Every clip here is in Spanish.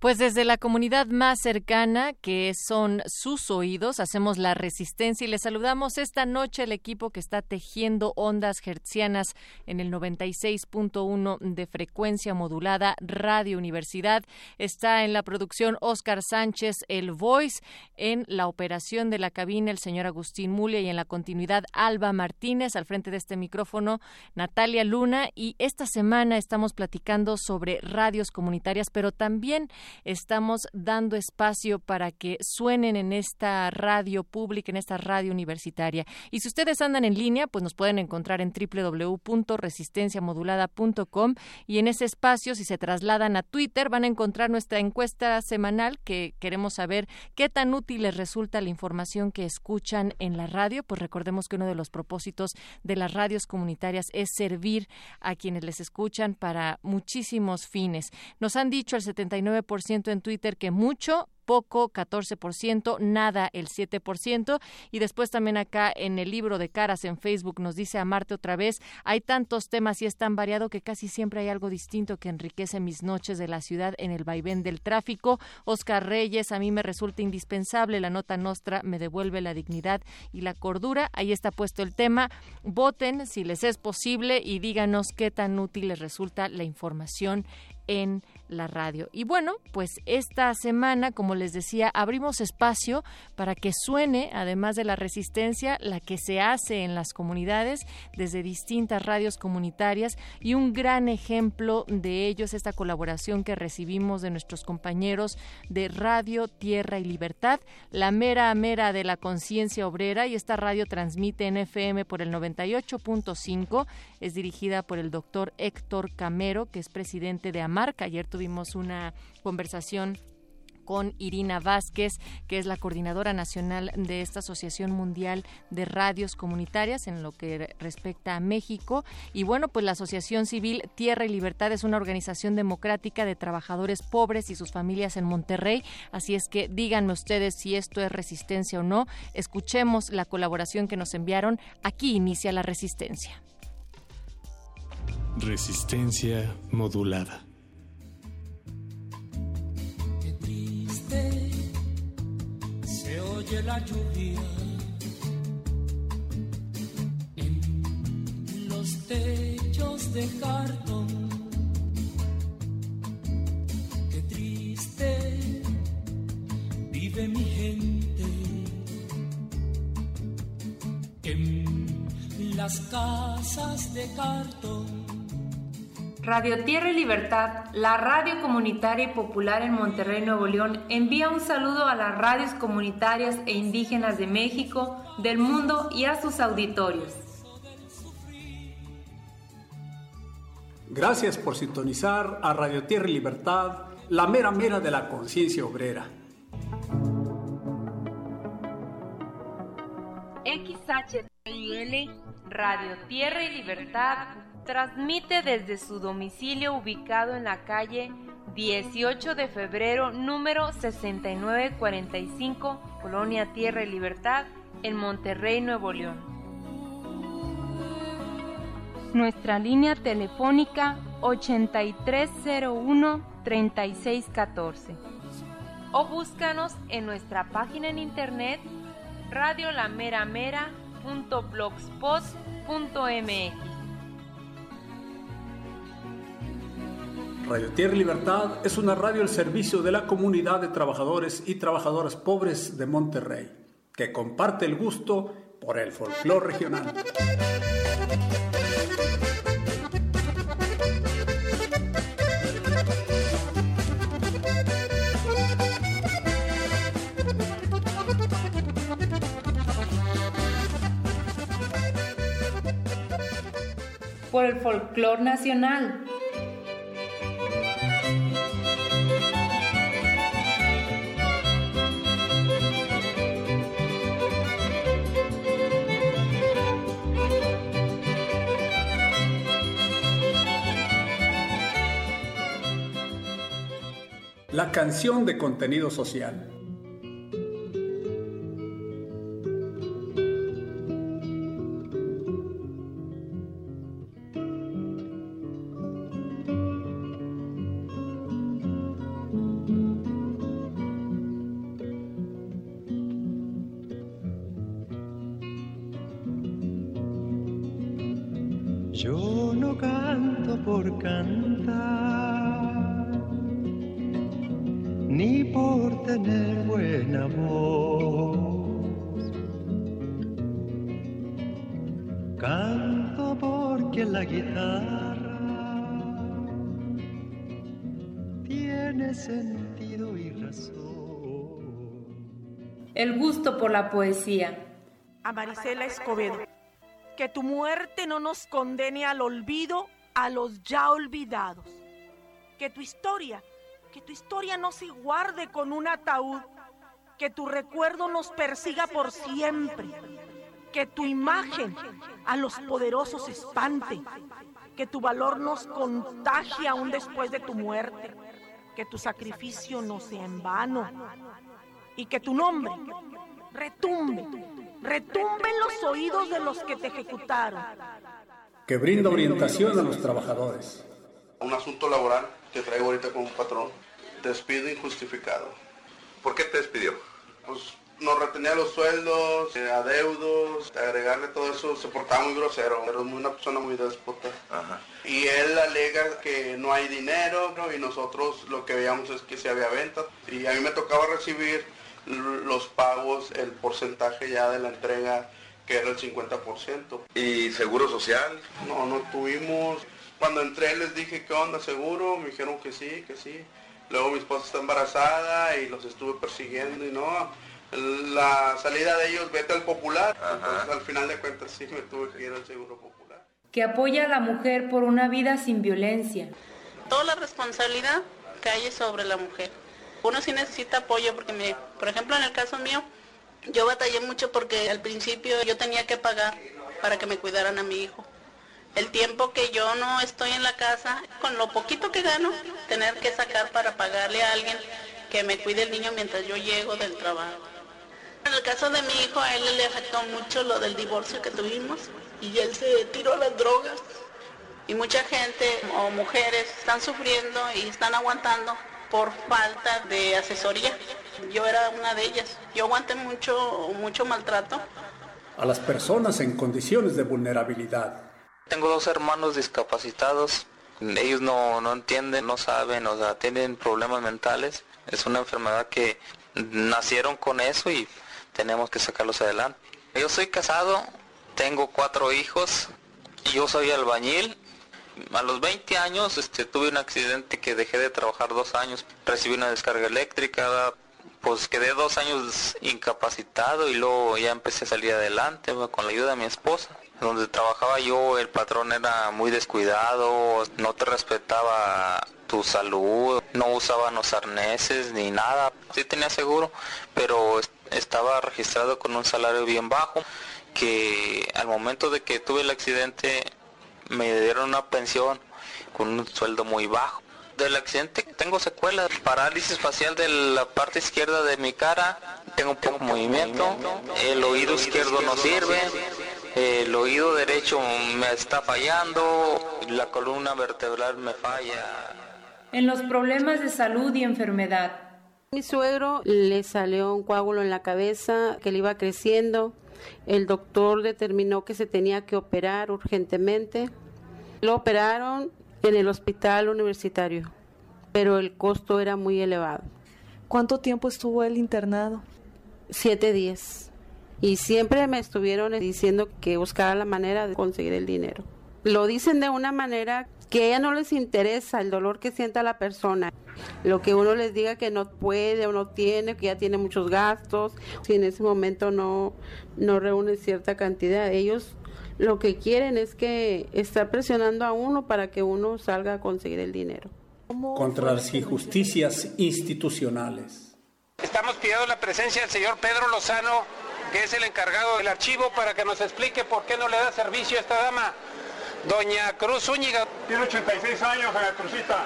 Pues desde la comunidad más cercana, que son sus oídos, hacemos la resistencia y les saludamos esta noche al equipo que está tejiendo ondas hertzianas en el 96.1 de frecuencia modulada Radio Universidad. Está en la producción Oscar Sánchez, el Voice, en la operación de la cabina el señor Agustín Mulia y en la continuidad Alba Martínez, al frente de este micrófono Natalia Luna. Y esta semana estamos platicando sobre radios comunitarias, pero también estamos dando espacio para que suenen en esta radio pública, en esta radio universitaria. Y si ustedes andan en línea, pues nos pueden encontrar en www.resistenciamodulada.com y en ese espacio, si se trasladan a Twitter, van a encontrar nuestra encuesta semanal que queremos saber qué tan útil les resulta la información que escuchan en la radio. Pues recordemos que uno de los propósitos de las radios comunitarias es servir a quienes les escuchan para muchísimos fines. Nos han dicho el 79% en Twitter que mucho, poco 14%, nada el 7%. Y después también acá en el libro de caras en Facebook nos dice a Marte otra vez, hay tantos temas y es tan variado que casi siempre hay algo distinto que enriquece mis noches de la ciudad en el vaivén del tráfico. Oscar Reyes, a mí me resulta indispensable, la nota nostra me devuelve la dignidad y la cordura. Ahí está puesto el tema. Voten si les es posible y díganos qué tan útil les resulta la información en la radio. Y bueno, pues esta semana, como les decía, abrimos espacio para que suene, además de la resistencia, la que se hace en las comunidades desde distintas radios comunitarias y un gran ejemplo de ellos, esta colaboración que recibimos de nuestros compañeros de Radio, Tierra y Libertad, la mera mera de la conciencia obrera y esta radio transmite en FM por el 98.5, es dirigida por el doctor Héctor Camero, que es presidente de AMARC. Ayer tuvimos una conversación con Irina Vázquez, que es la coordinadora nacional de esta Asociación Mundial de Radios Comunitarias en lo que respecta a México. Y bueno, pues la Asociación Civil Tierra y Libertad es una organización democrática de trabajadores pobres y sus familias en Monterrey. Así es que díganme ustedes si esto es resistencia o no. Escuchemos la colaboración que nos enviaron. Aquí inicia la resistencia. Resistencia modulada. Se oye la lluvia en los techos de cartón. Qué triste vive mi gente en las casas de cartón. Radio Tierra y Libertad, la radio comunitaria y popular en Monterrey, Nuevo León, envía un saludo a las radios comunitarias e indígenas de México, del mundo y a sus auditorios. Gracias por sintonizar a Radio Tierra y Libertad, la mera mera de la conciencia obrera. XHTL, Radio Tierra y Libertad, transmite desde su domicilio ubicado en la calle 18 de febrero número 6945, Colonia Tierra y Libertad, en Monterrey, Nuevo León. Nuestra línea telefónica 8301-3614. O búscanos en nuestra página en internet radiolameramera.com Radio Tierra Libertad es una radio al servicio de la comunidad de trabajadores y trabajadoras pobres de Monterrey, que comparte el gusto por el folclore regional. Por el folclore nacional. La canción de contenido social. Por la poesía. A Marisela Escobedo. Que tu muerte no nos condene al olvido a los ya olvidados. Que tu historia, que tu historia no se guarde con un ataúd. Que tu recuerdo nos persiga por siempre. Que tu imagen a los poderosos espante. Que tu valor nos contagie aún después de tu muerte. Que tu sacrificio no sea en vano. Y que tu nombre retumbe, retumbe en los oídos de los que te ejecutaron. Que brinda orientación a los trabajadores. Un asunto laboral que traigo ahorita con un patrón. Despido injustificado. ¿Por qué te despidió? Pues nos retenía los sueldos, eh, adeudos, agregarle todo eso, se portaba muy grosero, era una persona muy déspota. Ajá. Y él alega que no hay dinero ¿no? y nosotros lo que veíamos es que se había venta. Y a mí me tocaba recibir los pagos, el porcentaje ya de la entrega que era el 50%. ¿Y seguro social? No, no tuvimos. Cuando entré les dije, ¿qué onda, seguro? Me dijeron que sí, que sí. Luego mi esposa está embarazada y los estuve persiguiendo y no. La salida de ellos, vete al popular. Entonces al final de cuentas sí me tuve que ir al seguro popular. Que apoya a la mujer por una vida sin violencia. Toda la responsabilidad cae sobre la mujer uno sí necesita apoyo porque, me, por ejemplo, en el caso mío, yo batallé mucho porque al principio yo tenía que pagar para que me cuidaran a mi hijo. El tiempo que yo no estoy en la casa, con lo poquito que gano, tener que sacar para pagarle a alguien que me cuide el niño mientras yo llego del trabajo. En el caso de mi hijo, a él le afectó mucho lo del divorcio que tuvimos y él se tiró a las drogas. Y mucha gente o mujeres están sufriendo y están aguantando por falta de asesoría. Yo era una de ellas. Yo aguanté mucho, mucho maltrato. A las personas en condiciones de vulnerabilidad. Tengo dos hermanos discapacitados. Ellos no, no entienden, no saben, o sea, tienen problemas mentales. Es una enfermedad que nacieron con eso y tenemos que sacarlos adelante. Yo soy casado, tengo cuatro hijos, yo soy albañil a los 20 años este, tuve un accidente que dejé de trabajar dos años, recibí una descarga eléctrica, pues quedé dos años incapacitado y luego ya empecé a salir adelante con la ayuda de mi esposa. Donde trabajaba yo el patrón era muy descuidado, no te respetaba tu salud, no usaban los arneses ni nada. Sí tenía seguro, pero estaba registrado con un salario bien bajo que al momento de que tuve el accidente me dieron una pensión con un sueldo muy bajo. Del accidente tengo secuelas, parálisis facial de la parte izquierda de mi cara, tengo poco movimiento, el oído izquierdo no sirve, el oído derecho me está fallando, la columna vertebral me falla. En los problemas de salud y enfermedad. Mi suegro le salió un coágulo en la cabeza que le iba creciendo El doctor determinó que se tenía que operar urgentemente. Lo operaron en el hospital universitario, pero el costo era muy elevado. ¿Cuánto tiempo estuvo él internado? Siete días. Y siempre me estuvieron diciendo que buscara la manera de conseguir el dinero. Lo dicen de una manera que a ella no les interesa el dolor que sienta la persona. Lo que uno les diga que no puede o no tiene, que ya tiene muchos gastos, si en ese momento no, no reúne cierta cantidad. Ellos lo que quieren es que está presionando a uno para que uno salga a conseguir el dinero. Contra las injusticias institucionales. Estamos pidiendo la presencia del señor Pedro Lozano, que es el encargado del archivo, para que nos explique por qué no le da servicio a esta dama. Doña Cruz Zúñiga. Tiene 86 años, doña Cruzita.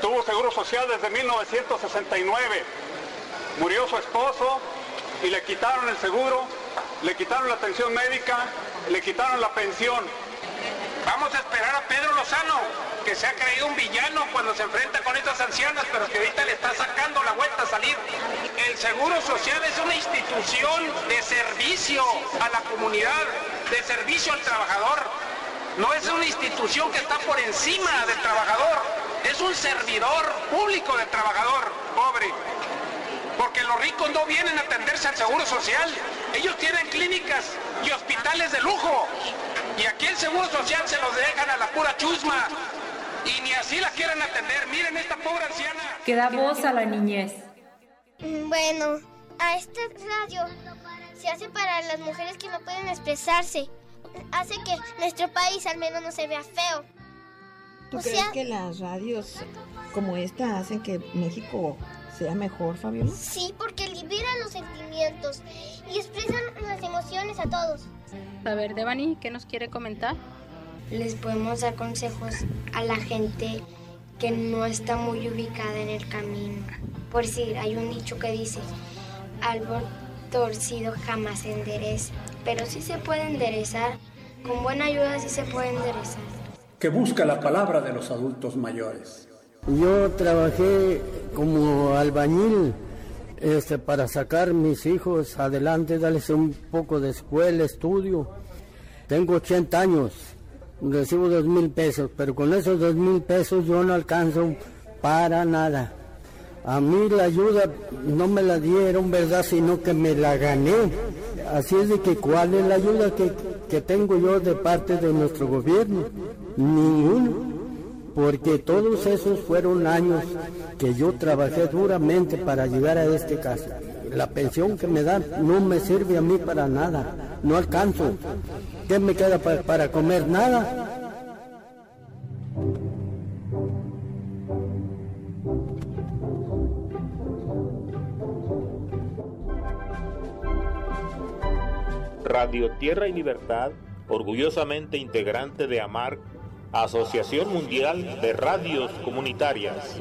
Tuvo seguro social desde 1969. Murió su esposo y le quitaron el seguro, le quitaron la atención médica, le quitaron la pensión. Vamos a esperar a Pedro Lozano, que se ha creído un villano cuando se enfrenta con estas ancianas, pero que ahorita le está sacando la vuelta a salir. El Seguro Social es una institución de servicio a la comunidad, de servicio al trabajador. No es una institución que está por encima del trabajador, es un servidor público del trabajador, pobre. Porque los ricos no vienen a atenderse al seguro social, ellos tienen clínicas y hospitales de lujo. Y aquí el seguro social se los dejan a la pura chusma. Y ni así la quieren atender. Miren esta pobre anciana. Que da voz a la niñez. Bueno, a esta radio se hace para las mujeres que no pueden expresarse hace que nuestro país al menos no se vea feo. ¿Tú crees que las radios como esta hacen que México sea mejor, Fabiola? Sí, porque liberan los sentimientos y expresan las emociones a todos. A ver, Devani, ¿qué nos quiere comentar? Les podemos dar consejos a la gente que no está muy ubicada en el camino. Por si hay un dicho que dice, árbol torcido jamás se endereza pero sí se puede enderezar. Con buena ayuda sí se puede enderezar. Que busca la palabra de los adultos mayores. Yo trabajé como albañil este, para sacar mis hijos adelante, darles un poco de escuela, estudio. Tengo 80 años, recibo dos mil pesos, pero con esos dos mil pesos yo no alcanzo para nada. A mí la ayuda no me la dieron, ¿verdad? Sino que me la gané. Así es de que cuál es la ayuda que, que tengo yo de parte de nuestro gobierno. Ninguno. Porque todos esos fueron años que yo trabajé duramente para llegar a este caso. La pensión que me dan no me sirve a mí para nada. No alcanzo. ¿Qué me queda para, para comer? Nada. Radio Tierra y Libertad, orgullosamente integrante de AMAR, Asociación Mundial de Radios Comunitarias.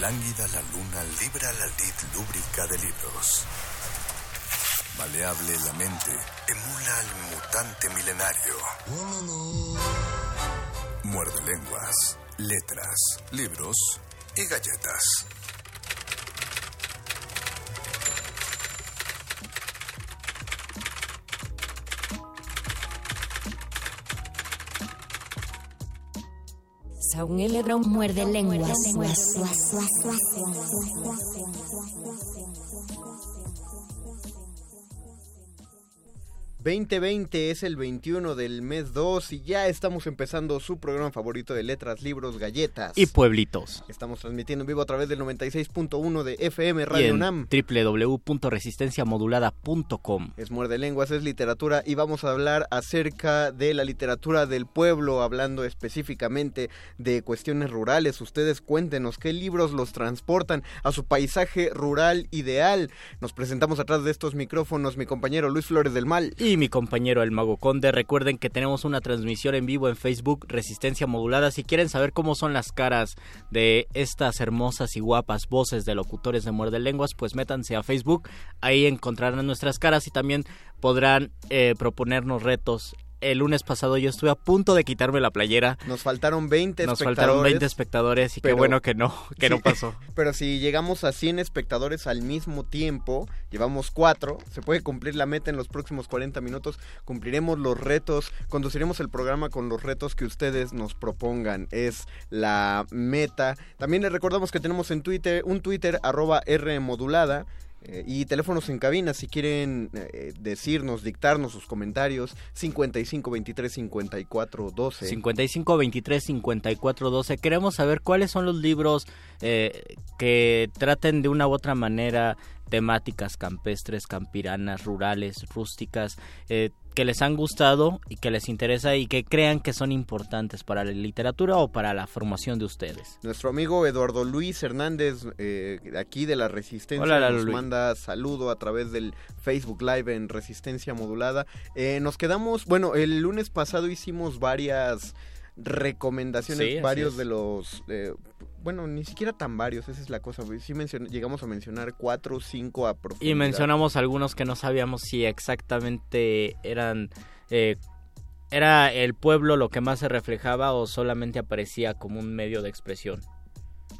Lánguida la luna libra la lid lúbrica de libros. Maleable la mente, emula al mutante milenario. Muerde lenguas, letras, libros y galletas. Saúl Lebron muerde lenguas. 2020 es el 21 del mes 2 y ya estamos empezando su programa favorito de letras, libros, galletas. Y pueblitos. Estamos transmitiendo en vivo a través del 96.1 de FM Radio UNAM. www.resistenciamodulada.com. Es Muerde Lenguas, es literatura y vamos a hablar acerca de la literatura del pueblo, hablando específicamente de cuestiones rurales. Ustedes cuéntenos qué libros los transportan a su paisaje rural ideal. Nos presentamos atrás de estos micrófonos mi compañero Luis Flores del Mal y y mi compañero el Mago Conde. Recuerden que tenemos una transmisión en vivo en Facebook, Resistencia Modulada. Si quieren saber cómo son las caras de estas hermosas y guapas voces de locutores de Muerde Lenguas, pues métanse a Facebook. Ahí encontrarán nuestras caras y también podrán eh, proponernos retos el lunes pasado yo estuve a punto de quitarme la playera. Nos faltaron 20 Nos espectadores. faltaron 20 espectadores y qué bueno que no, que no pasó. Pero si llegamos a 100 espectadores al mismo tiempo, llevamos 4, se puede cumplir la meta en los próximos 40 minutos, cumpliremos los retos, conduciremos el programa con los retos que ustedes nos propongan. Es la meta. También les recordamos que tenemos en Twitter un Twitter arroba R modulada. Eh, y teléfonos en cabina si quieren eh, decirnos, dictarnos sus comentarios 55 23 54 12 55 23 54 12 queremos saber cuáles son los libros eh, que traten de una u otra manera temáticas campestres, campiranas, rurales, rústicas, eh, que les han gustado y que les interesa y que crean que son importantes para la literatura o para la formación de ustedes. Nuestro amigo Eduardo Luis Hernández, eh, aquí de la Resistencia, Hola, nos Luis. manda saludo a través del Facebook Live en Resistencia Modulada. Eh, nos quedamos, bueno, el lunes pasado hicimos varias recomendaciones, Sí, varios de los... eh, bueno, ni siquiera tan varios, esa es la cosa. Sí llegamos a mencionar cuatro o cinco a profundidad. Y mencionamos algunos que no sabíamos si exactamente eran... eh, ¿Era el pueblo lo que más se reflejaba o solamente aparecía como un medio de expresión?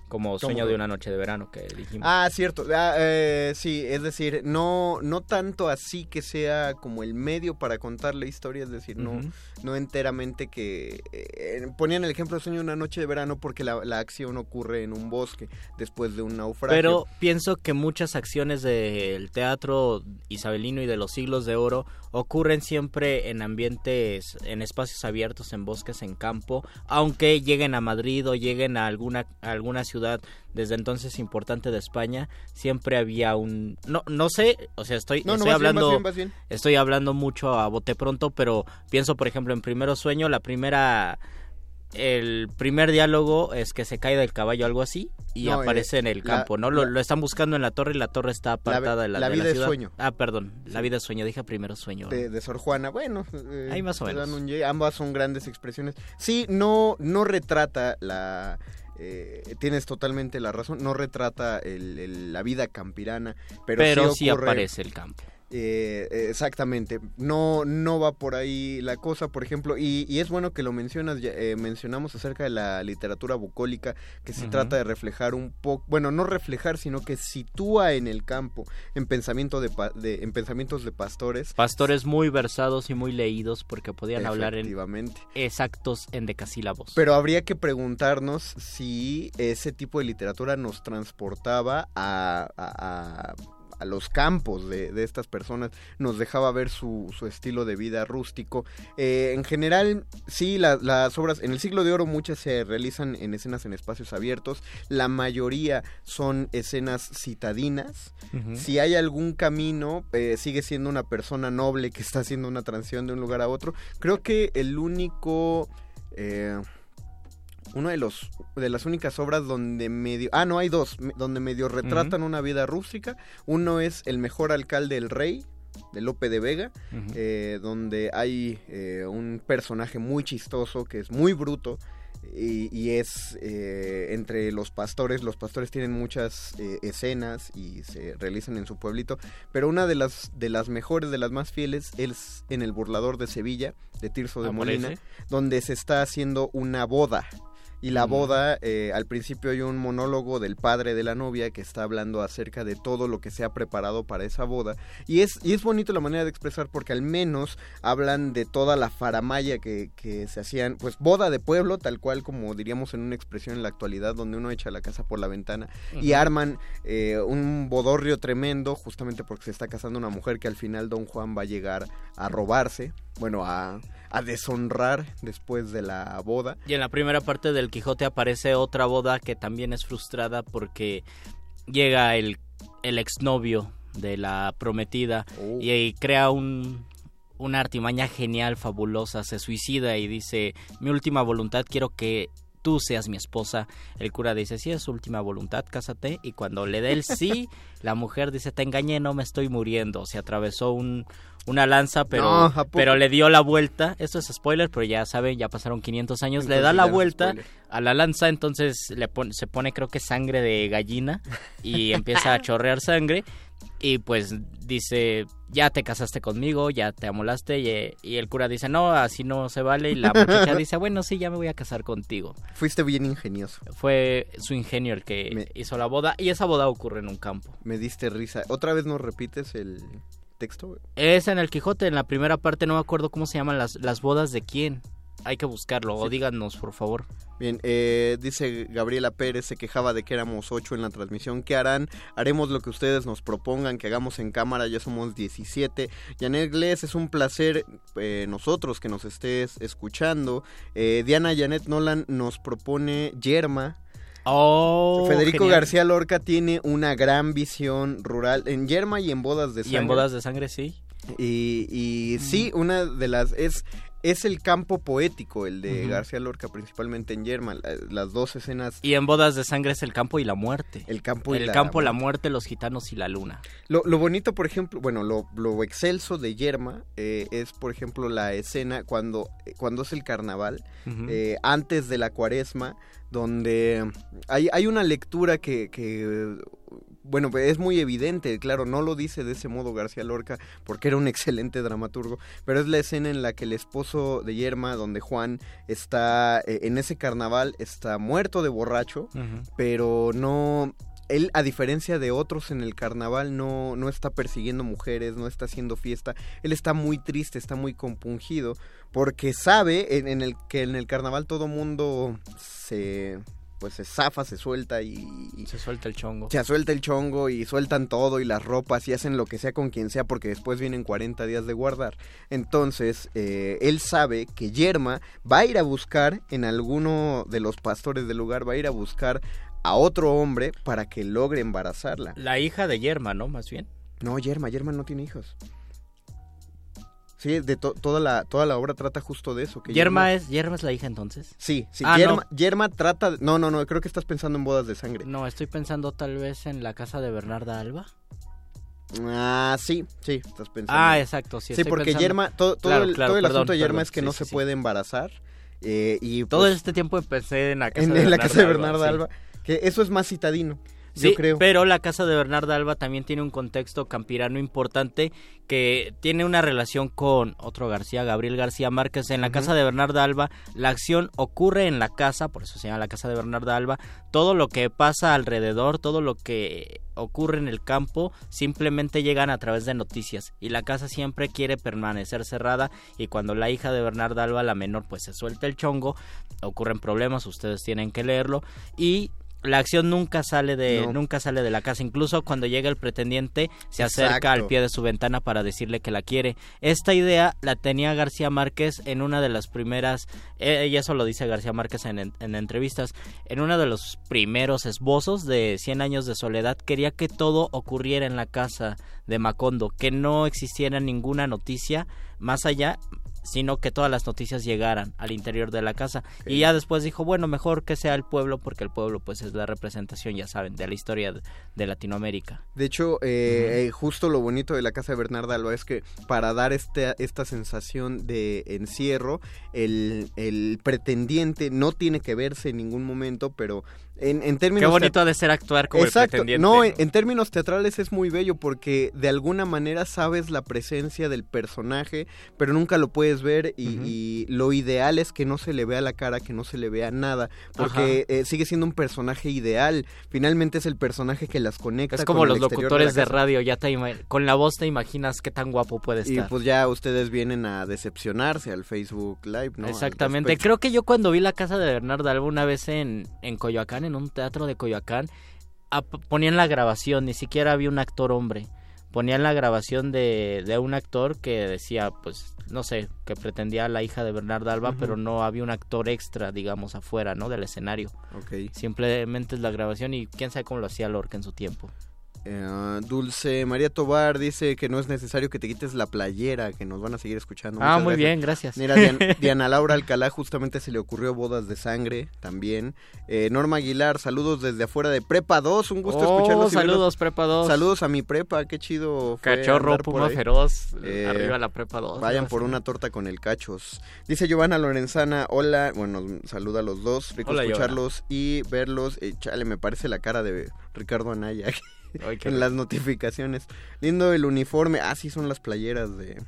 Como Sueño de una noche de verano que dijimos. Ah, cierto. Ah, eh, sí, es decir, no, no tanto así que sea como el medio para contar la historia, es decir, no, no enteramente que... eh, ponían el ejemplo de Sueño de una noche de verano porque la, la acción ocurre en un bosque después de un naufragio. Pero pienso que muchas acciones del teatro isabelino y de los siglos de oro ocurren siempre en ambientes, en espacios abiertos, en bosques, en campo, aunque lleguen a Madrid o lleguen a alguna, a alguna ciudad desde entonces importante de España, siempre había un... No, no sé, o sea, estoy, No, estoy hablando... bien, bien. Estoy hablando mucho a bote pronto, pero pienso, por ejemplo, en Primero Sueño, la primera... El primer diálogo es que se cae del caballo, algo así, y No, aparece eh, en el la- campo, ¿no? Lo, la- lo están buscando en la torre y la torre está apartada de la, la de vida es ciudad. sueño. Ah, perdón, la vida es sueño, dije primero sueño. de, de Sor Juana. Bueno, eh, Ahí más o menos. un ambas son grandes expresiones. Sí, no, no retrata la... eh, tienes totalmente la razón, no retrata el- el- la vida campirana, pero, Pero sí, aparece el campo. Eh, exactamente, no, no va por ahí la cosa, por ejemplo, y, y es bueno que lo mencionas, eh, mencionamos acerca de la literatura bucólica, que se trata de reflejar un poco, bueno, no reflejar, sino que sitúa en el campo, en, pensamiento de, pa- de- en pensamientos de pastores, Pastores muy versados y muy leídos porque podían hablar en exactos en decasílabos. Pero habría que preguntarnos si ese tipo de literatura nos transportaba a, a- a- a los campos de, de estas personas, nos dejaba ver su, su estilo de vida rústico. Eh, en general, sí, la- las obras, en el siglo de oro muchas se realizan en escenas en espacios abiertos, la mayoría son escenas citadinas. Si hay algún camino, eh, sigue siendo una persona noble que está haciendo una transición de un lugar a otro. Creo que el único... eh, uno de los de las únicas obras donde medio ah no hay dos donde medio retratan una vida rústica uno es el mejor alcalde del rey de Lope de Vega eh, donde hay eh, un personaje muy chistoso que es muy bruto y, y es eh, entre los pastores, los pastores tienen muchas eh, escenas y se realizan en su pueblito, pero una de las, de las mejores, de las más fieles, es en el burlador de Sevilla, de Tirso de. Molina, donde se está haciendo una boda. Y la boda, eh, al principio hay un monólogo del padre de la novia que está hablando acerca de todo lo que se ha preparado para esa boda. Y es, y es bonito la manera de expresar porque al menos hablan de toda la faramaya que, que se hacían, pues boda de pueblo, tal cual como diríamos en una expresión en la actualidad, donde uno echa la casa por la ventana y arman eh, un bodorrio tremendo justamente porque se está casando una mujer que al final don Juan va a llegar a robarse, bueno, a, a deshonrar después de la boda. Y en la primera parte del Quijote aparece otra boda que también es frustrada porque llega el, el exnovio de la prometida Oh. y, y crea un, una artimaña genial, fabulosa, se suicida y dice, mi última voluntad quiero que tú seas mi esposa. El cura dice, sí, es su última voluntad, cásate. Y cuando le dé el sí, la mujer dice, te engañé, no me estoy muriendo. Se atravesó un, una lanza, pero, pero le dio la vuelta. Esto es spoiler, pero ya saben, ya pasaron 500 años. le da la vuelta spoiler. a la lanza, entonces le se pone creo que sangre de gallina y empieza a chorrear sangre. Y pues dice, ya te casaste conmigo, ya te amolaste. Y, y el cura dice, no, así no se vale. Y la muchacha dice, bueno, sí, ya me voy a casar contigo. Fuiste bien ingenioso. Fue su ingenio el que hizo la boda. Y esa boda ocurre en un campo. Me diste risa. ¿Otra vez nos repites el texto? Es en el Quijote, en la primera parte, no me acuerdo cómo se llaman las, las bodas de quién. Hay que buscarlo, o díganos, por favor. Bien, eh, dice Gabriela Pérez, se quejaba de que éramos ocho en la transmisión. ¿Qué harán? Haremos lo que ustedes nos propongan, que hagamos en cámara, ya somos 17. Janet Glés, es un placer eh, nosotros que nos estés escuchando. Eh, Diana Janet Nolan nos propone Yerma. Oh, Federico genial. García Lorca tiene una gran visión rural en Yerma y en Bodas de Y Sangre. en bodas de sangre, sí. Y, y sí, una de las es es el campo poético el de. García Lorca principalmente en Yerma, la- las dos escenas Y en bodas de sangre es el campo y la muerte. El campo y el la campo, la muerte, los gitanos y la luna. Lo, lo bonito, por ejemplo, bueno, lo, lo excelso de Yerma eh, es, por ejemplo, la escena cuando, eh, cuando es el carnaval, eh, antes de la cuaresma, donde hay, hay una lectura que, que, bueno, es muy evidente, claro, no lo dice de ese modo García Lorca, porque era un excelente dramaturgo, pero es la escena en la que el esposo de Yerma, donde Juan está eh, en ese carnaval, está muerto de borracho, pero no él a diferencia de otros en el carnaval no no está persiguiendo mujeres no está haciendo fiesta él está muy triste está muy compungido porque sabe en, en el que en el carnaval todo mundo se pues se zafa se suelta y Se suelta el chongo. se suelta el chongo y sueltan todo y las ropas y hacen lo que sea con quien sea porque después vienen 40 días de guardar. Entonces, eh, él sabe que Yerma va a ir a buscar en alguno de los pastores del lugar, va a ir a buscar a otro hombre para que logre embarazarla. La hija de Yerma, ¿no? Más bien. No, Yerma, Yerma no tiene hijos. Sí, de to- toda la toda la obra trata justo de eso. Que Yerma es, Yerma es la hija entonces. Sí, sí. Ah, Yerma, Yerma trata... No, no, no, creo que estás pensando en bodas de sangre. No, estoy pensando tal vez en la casa de Bernarda Alba. Ah, sí, sí, estás pensando. Ah, exacto, sí, Sí, porque pensando- Yerma, todo, todo Claro, el, claro, todo el perdón, asunto de Yerma perdón, es que sí, no sí, se sí. puede embarazar. eh, y Todo pues, este tiempo empecé en la casa en, de en la Bernarda casa de Alba, Bernarda sí. Alba. Que eso es más citadino, Sí, yo creo. pero la casa de Bernarda Alba también tiene un contexto campirano importante que tiene una relación con otro García, Gabriel García Márquez. En la casa de Bernarda Alba, la acción ocurre en la casa, por eso se llama la casa de Bernarda Alba. Todo lo que pasa alrededor, todo lo que ocurre en el campo, simplemente llegan a través de noticias. Y la casa siempre quiere permanecer cerrada. Y cuando la hija de Bernarda Alba, la menor, pues se suelta el chongo, ocurren problemas, ustedes tienen que leerlo. Y la acción nunca sale de No. nunca sale de la casa incluso cuando llega el pretendiente se acerca Exacto. al pie de su ventana para decirle que la quiere esta idea la tenía García Márquez en una de las primeras eh, y eso lo dice García Márquez en, en- en entrevistas en uno de los primeros esbozos de Cien años de soledad quería que todo ocurriera en la casa de Macondo que no existiera ninguna noticia más allá sino que todas las noticias llegaran al interior de la casa. Y ya después dijo, bueno, mejor que sea el pueblo, porque el pueblo pues es la representación, ya saben, de la historia de, de Latinoamérica. De hecho, eh, eh, justo lo bonito de la casa de Bernarda Alba es que para dar este, esta sensación de encierro, el, el pretendiente no tiene que verse en ningún momento, pero en, en términos... Qué bonito ha de ser actuar como Exacto. el pretendiente. No, en, en términos teatrales es muy bello porque de alguna manera sabes la presencia del personaje, pero nunca lo puedes ver y, y lo ideal es que no se le vea la cara, que no se le vea nada, porque eh, sigue siendo un personaje ideal. Finalmente es el personaje que las conecta. Es como con los locutores la de, casa. radio, ya te con la voz te imaginas qué tan guapo puede Y estar. pues ya ustedes vienen a decepcionarse al Facebook Live, ¿no? Exactamente. Creo que yo cuando vi la casa de Bernardo Alba una vez en, en Coyoacán, en un teatro de Coyoacán, a- ponían la grabación, ni siquiera había un actor hombre. Ponían la grabación de, de un actor que decía, pues, no sé, que pretendía la hija de Bernardo Alba, pero no había un actor extra, digamos, afuera, ¿no? Del escenario. Simplemente es la grabación y quién sabe cómo lo hacía Lorca en su tiempo. Eh, Dulce María Tobar dice que no es necesario que te quites la playera, que nos van a seguir escuchando. Ah, Muchas muy bien, gracias. Mira, Dian- Diana Laura Alcalá justamente se le ocurrió bodas de sangre también. Eh, Norma Aguilar, saludos desde afuera de Prepa 2, un gusto Oh, escucharlos. saludos, Prepa 2. Saludos a mi prepa, qué chido. fue Cachorro, Puma. Feroz, Eh, arriba la Prepa 2. Vayan por una torta con el cachos. Dice Giovanna Lorenzana, hola, bueno, saluda a los dos, rico Hola, escucharlos y verlos. Eh, chale, me parece la cara de Ricardo Anaya Ay, en las notificaciones. Lindo el uniforme, ah, sí, son las playeras de,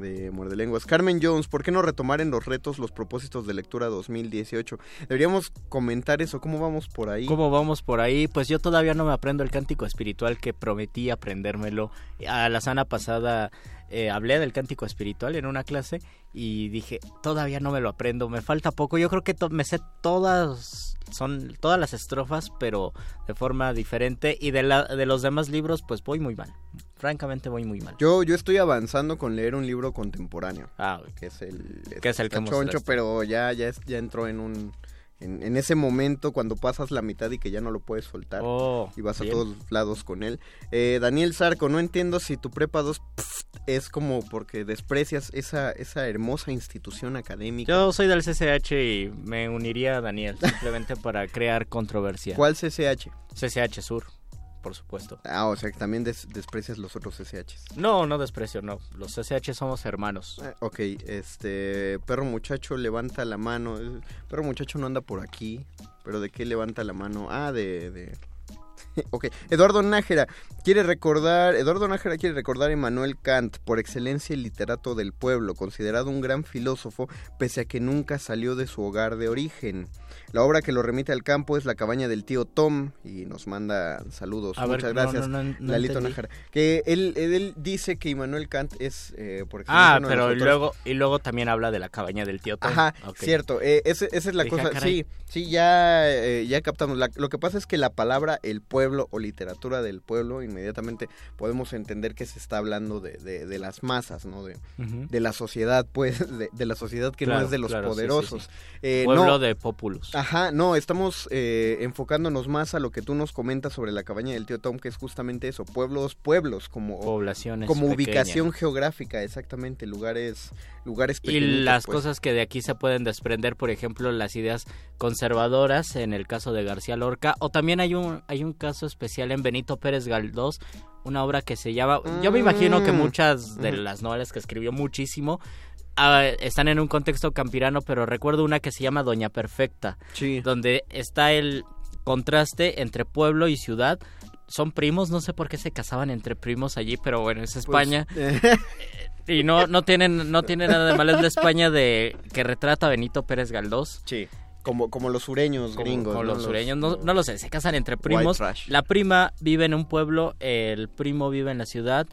de Muerde Lenguas. Carmen Jones, ¿por qué no retomar en los retos los propósitos de lectura 2018? Deberíamos comentar eso, ¿cómo vamos por ahí? ¿Cómo vamos por ahí? Pues yo todavía no me aprendo el cántico espiritual que prometí aprendérmelo. A la semana pasada eh, hablé del cántico espiritual en una clase y dije, todavía no me lo aprendo, me falta poco. Yo creo que me sé todas, son todas las estrofas, pero de forma diferente. Y de, la, de los demás libros, pues voy muy mal. Francamente voy muy mal. Yo, yo estoy avanzando con leer un libro contemporáneo. Ah, que es el, Que es el que choncho, pero ya, ya, es- ya entró en un en, en ese momento cuando pasas la mitad y que ya no lo puedes soltar Oh, y vas bien. a todos lados con él. Eh, Daniel Zarco, no entiendo si tu prepa 2 pf, es como porque desprecias esa, esa hermosa institución académica. Yo soy del CCH y me uniría a Daniel simplemente para crear controversia. ¿Cuál CCH? CCH Sur, por supuesto. Ah, o sea que también des- desprecias los otros CCHs. No, no desprecio, no. Los CCH somos hermanos. Ah, Ok, este, perro muchacho levanta la mano. Eh, Perro muchacho no anda por aquí, pero ¿de qué levanta la mano? Ah, de... de... ok, Eduardo Nájera quiere recordar, Eduardo Nájera quiere recordar a Immanuel Kant, por excelencia el literato del pueblo, considerado un gran filósofo, pese a que nunca salió de su hogar de origen. La obra que lo remite al campo es La cabaña del tío Tom y nos manda saludos. A ver, Muchas no, gracias, no, no, no Lalito. Nájera. Que él, él dice que Immanuel Kant es, eh, por excelencia, Ah, uno de pero los y autores- luego, y luego también habla de la cabaña del tío Tom. Ajá, Ok. cierto. eh, ese- esa es la Dije, ah, cosa. caray. Sí, sí, ya, eh, ya captamos. La- lo que pasa es que la palabra el pueblo o literatura del pueblo, inmediatamente podemos entender que se está hablando de, de- de las masas, ¿no? De, la sociedad, pues, de, de la sociedad que no es de los claro, sí, sí, poderosos. sí. Eh, Pueblo no, de Populus. Ajá, no, estamos eh, enfocándonos más a lo que tú nos comentas sobre la cabaña del tío Tom, que es justamente eso, pueblos, pueblos, como Poblaciones como pequeñas. ubicación geográfica, exactamente, lugares, lugares Y pequeñitos, las pues. cosas que de aquí se pueden desprender, por ejemplo, las ideas conservadoras en el caso de García Lorca, o también hay un hay un caso especial en Benito Pérez Galdós, una obra que se llama, yo me imagino que Mm. muchas de las novelas que escribió muchísimo ah, están en un contexto campirano, pero recuerdo una que se llama Doña Perfecta, donde está el contraste entre pueblo y ciudad. Son primos, no sé por qué se casaban entre primos allí, pero bueno, es Pues, España. eh, Y no, no tienen, no tiene nada de malo, es la España de que retrata a Benito Pérez Galdós. Sí. Como, como los sureños Como, gringos. como ¿no? los sureños, no, no lo sé, se casan entre primos. La prima vive en un pueblo, el primo vive en la ciudad.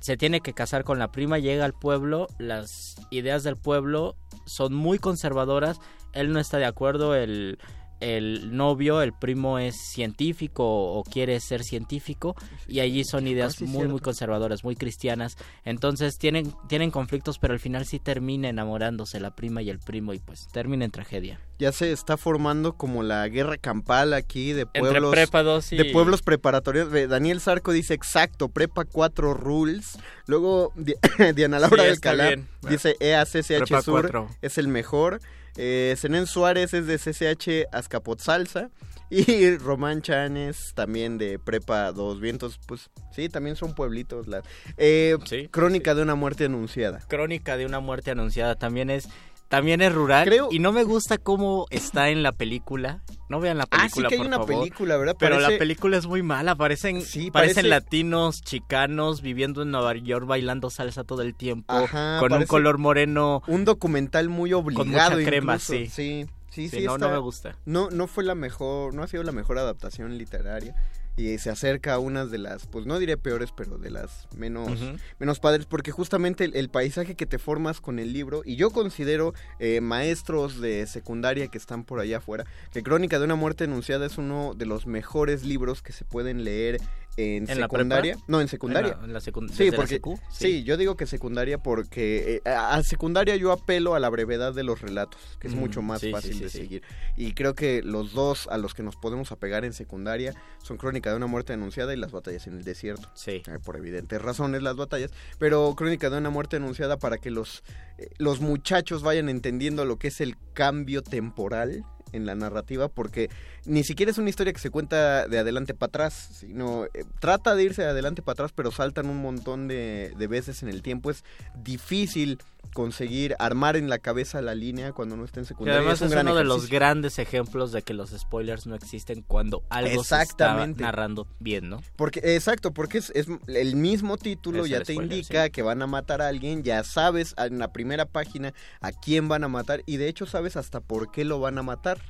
Se tiene que casar con la prima, llega al pueblo, las ideas del pueblo son muy conservadoras. Él no está de acuerdo, el, el novio, el primo es científico o quiere ser científico y allí son ideas Ah, muy cierto. muy conservadoras, muy cristianas. Entonces tienen tienen conflictos, pero al final sí termina enamorándose la prima y el primo y pues termina en tragedia. Ya se está formando como la guerra campal aquí de Entre pueblos. prepa 2 y- De pueblos preparatorios. Daniel Zarco dice exacto, prepa 4 rules. Luego Di- Diana Laura Sí, del dice EACCH Prepa Sur 4. es el mejor. Eh, Zenén Suárez es de CCH Azcapotzalza. Y Román Chanes también de Prepa 2 Vientos. Pues sí, también son pueblitos. La... Eh, Sí, Crónica de una muerte anunciada. Crónica de una muerte anunciada también es también es rural y no me gusta cómo está en la película. No vean la Ah, sí película, que hay por una favor. película, ¿verdad? Pero Parece- la película es muy mala, parecen parece- parecen latinos, chicanos viviendo en Nueva York bailando salsa todo el tiempo Ajá, con un color moreno. Un documental muy obligado. mucha crema, sí. Sí, sí, Sí, sí, no, no me gusta. No, no fue la mejor, no ha sido la mejor adaptación literaria. Y se acerca a unas de las, pues no diré peores, pero de las menos, menos padres, porque justamente el, el paisaje que te formas con el libro, y yo considero eh, maestros de secundaria que están por allá afuera, que Crónica de una muerte anunciada es uno de los mejores libros que se pueden leer en, ¿En la secundaria. no, en secundaria. En la- en la secund- sí, la porque secu, sí. sí. yo digo que secundaria porque eh, a, a secundaria yo apelo a la brevedad de los relatos, que es Mm, mucho más sí, sí, fácil sí, de seguir. Y creo que los dos a los que nos podemos apegar en secundaria son Crónica de una muerte anunciada y Las batallas en el desierto. Sí. Eh, por evidentes razones las batallas, pero Crónica de una muerte anunciada para que los eh, los muchachos vayan entendiendo lo que es el cambio temporal en la narrativa porque ni siquiera es una historia que se cuenta de adelante para atrás, sino eh, trata de irse de adelante para atrás, pero saltan un montón de, de veces en el tiempo. Es difícil conseguir armar en la cabeza la línea cuando no está en secundaria. además un es, gran uno de los grandes ejemplos de que los spoilers no existen cuando algo se está narrando bien, ¿no? Porque, exacto, porque es, es el mismo título Es ya te spoiler, indica sí. que van a matar a alguien, ya sabes en la primera página a quién van a matar y de hecho sabes hasta por qué lo van a matar.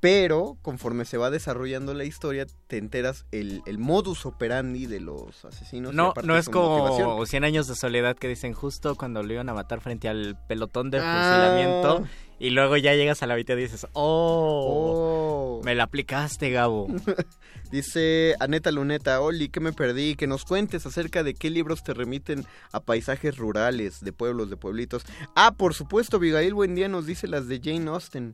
Pero conforme se va desarrollando la historia, te enteras el, el modus operandi de los asesinos. No, no es como motivación. 100 años de soledad que dicen justo cuando lo iban a matar frente al pelotón de Ah. fusilamiento y luego ya llegas a la mitad y dices, oh, Oh. me la aplicaste, Gabo. Dice Aneta Luneta, Oli, que me perdí, que nos cuentes acerca de qué libros te remiten a paisajes rurales, de pueblos, de pueblitos. Ah, por supuesto, Abigail Buendía nos dice las de Jane Austen.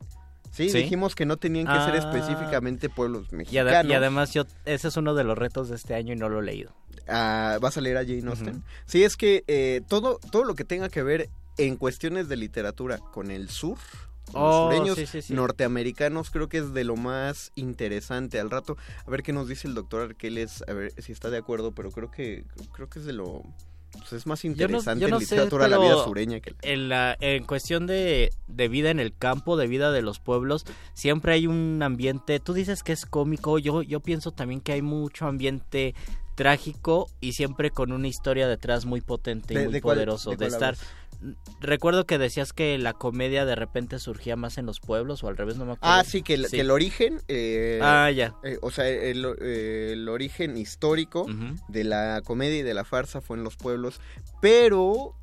Sí, ¿Sí? dijimos que no tenían que ser Ah. específicamente pueblos Y, mexicanos. y además yo, ese es uno de los retos de este año y no lo he leído. Ah, ¿Vas a leer a Jane Austen? Sí, es que eh, todo, todo lo que tenga que ver en cuestiones de literatura con el sur, con Oh, los sureños sí, sí, sí. norteamericanos, creo que es de lo más interesante al rato. A ver qué nos dice el doctor Arqueles, a ver si está de acuerdo, pero creo que creo que es de lo pues es más Yo no, interesante yo no sé, literatura la vida sureña que la- en, la, en cuestión de, de vida en el campo, de vida de los pueblos, siempre hay un ambiente, tú dices que es cómico, yo, yo pienso también que hay mucho ambiente trágico y siempre con una historia detrás muy potente y ¿De- muy de poderoso. de estar... Recuerdo que decías que la comedia de repente surgía más en los pueblos o al revés, no me acuerdo. Ah, sí, que el, que el origen... eh, Ah, ya. eh, o sea, el, eh, el origen histórico de la comedia y de la farsa fue en los pueblos, pero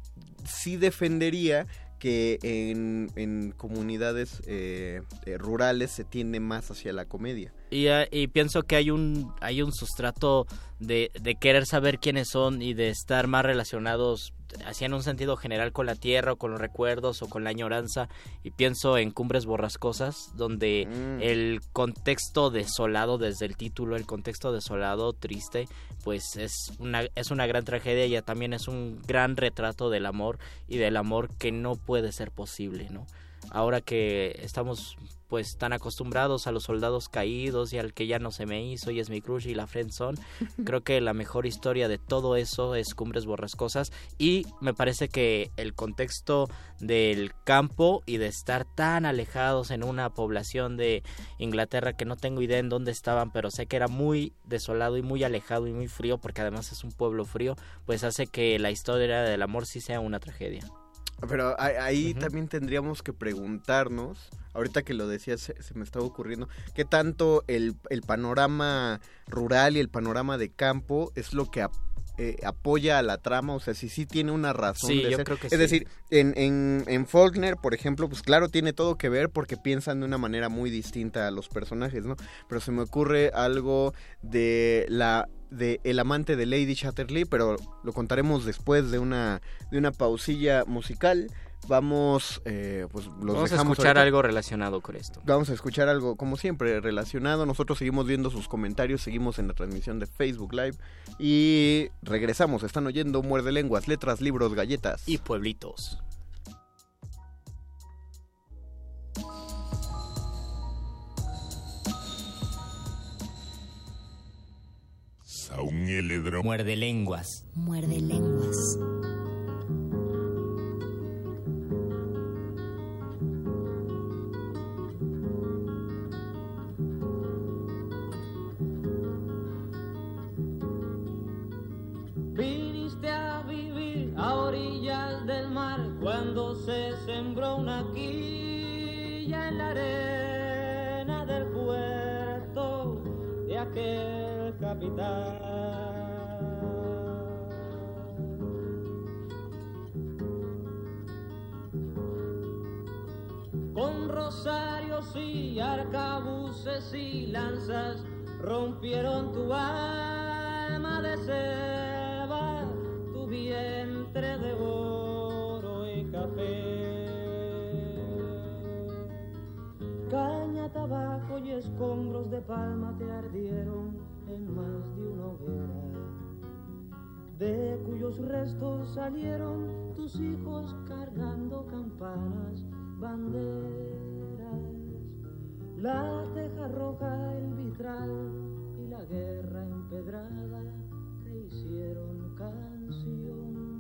sí defendería que en, en comunidades eh, rurales se tiende más hacia la comedia. Y, eh, y pienso que hay un hay un sustrato de, de querer saber quiénes son y de estar más relacionados así en un sentido general con la tierra o con los recuerdos o con la añoranza y pienso en Cumbres Borrascosas donde Mm. el contexto desolado desde el título el contexto desolado triste pues es una es una gran tragedia y también es un gran retrato del amor y del amor que no puede ser posible no ahora que estamos pues tan acostumbrados a los soldados caídos y al que ya no se me hizo y es mi crush y la friendzone creo que la mejor historia de todo eso es Cumbres Borrascosas. Y me parece que el contexto del campo y de estar tan alejados en una población de Inglaterra que no tengo idea en dónde estaban pero sé que era muy desolado y muy alejado y muy frío porque además es un pueblo frío pues hace que la historia del amor sí sea una tragedia Pero ahí, ahí también tendríamos que preguntarnos, ahorita que lo decías se, se me estaba ocurriendo, qué tanto el, el panorama rural y el panorama de campo es lo que ap- eh, apoya a la trama, o sea, si sí tiene una razón Sí, de yo ser. creo que es sí. decir, en, en, en Faulkner, por ejemplo, pues claro, tiene todo que ver porque piensan de una manera muy distinta a los personajes, ¿no? Pero se me ocurre algo de la de El amante de Lady Chatterley, pero lo contaremos después de una de una pausilla musical. Vamos, eh, pues los vamos a escuchar ahorita. algo relacionado con esto Vamos a escuchar algo, como siempre, relacionado. Nosotros seguimos viendo sus comentarios, seguimos en la transmisión de Facebook Live y regresamos. Están oyendo Muerde Lenguas, letras, libros, galletas. y pueblitos Muerde lenguas. Muerde lenguas. Viniste a vivir a orillas del mar cuando se sembró una quilla en la arena del puerto de aquel Con rosarios y arcabuces y lanzas rompieron tu alma de selva, tu vientre de oro y café. Caña, tabaco y escombros de palma te ardieron en más de una hoguera, de cuyos restos salieron tus hijos cargando campanas, banderas, la teja roja, el vitral y la guerra empedrada te hicieron canción.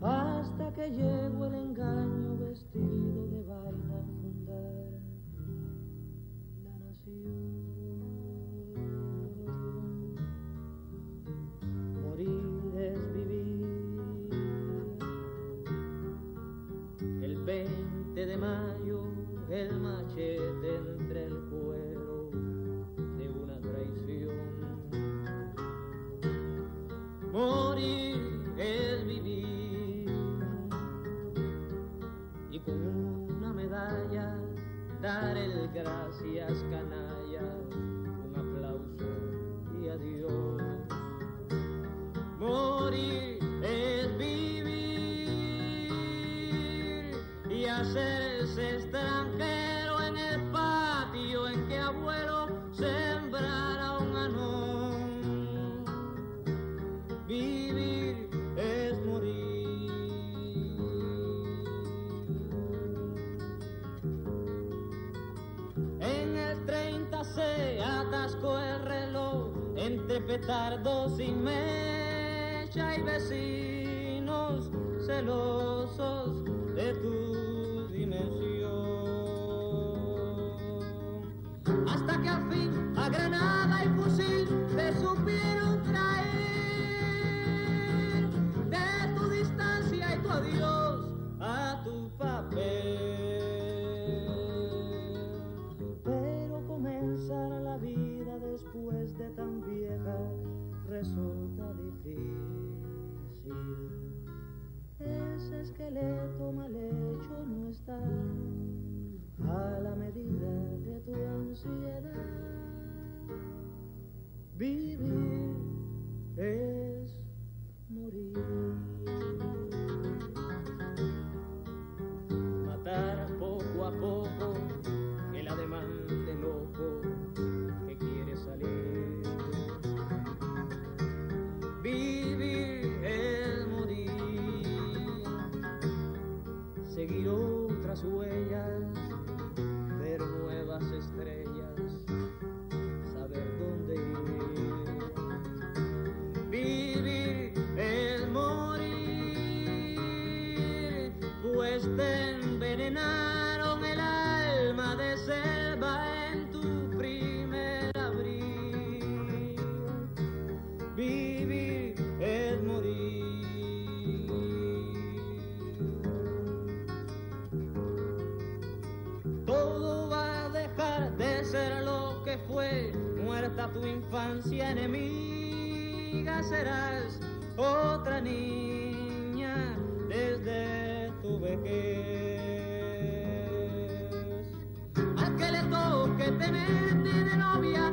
Hasta que llegó el engaño vestido Morir es vivir. Y con una medalla dar el gracias canalla, un aplauso y adiós. Morir es vivir y hacerse extranjero en el patio en que abuelo sembrara un anón. Vivir es morir. En el 30 se atascó el reloj entre petardos y mecha y vecinos celosos de tu dimensión. Hasta que al fin a granada y fusil te supieron adiós a tu papel. Pero comenzar la vida después de tan vieja resulta difícil. Ese esqueleto mal hecho no está a la medida de tu ansiedad. Vivir es te envenenaron el alma de selva en tu primer abril. Vivir es morir. Todo va a dejar de ser lo que fue, muerta tu infancia enemiga serás otra niña desde tu vejez. Al que toque tenerte de novia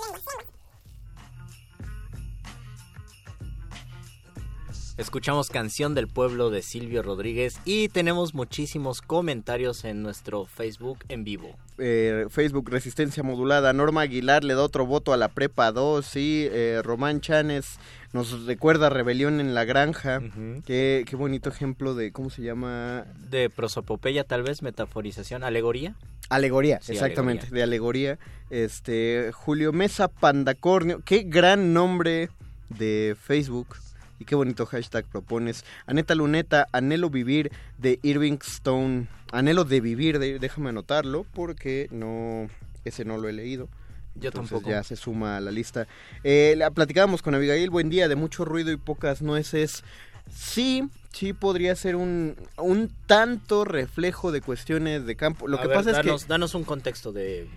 Escuchamos Canción del Pueblo de Silvio Rodríguez y tenemos muchísimos comentarios en nuestro Facebook en vivo. Eh, Facebook Resistencia Modulada. Norma Aguilar le da otro voto a la Prepa 2. Y eh, Román Chanes nos recuerda Rebelión en la Granja. qué, qué bonito ejemplo de, ¿cómo se llama? De prosopopeya, tal vez, metaforización, alegoría. Alegoría, Sí, exactamente, de alegoría. Este, Julio Mesa Pandacornio, qué gran nombre de Facebook. Y qué bonito hashtag propones. Aneta Luneta, Anhelo Vivir de Irving Stone. Anhelo de Vivir, de- déjame anotarlo porque no, ese no lo he leído. Yo Entonces tampoco. Ya se suma a la lista. Eh, la platicábamos con Abigail, buen día, de mucho ruido y pocas nueces. Sí, sí podría ser un, un tanto reflejo de cuestiones de campo. Lo A que ver, pasa danos, es que danos un contexto de,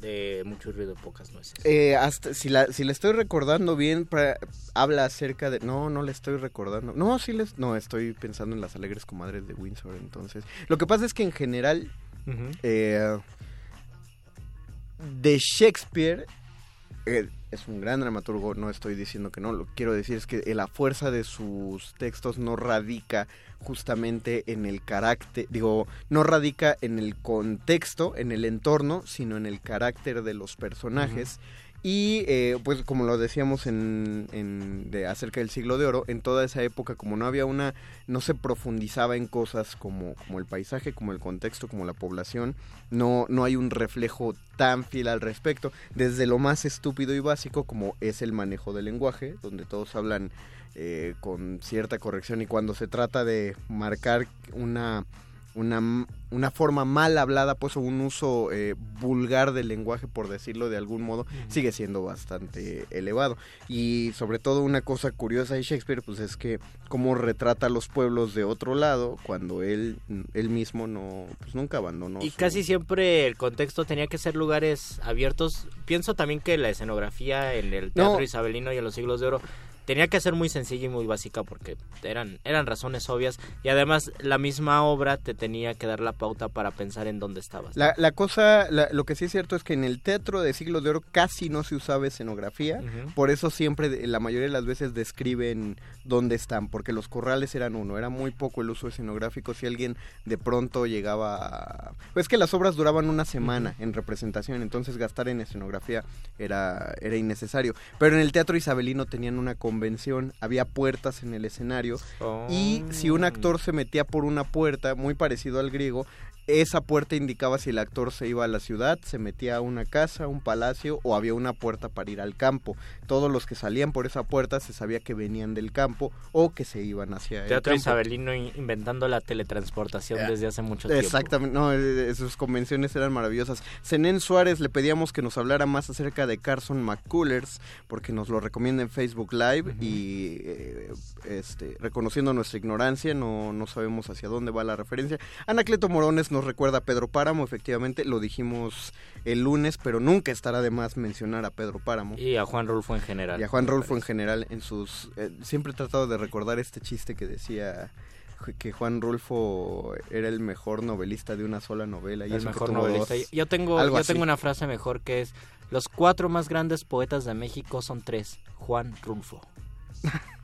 de mucho ruido, pocas nueces. eh, hasta si la si le estoy recordando bien pra- habla acerca de no no le estoy recordando. No sí les no estoy pensando en las alegres comadres de Windsor entonces. Lo que pasa es que en general eh, de Shakespeare eh, es un gran dramaturgo, no estoy diciendo que no, lo que quiero decir es que eh, la fuerza de sus textos no radica justamente en el carácter, digo, no radica en el contexto, en el entorno, sino en el carácter de los personajes. Y eh, pues como lo decíamos en, en- de acerca del siglo de oro, en toda esa época como no había una, no se profundizaba en cosas como, como el paisaje, como el contexto, como la población, no, no hay un reflejo tan fiel al respecto, desde lo más estúpido y básico como es el manejo del lenguaje, donde todos hablan eh, con cierta corrección y cuando se trata de marcar una una, una forma mal hablada, pues o un uso eh, vulgar del lenguaje, por decirlo de algún modo, sigue siendo bastante elevado. Y sobre todo una cosa curiosa de Shakespeare, pues es que cómo retrata a los pueblos de otro lado cuando él, él mismo no, pues nunca abandonó. Y su- casi siempre el contexto tenía que ser lugares abiertos. Pienso también que la escenografía en el teatro No. isabelino y en los siglos de oro tenía que ser muy sencilla y muy básica porque eran, eran razones obvias y además la misma obra te tenía que dar la pauta para pensar en dónde estabas. La, la cosa, la- lo que sí es cierto es que en el teatro de siglo de oro casi no se usaba escenografía, Ujú. por eso siempre, la mayoría de las veces describen dónde están, porque los corrales eran uno, era muy poco el uso escenográfico, si alguien de pronto llegaba a... Pues que las obras duraban una semana en representación, entonces gastar en escenografía era, era innecesario, pero en el teatro isabelino tenían una convención, había puertas en el escenario, y si un actor se metía por una puerta, muy parecido al griego, esa puerta indicaba si el actor se iba a la ciudad, se metía a una casa, un palacio o había una puerta para ir al campo. Todos los que salían por esa puerta se sabía que venían del campo o que se iban hacia el Teatro campo. isabelino in- inventando la teletransportación desde hace mucho tiempo. Exactamente, no, eh, sus convenciones eran maravillosas. Zenén Suárez le pedíamos que nos hablara más acerca de Carson McCullers, porque nos lo recomienda en Facebook Live y eh, este, reconociendo nuestra ignorancia, no, no sabemos hacia dónde va la referencia. Anacleto Morones nos recuerda a Pedro Páramo, efectivamente, lo dijimos el lunes, pero nunca estará de más mencionar a Pedro Páramo. Y a Juan Rulfo en general. Y a Juan Rulfo en general, en sus... eh, siempre he tratado de recordar este chiste que decía que Juan Rulfo era el mejor novelista de una sola novela. Y el mejor novelista. dos. Yo tengo, yo así. tengo una frase mejor que es los cuatro más grandes poetas de México son tres. Juan Rulfo.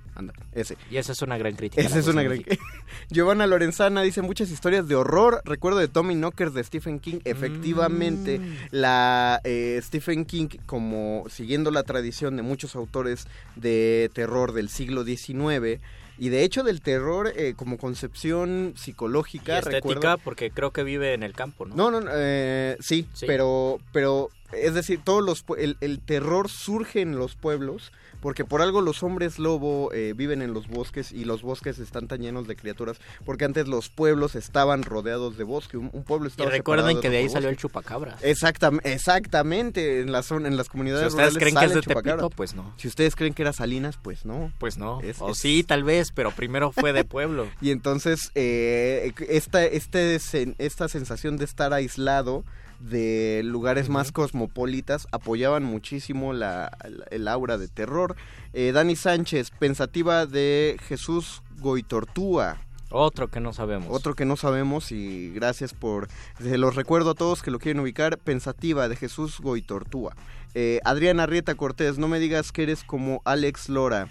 Ese. Y esa es una gran crítica. Esa es una gran... Giovanna Lorenzana dice muchas historias de horror. Recuerdo de Tommy Knockers de Stephen King. Efectivamente, Mm. la eh, Stephen King, como siguiendo la tradición de muchos autores de terror del siglo XIX, y de hecho del terror eh, como concepción Y psicológica, estética recuerdo- porque creo que vive en el campo, ¿no? No, no, no, eh, sí, Sí. pero, pero, es decir, todos los, el, el terror surge en los pueblos, porque por algo los hombres lobo eh, viven en los bosques y los bosques están tan llenos de criaturas, porque antes los pueblos estaban rodeados de bosque, un, un pueblo Y estaba recuerden separado que de ahí salió el chupacabra. Exactam- exactamente, en la zona, en las Si comunidades ustedes rurales creen que es de. Tepito, pues no. Si ustedes creen que era Salinas, pues no. Pues no. Es- o es- sí, tal vez, pero primero fue de pueblo. Y entonces eh, esta, este, esta sensación de estar aislado de lugares más cosmopolitas apoyaban muchísimo la, la- el aura de terror. Eh, Dani Sánchez, pensativa de Jesús Goitortúa. Otro que no sabemos. Otro que no sabemos y gracias por... Se los recuerdo a todos que lo quieren ubicar. Pensativa de Jesús Goitortúa. Eh, Adriana Rieta Cortés, no me digas que eres como Alex Lora.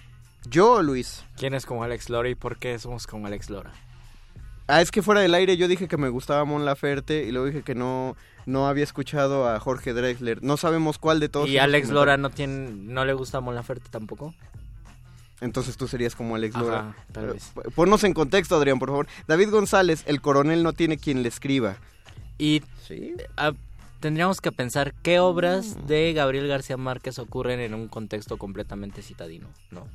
Yo, Luis. ¿Quién es como Alex Lora y por qué somos como Alex Lora? Ah, es que fuera del aire yo dije que me gustaba Mon Laferte y luego dije que no, no había escuchado a Jorge Drexler. No sabemos cuál de todos. ¿Y Alex. Lora no tiene, no le gusta Mon Laferte tampoco? Entonces tú serías como Alex Ajá, Lora. tal Eh, vez. Ponnos en contexto, Adrián, por favor. David González, el coronel no tiene quien le escriba. Y ¿Sí? ah, tendríamos que pensar qué obras de Gabriel García Márquez ocurren en un contexto completamente citadino, ¿no?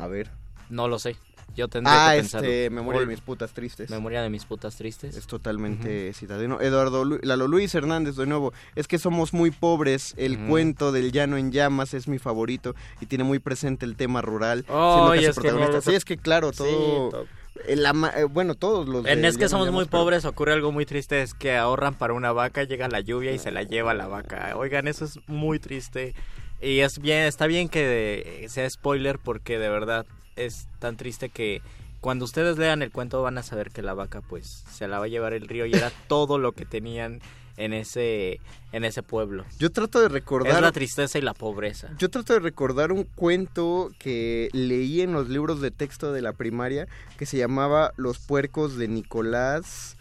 A ver. No lo sé. Yo tendré Ah, que pensarlo. este, Memoria de mis putas tristes. Memoria de mis putas tristes. Es totalmente citadino. Eduardo Lu- Lalo Luis Hernández, de nuevo. Es que somos muy pobres. El cuento del llano en llamas es mi favorito y tiene muy presente el tema rural. Oh, y es genial. Sí, es que claro, todo. eh, la eh, bueno, todos los. En Es que somos muy pero- pobres ocurre algo muy triste, es que ahorran para una vaca, llega la lluvia y se la lleva la vaca. Oigan, eso es muy triste. Y es bien, está bien que sea spoiler porque de verdad es tan triste que cuando ustedes lean el cuento van a saber que la vaca pues se la va a llevar el río y era todo lo que tenían en ese en ese pueblo. Yo trato de recordar. Es la tristeza y la pobreza. Yo trato de recordar un cuento que leí en los libros de texto de la primaria que se llamaba Los puercos de Nicolás.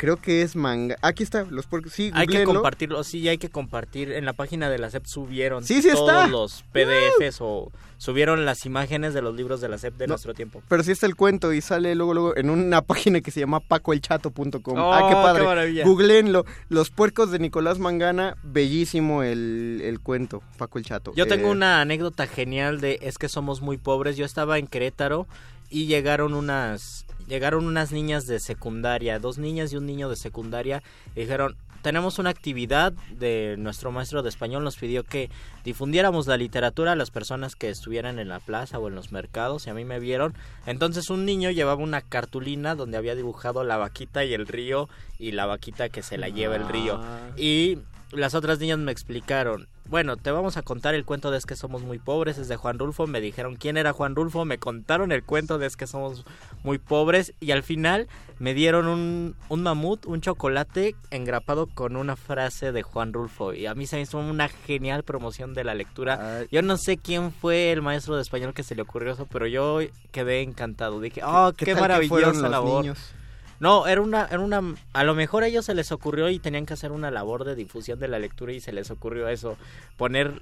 Creo que es manga. Aquí está, los puercos. Sí, Hay que compartirlo, sí, hay que compartir. En la página de la SEP subieron Sí, sí todos está. los PDFs o subieron las imágenes de los libros de la SEP de No, nuestro tiempo. Pero sí está el cuento y sale luego luego en una página que se llama pacoelchato.com. Oh, ah, qué padre. qué maravilla. Googleenlo. Los puercos de Nicolás Mangana, bellísimo el, el cuento, Paco el Chato. Yo tengo Eh, una anécdota genial de es que somos muy pobres. Yo estaba en Querétaro y llegaron unas llegaron unas niñas de secundaria, dos niñas y un niño de secundaria y dijeron, "Tenemos una actividad de nuestro maestro de español nos pidió que difundiéramos la literatura a las personas que estuvieran en la plaza o en los mercados y a mí me vieron. Entonces un niño llevaba una cartulina donde había dibujado la vaquita y el río y la vaquita que se la lleva el río. Ah. Y las otras niñas me explicaron, bueno, te vamos a contar el cuento de Es que somos muy pobres, es de Juan Rulfo, me dijeron quién era Juan Rulfo, me contaron el cuento de Es que somos muy pobres y al final me dieron un, un mamut, un chocolate engrapado con una frase de Juan Rulfo y a mí se me hizo una genial promoción de la lectura. Yo no sé quién fue el maestro de español que se le ocurrió eso, pero yo quedé encantado, dije, oh, ¿Qué qué, maravillosa labor. niños? No, era una, era una, a lo mejor a ellos se les ocurrió y tenían que hacer una labor de difusión de la lectura y se les ocurrió eso, poner,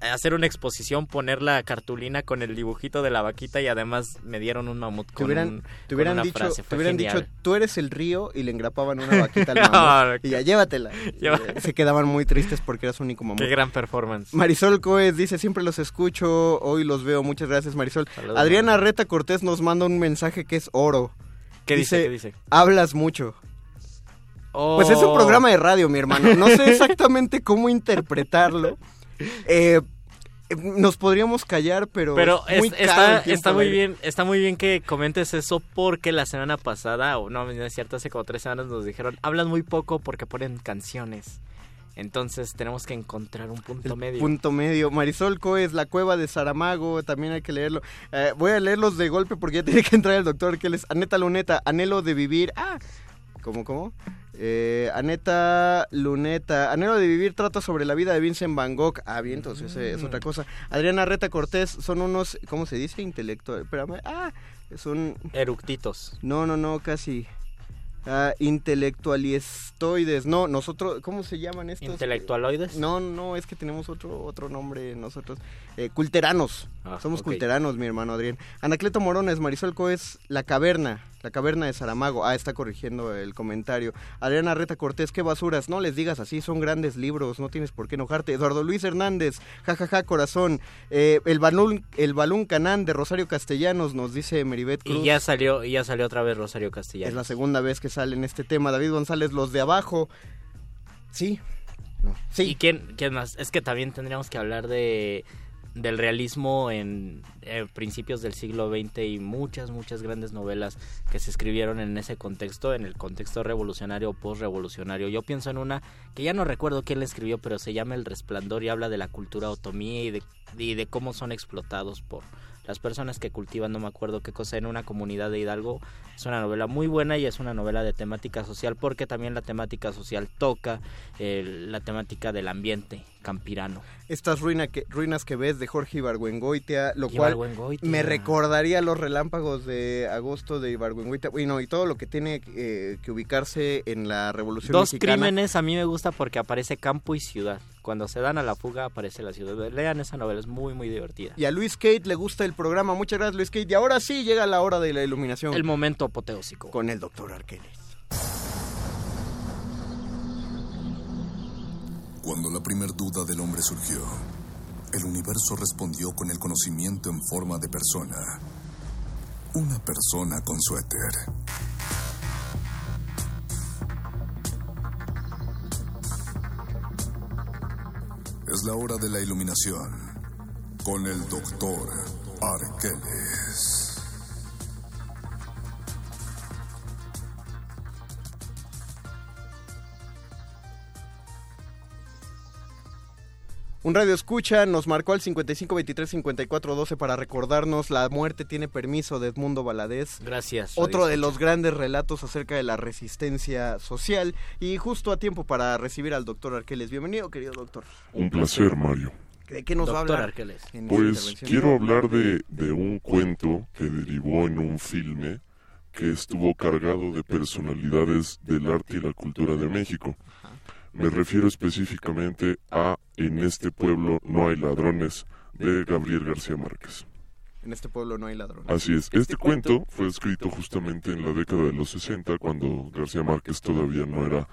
hacer una exposición, poner la cartulina con el dibujito de la vaquita y además me dieron un mamut Te con, hubieran, un- te con hubieran una dicho, frase, te fue hubieran genial. dicho, tú eres el río y le engrapaban una vaquita al No, mamut y ya llévatela. Eh, Se quedaban muy tristes porque eras único mamut. Qué gran performance. Marisol Coes dice, siempre los escucho, hoy los veo, muchas gracias Marisol. Saludos, Adriana Reta Cortés nos manda un mensaje que es oro. ¿Qué dice? ¿Qué dice? Hablas mucho. Oh. Pues es un programa de radio, mi hermano. No sé exactamente cómo interpretarlo. Eh, nos podríamos callar, pero, Pero es muy es- está, muy bien, está muy bien que comentes eso porque la semana pasada, o no, no es cierto, hace como tres semanas nos dijeron, hablan muy poco porque ponen canciones. Entonces tenemos que encontrar un punto medio. Punto medio. Marisol Coes, La Cueva de Saramago, también hay que leerlo. Eh, voy a leerlos de golpe porque ya tiene que entrar el doctor, que él es Aneta Luneta, Anhelo de Vivir. Ah, ¿cómo, cómo? Eh, Aneta Luneta, Anhelo de Vivir trata sobre la vida de Vincent Van Gogh. Ah, bien, entonces es otra cosa. Adriana Reta Cortés, son unos, ¿cómo se dice? Intelectuales. Espérame. Ah, son... Eructitos. No, no, no, casi. Ah, intelectualistoides. No, nosotros, ¿cómo se llaman estos? ¿Intelectualoides? No, no, es que tenemos otro otro nombre nosotros. Eh, culteranos. Ah, Somos culteranos, mi hermano Adrián. Anacleto Morones, Marisol Coes, La Caverna. La Caverna de Saramago. Ah, está corrigiendo el comentario. Adriana Reta Cortés, qué basuras. No les digas así, son grandes libros, no tienes por qué enojarte. Eduardo Luis Hernández, jajaja, corazón. Eh, el balón el balón Canán de Rosario Castellanos, nos dice Meribet Cruz. Y ya salió, y ya salió otra vez Rosario Castellanos. Es la segunda vez que sale en este tema. David González, los de abajo. Sí. Sí. ¿Y quién, quién más? Es que también tendríamos que hablar de del realismo en eh, principios del siglo XX y muchas, muchas grandes novelas que se escribieron en ese contexto, en el contexto revolucionario o postrevolucionario. Yo pienso en una que ya no recuerdo quién la escribió, pero se llama El Resplandor y habla de la cultura otomí y de, y de cómo son explotados por las personas que cultivan, no me acuerdo qué cosa, en una comunidad de Hidalgo. Es una novela muy buena y es una novela de temática social porque también la temática social toca eh, la temática del ambiente campirano. Estas ruina que, ruinas que ves de Jorge Ibargüengoitia, lo cual me recordaría los relámpagos de agosto de Ibargüengoitia. Bueno, y todo lo que tiene eh, que ubicarse en la Revolución Dos Mexicana. crímenes a mí me gusta porque aparece campo y ciudad. Cuando se dan a la fuga aparece la ciudad. Lean esa novela, es muy muy divertida. Y a Luis Kate le gusta el programa. Muchas gracias, Luis Kate. Y ahora sí llega la hora de la iluminación. El momento apoteósico. Con el doctor Arqueles. Cuando la primer duda del hombre surgió, el universo respondió con el conocimiento en forma de persona. una persona con suéter. La hora de la iluminación con el doctor Arqueles. Un radio escucha nos marcó al 55 23 54 12 para recordarnos La muerte tiene permiso de Edmundo Valadez. Gracias. Otro de Escucha. los grandes relatos acerca de la resistencia social y justo a tiempo para recibir al doctor Arqueles. Bienvenido, querido doctor. Un placer, Mario. ¿De qué nos va a Doctor hablar? Arqueles. Pues quiero hablar de, de un cuento que derivó en un filme que estuvo cargado de personalidades del arte y la cultura de México. Me refiero específicamente a En este pueblo no hay ladrones de Gabriel García Márquez. En este pueblo no hay ladrones. Así es, este cuento fue escrito justamente en la década de los 60 cuando García Márquez todavía no era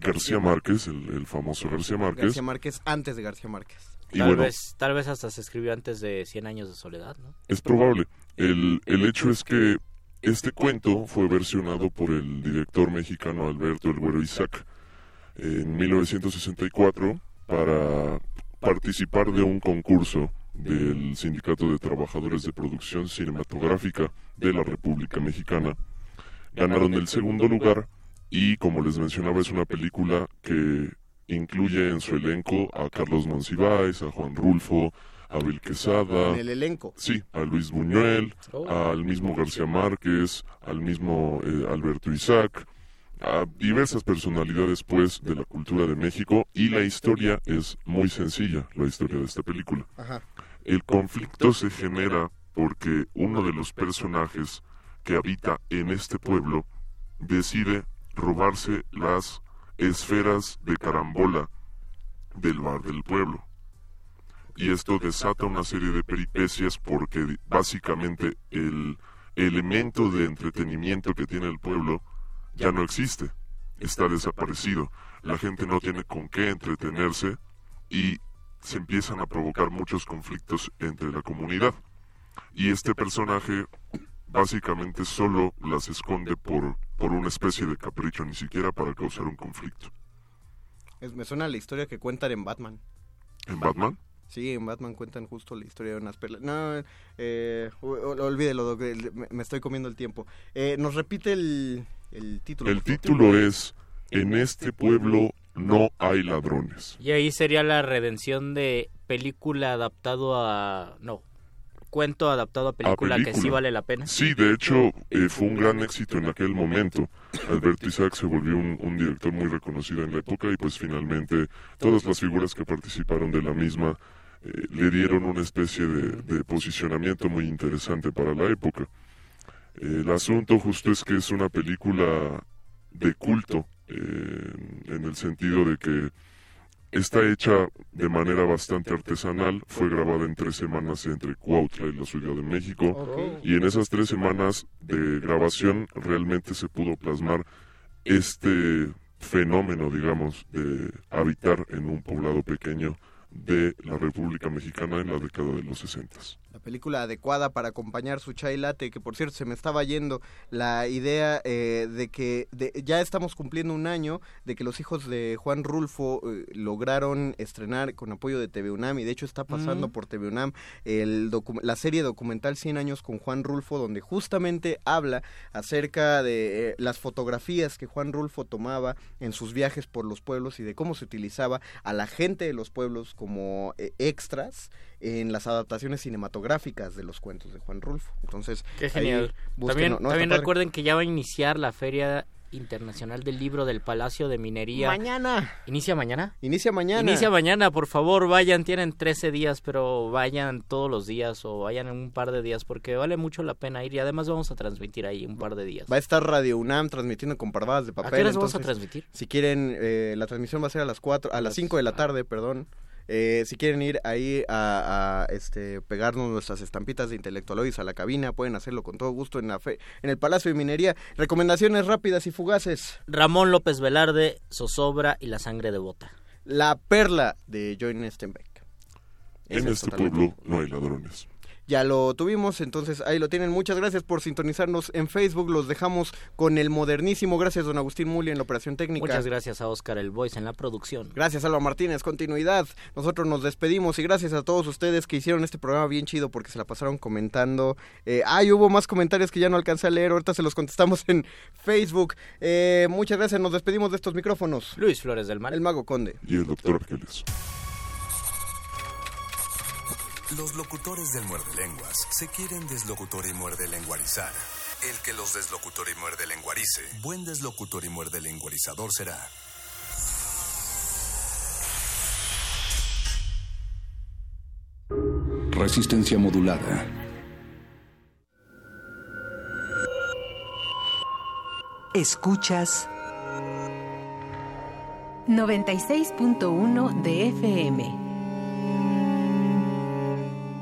García Márquez, el, el famoso García Márquez. García Márquez antes de García Márquez. Y tal, bueno, vez, tal vez hasta se escribió antes de 100 años de soledad, ¿no? Es probable. El, el hecho es que este cuento fue versionado por el director mexicano Alberto El Güero Isaac en 1964 para participar de un concurso del Sindicato de Trabajadores de Producción Cinematográfica de la República Mexicana. Ganaron el segundo lugar y, como les mencionaba, es una película que incluye en su elenco a Carlos Monsiváis, a Juan Rulfo, a Abel Quesada. En el elenco. Sí, a Luis Buñuel, Oh. al mismo García Márquez, al mismo eh, Alberto Isaac, a diversas personalidades pues de la cultura de México y la historia es muy sencilla, la historia de esta película. Ajá. El conflicto se genera porque uno de los personajes que habita en este pueblo decide robarse las esferas de carambola del bar del pueblo. Y esto desata una serie de peripecias porque básicamente el elemento de entretenimiento que tiene el pueblo ya no existe, está desaparecido. La gente no tiene con qué entretenerse y se empiezan a provocar muchos conflictos entre la comunidad. Y este personaje básicamente solo las esconde por, por una especie de capricho, ni siquiera para causar un conflicto. Es- me suena la historia que cuentan en Batman. ¿En Batman? Sí, en Batman cuentan justo la historia de unas perlas. No, eh, olvídelo, Doc, me estoy comiendo el tiempo. Eh, ¿Nos repite el, el título? El es En este pueblo no hay ladrones. Y ahí sería la redención de película adaptado a... No, cuento adaptado a película, que sí vale la pena. Sí, de hecho, eh, fue un gran éxito en aquel momento. Alberto Isaac se volvió un, un director muy reconocido en la época y pues finalmente todas las figuras que participaron de la misma eh, le dieron una especie de, de posicionamiento muy interesante para la época. El asunto justo es que es una película de culto, eh, en el sentido de que Está hecha de manera bastante artesanal, fue grabada en tres semanas entre Cuautla y la Ciudad de México y en esas tres semanas de grabación realmente se pudo plasmar este fenómeno, digamos, de habitar en un poblado pequeño de la República Mexicana en la década de los 60. La película adecuada para acompañar su chai latte, que por cierto se me estaba yendo la idea eh, de que de- ya estamos cumpliendo un año de que los hijos de Juan Rulfo eh, lograron estrenar con apoyo de TV UNAM y de hecho está pasando Mm. por TV UNAM el la serie documental 100 años con Juan Rulfo donde justamente habla acerca de eh, las fotografías que Juan Rulfo tomaba en sus viajes por los pueblos y de cómo se utilizaba a la gente de los pueblos como extras en las adaptaciones cinematográficas de los cuentos de Juan Rulfo. Entonces, Qué genial. busquen, también ¿no? ¿No? también Está padre. recuerden que ya va a iniciar la Feria Internacional del Libro del Palacio de Minería. Mañana. ¿Inicia mañana? Inicia mañana. Inicia mañana, por favor, vayan, tienen 13 días, pero vayan todos los días o vayan en un par de días porque vale mucho la pena ir y además vamos a transmitir ahí un par de días. Va a estar Radio UNAM transmitiendo con parvadas de papel. qué horas vamos a transmitir? Si quieren, eh, la transmisión va a ser a las 4, a las 5 de la tarde, perdón. Eh, si quieren ir ahí a, a, este pegarnos nuestras estampitas de intelectualoides a la cabina, pueden hacerlo con todo gusto en la fe, en el Palacio de Minería. Recomendaciones rápidas y fugaces. Ramón López Velarde, Zozobra y La Sangre de Bota. La perla de Joan Stenbeck. En este pueblo no hay ladrones. Ya lo tuvimos, entonces ahí lo tienen. Muchas gracias por sintonizarnos en Facebook, los dejamos con el modernísimo. Gracias, don Agustín Muli, en la operación técnica. Muchas gracias a Oscar El Voice en la producción. Gracias, Álvaro Martínez, continuidad. Nosotros nos despedimos y gracias a todos ustedes que hicieron este programa bien chido porque se la pasaron comentando. Eh, ay, hubo más comentarios que ya no alcancé a leer, ahorita se los contestamos en Facebook. Eh, muchas gracias, nos despedimos de estos micrófonos. Luis Flores del Mar. El Mago Conde. Y el doctor Argeles. Los locutores del muerde lenguas se quieren deslocutor y muerde lenguarizar. El que los deslocutor y muerde lenguarice, buen deslocutor y muerde lenguarizador será. Resistencia modulada. Escuchas 96.1 de FM.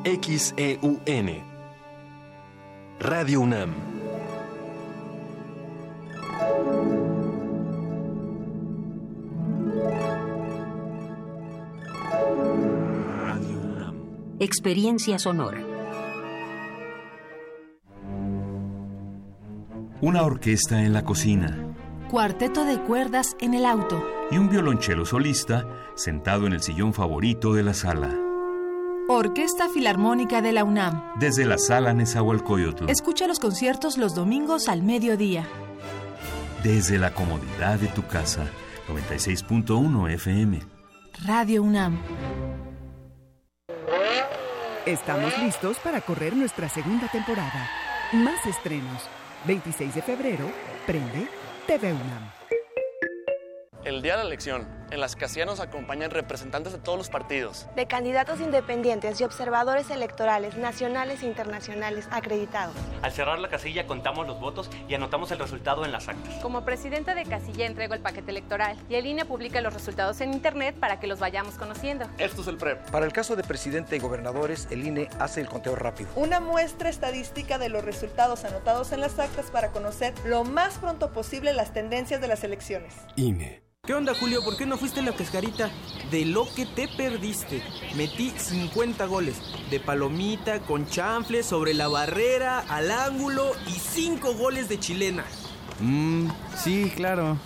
XEUN. Radio UNAM. Experiencia sonora. Una orquesta en la cocina Cuarteto de cuerdas en el auto. y un violonchelo solista sentado en el sillón favorito de la sala. Orquesta Filarmónica de la UNAM. Desde la sala Nezahualcóyotl, Escucha los conciertos los domingos al mediodía. desde la comodidad de tu casa. 96.1 FM. Radio UNAM. Estamos listos para correr nuestra segunda temporada. Más estrenos. 26 de febrero, prende TV UNAM. El día de la elección, en las casillas nos acompañan representantes de todos los partidos. de candidatos independientes y observadores electorales nacionales e internacionales acreditados. Al cerrar la casilla contamos los votos y anotamos el resultado en las actas. Como presidente de casilla entrego el paquete electoral y el INE publica los resultados en internet para que los vayamos conociendo. Esto es el PREP. Para el caso de presidente y gobernadores, el INE hace el conteo rápido. Una muestra estadística de los resultados anotados en las actas para conocer lo más pronto posible las tendencias de las elecciones. INE. ¿Qué onda, Julio? ¿Por qué no fuiste en la cascarita? De lo que te perdiste. Metí 50 goles. De palomita, con chanfle, sobre la barrera, al ángulo y 5 goles de chilena. Mmm, sí, claro.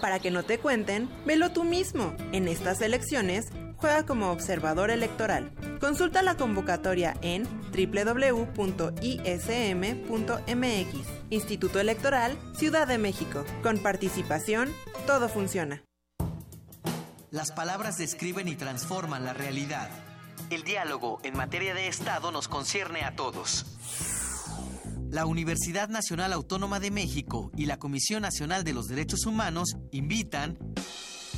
Para que no te cuenten, velo tú mismo. En estas elecciones, juega como observador electoral. Consulta la convocatoria en www.ism.mx. Instituto Electoral, Ciudad de México. Con participación, todo funciona. Las palabras describen y transforman la realidad. El diálogo en materia de Estado nos concierne a todos. La Universidad Nacional Autónoma de México y la Comisión Nacional de los Derechos Humanos invitan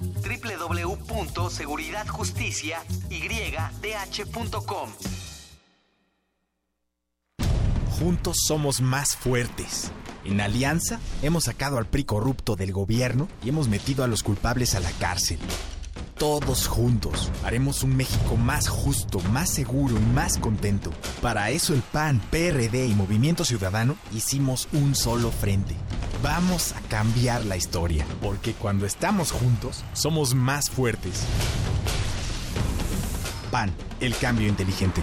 www.seguridadjusticiaydh.com. Juntos somos más fuertes. En Alianza hemos sacado al PRI corrupto del gobierno y hemos metido a los culpables a la cárcel. Todos juntos haremos un México más justo, más seguro y más contento. Para eso el PAN, PRD y Movimiento Ciudadano hicimos un solo frente. Vamos a cambiar la historia, porque cuando estamos juntos somos más fuertes. PAN, el cambio inteligente.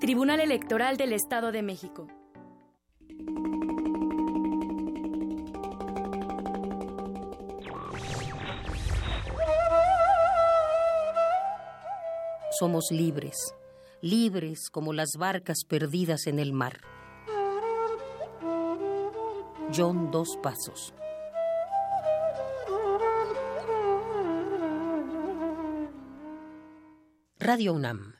Tribunal Electoral del Estado de México. Somos libres, libres como las barcas perdidas en el mar. John Dos Pasos. Radio UNAM.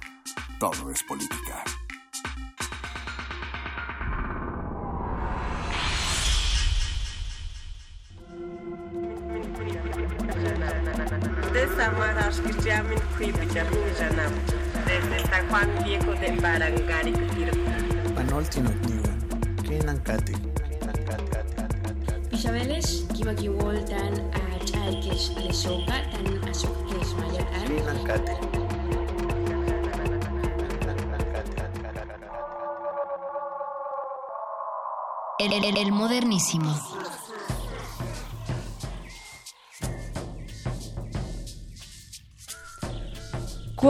Todo es política. Desde San Juan Viejo de modernísimo.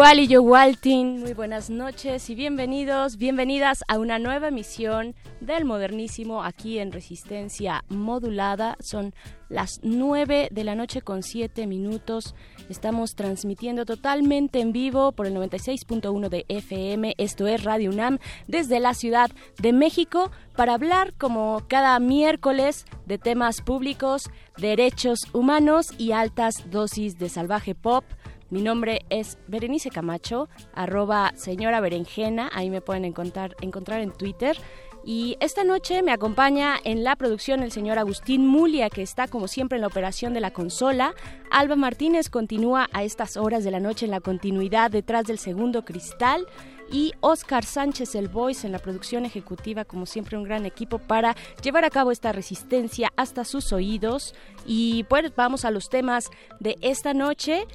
Kuali yo Waltin, muy buenas noches y bienvenidos, bienvenidas a una nueva emisión del Modernísimo aquí en Resistencia Modulada. Son las 9 de la noche con 7 minutos. Estamos transmitiendo totalmente en vivo por el 96.1 de FM. Esto es Radio UNAM desde la Ciudad de México para hablar como cada miércoles de temas públicos, derechos humanos y altas dosis de salvaje pop. Mi nombre es Berenice Camacho, arroba señora berenjena, ahí me pueden encontrar, encontrar en Twitter. Y esta noche me acompaña en la producción el señor Agustín Mulia, que está como siempre en la operación de la consola. Alba Martínez continúa a estas horas de la noche en la continuidad detrás del segundo cristal. Y Oscar Sánchez, el voice, en la producción ejecutiva, como siempre un gran equipo para llevar a cabo esta resistencia hasta sus oídos. Y pues vamos a los temas de esta noche.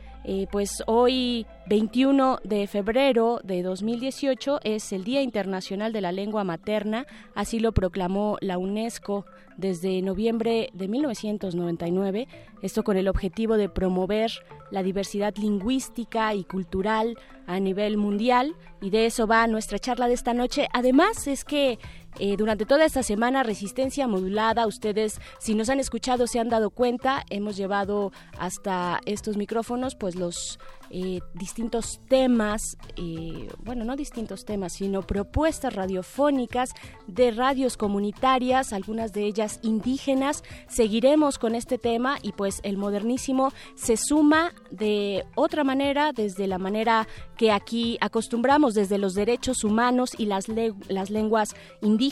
Pues hoy 21 de febrero de 2018 es el Día Internacional de la Lengua Materna, así lo proclamó la UNESCO desde noviembre de 1999, esto con el objetivo de promover la diversidad lingüística y cultural a nivel mundial y de eso va nuestra charla de esta noche. Además es que eh, durante toda esta semana Resistencia Modulada, ustedes si nos han escuchado se han dado cuenta, hemos llevado hasta estos micrófonos pues los eh, distintos temas, eh, bueno, no distintos temas, sino propuestas radiofónicas de radios comunitarias, algunas de ellas indígenas. Seguiremos con este tema y pues el modernísimo se suma de otra manera, desde la manera que aquí acostumbramos, desde los derechos humanos y las, las lenguas indígenas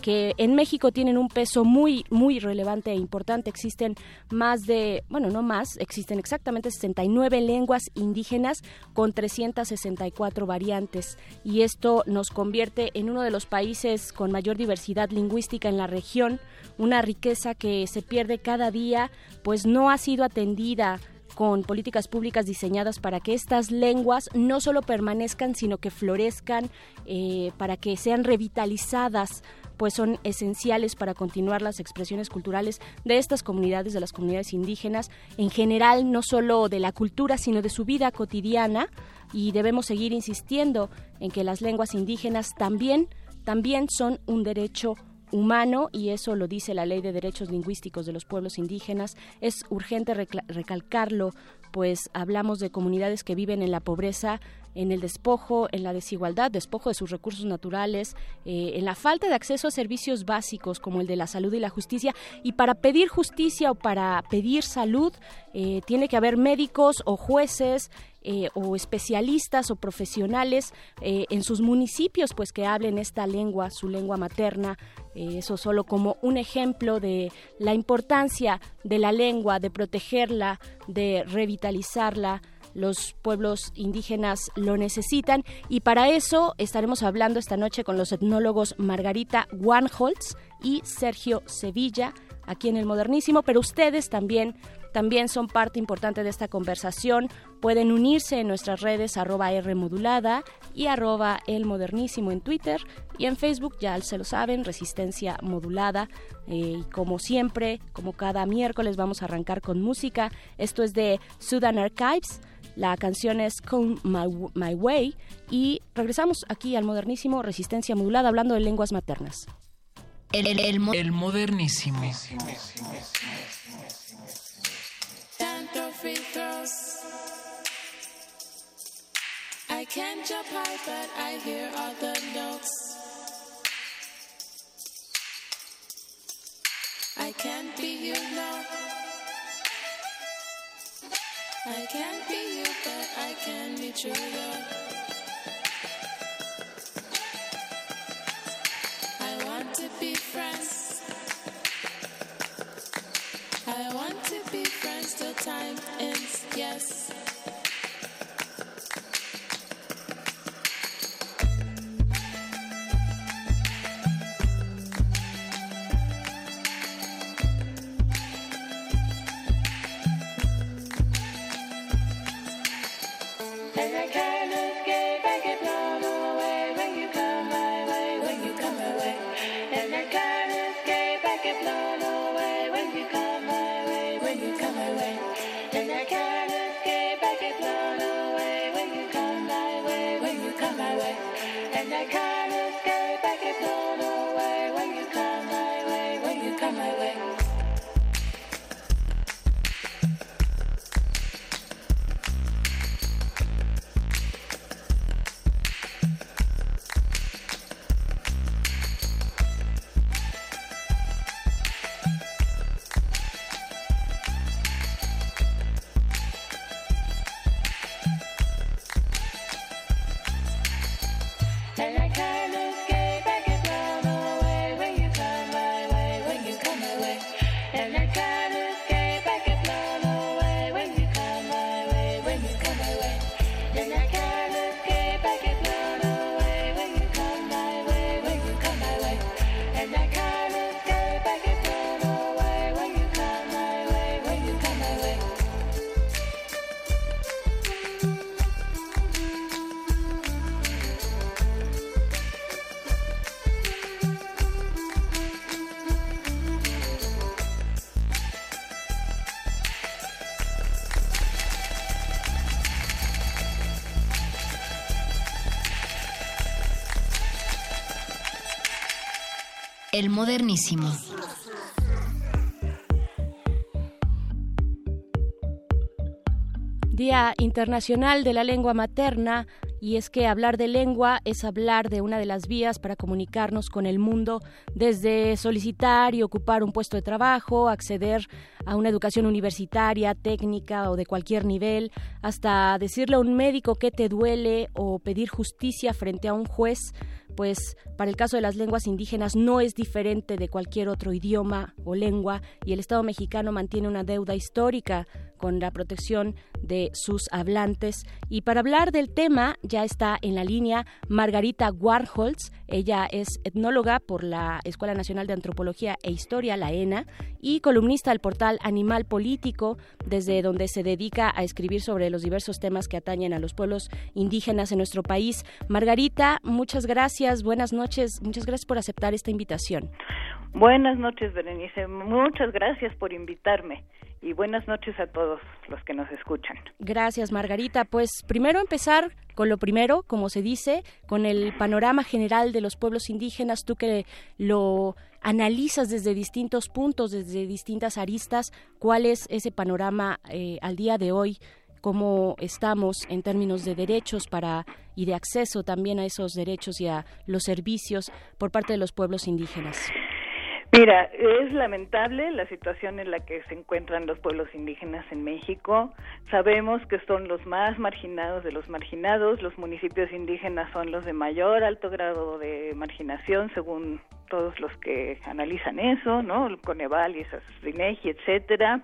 que en México tienen un peso muy, muy relevante e importante. Existen más de, bueno, no más, existen exactamente 69 lenguas indígenas con 364 variantes. Y esto nos convierte en uno de los países con mayor diversidad lingüística en la región, una riqueza que se pierde cada día, pues no ha sido atendida con políticas públicas diseñadas para que estas lenguas no solo permanezcan, sino que florezcan, eh, para que sean revitalizadas pues son esenciales para continuar las expresiones culturales de estas comunidades, de las comunidades indígenas, en general, no solo de la cultura, sino de su vida cotidiana, y debemos seguir insistiendo en que las lenguas indígenas también, también son un derecho humano y eso lo dice la Ley de Derechos Lingüísticos de los Pueblos Indígenas. Es urgente recalcarlo, pues hablamos de comunidades que viven en la pobreza, en el despojo, en la desigualdad, despojo de sus recursos naturales, eh, en la falta de acceso a servicios básicos como el de la salud y la justicia. Y para pedir justicia o para pedir salud, eh, tiene que haber médicos o jueces eh, o especialistas o profesionales en sus municipios, pues que hablen esta lengua, su lengua materna. eso solo como un ejemplo de la importancia de la lengua, de protegerla, de revitalizarla los pueblos indígenas lo necesitan y para eso estaremos hablando esta noche con los etnólogos Margarita Wanholtz y Sergio Sevilla aquí en el Modernísimo, pero ustedes también también son parte importante de esta conversación. Pueden unirse en nuestras redes arroba R modulada y arroba el modernísimo en Twitter y en Facebook, ya se lo saben, Resistencia Modulada. Eh, y como siempre, como cada miércoles, vamos a arrancar con música. Esto es de Sudan Archives. La canción es Come My, Way y regresamos aquí al modernísimo Resistencia Modulada hablando de lenguas maternas. El, el, el, el modernísimo. Tanto free throws. I can't jump high, but I hear all the notes. I can't be you, no. I can't be you, but I can be true though. Friends. I want to be friends till time ends, yes. Modernísimo. Día Internacional de la Lengua Materna y es que hablar de lengua es hablar de una de las vías para comunicarnos con el mundo, desde solicitar y ocupar un puesto de trabajo, acceder a una educación universitaria, técnica o de cualquier nivel, hasta decirle a un médico que te duele o pedir justicia frente a un juez pues para el caso de las lenguas indígenas no es diferente de cualquier otro idioma o lengua y el Estado mexicano mantiene una deuda histórica con la protección de sus hablantes. Y para hablar del tema ya está en la línea Margarita Warholz. Ella es etnóloga por la Escuela Nacional de Antropología e Historia, la ENA, y columnista del portal Animal Político, desde donde se dedica a escribir sobre los diversos temas que atañen a los pueblos indígenas en nuestro país. Margarita, muchas gracias, buenas noches, muchas gracias por aceptar esta invitación. Buenas noches, Berenice. Muchas gracias por invitarme y buenas noches a todos los que nos escuchan. Gracias, Margarita. Pues primero empezar con lo primero, como se dice, con el panorama general de los pueblos indígenas, tú que lo analizas desde distintos puntos, desde distintas aristas, ¿cuál es ese panorama eh, al día de hoy? cómo estamos en términos de derechos para y de acceso también a esos derechos y a los servicios por parte de los pueblos indígenas. Mira, es lamentable la situación en la que se encuentran los pueblos indígenas en México. Sabemos que son los más marginados de los marginados. Los municipios indígenas son los de mayor alto grado de marginación, según todos los que analizan eso, ¿no? Coneval y Inegi, etcétera.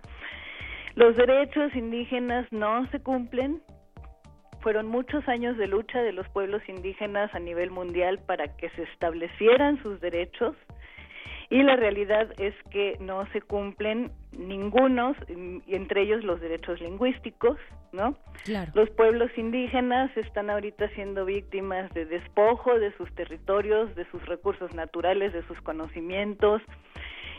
Los derechos indígenas no se cumplen. Fueron muchos años de lucha de los pueblos indígenas a nivel mundial para que se establecieran sus derechos y la realidad es que no se cumplen ningunos, entre ellos los derechos lingüísticos, ¿no? Claro. Los pueblos indígenas están ahorita siendo víctimas de despojo de sus territorios, de sus recursos naturales, de sus conocimientos,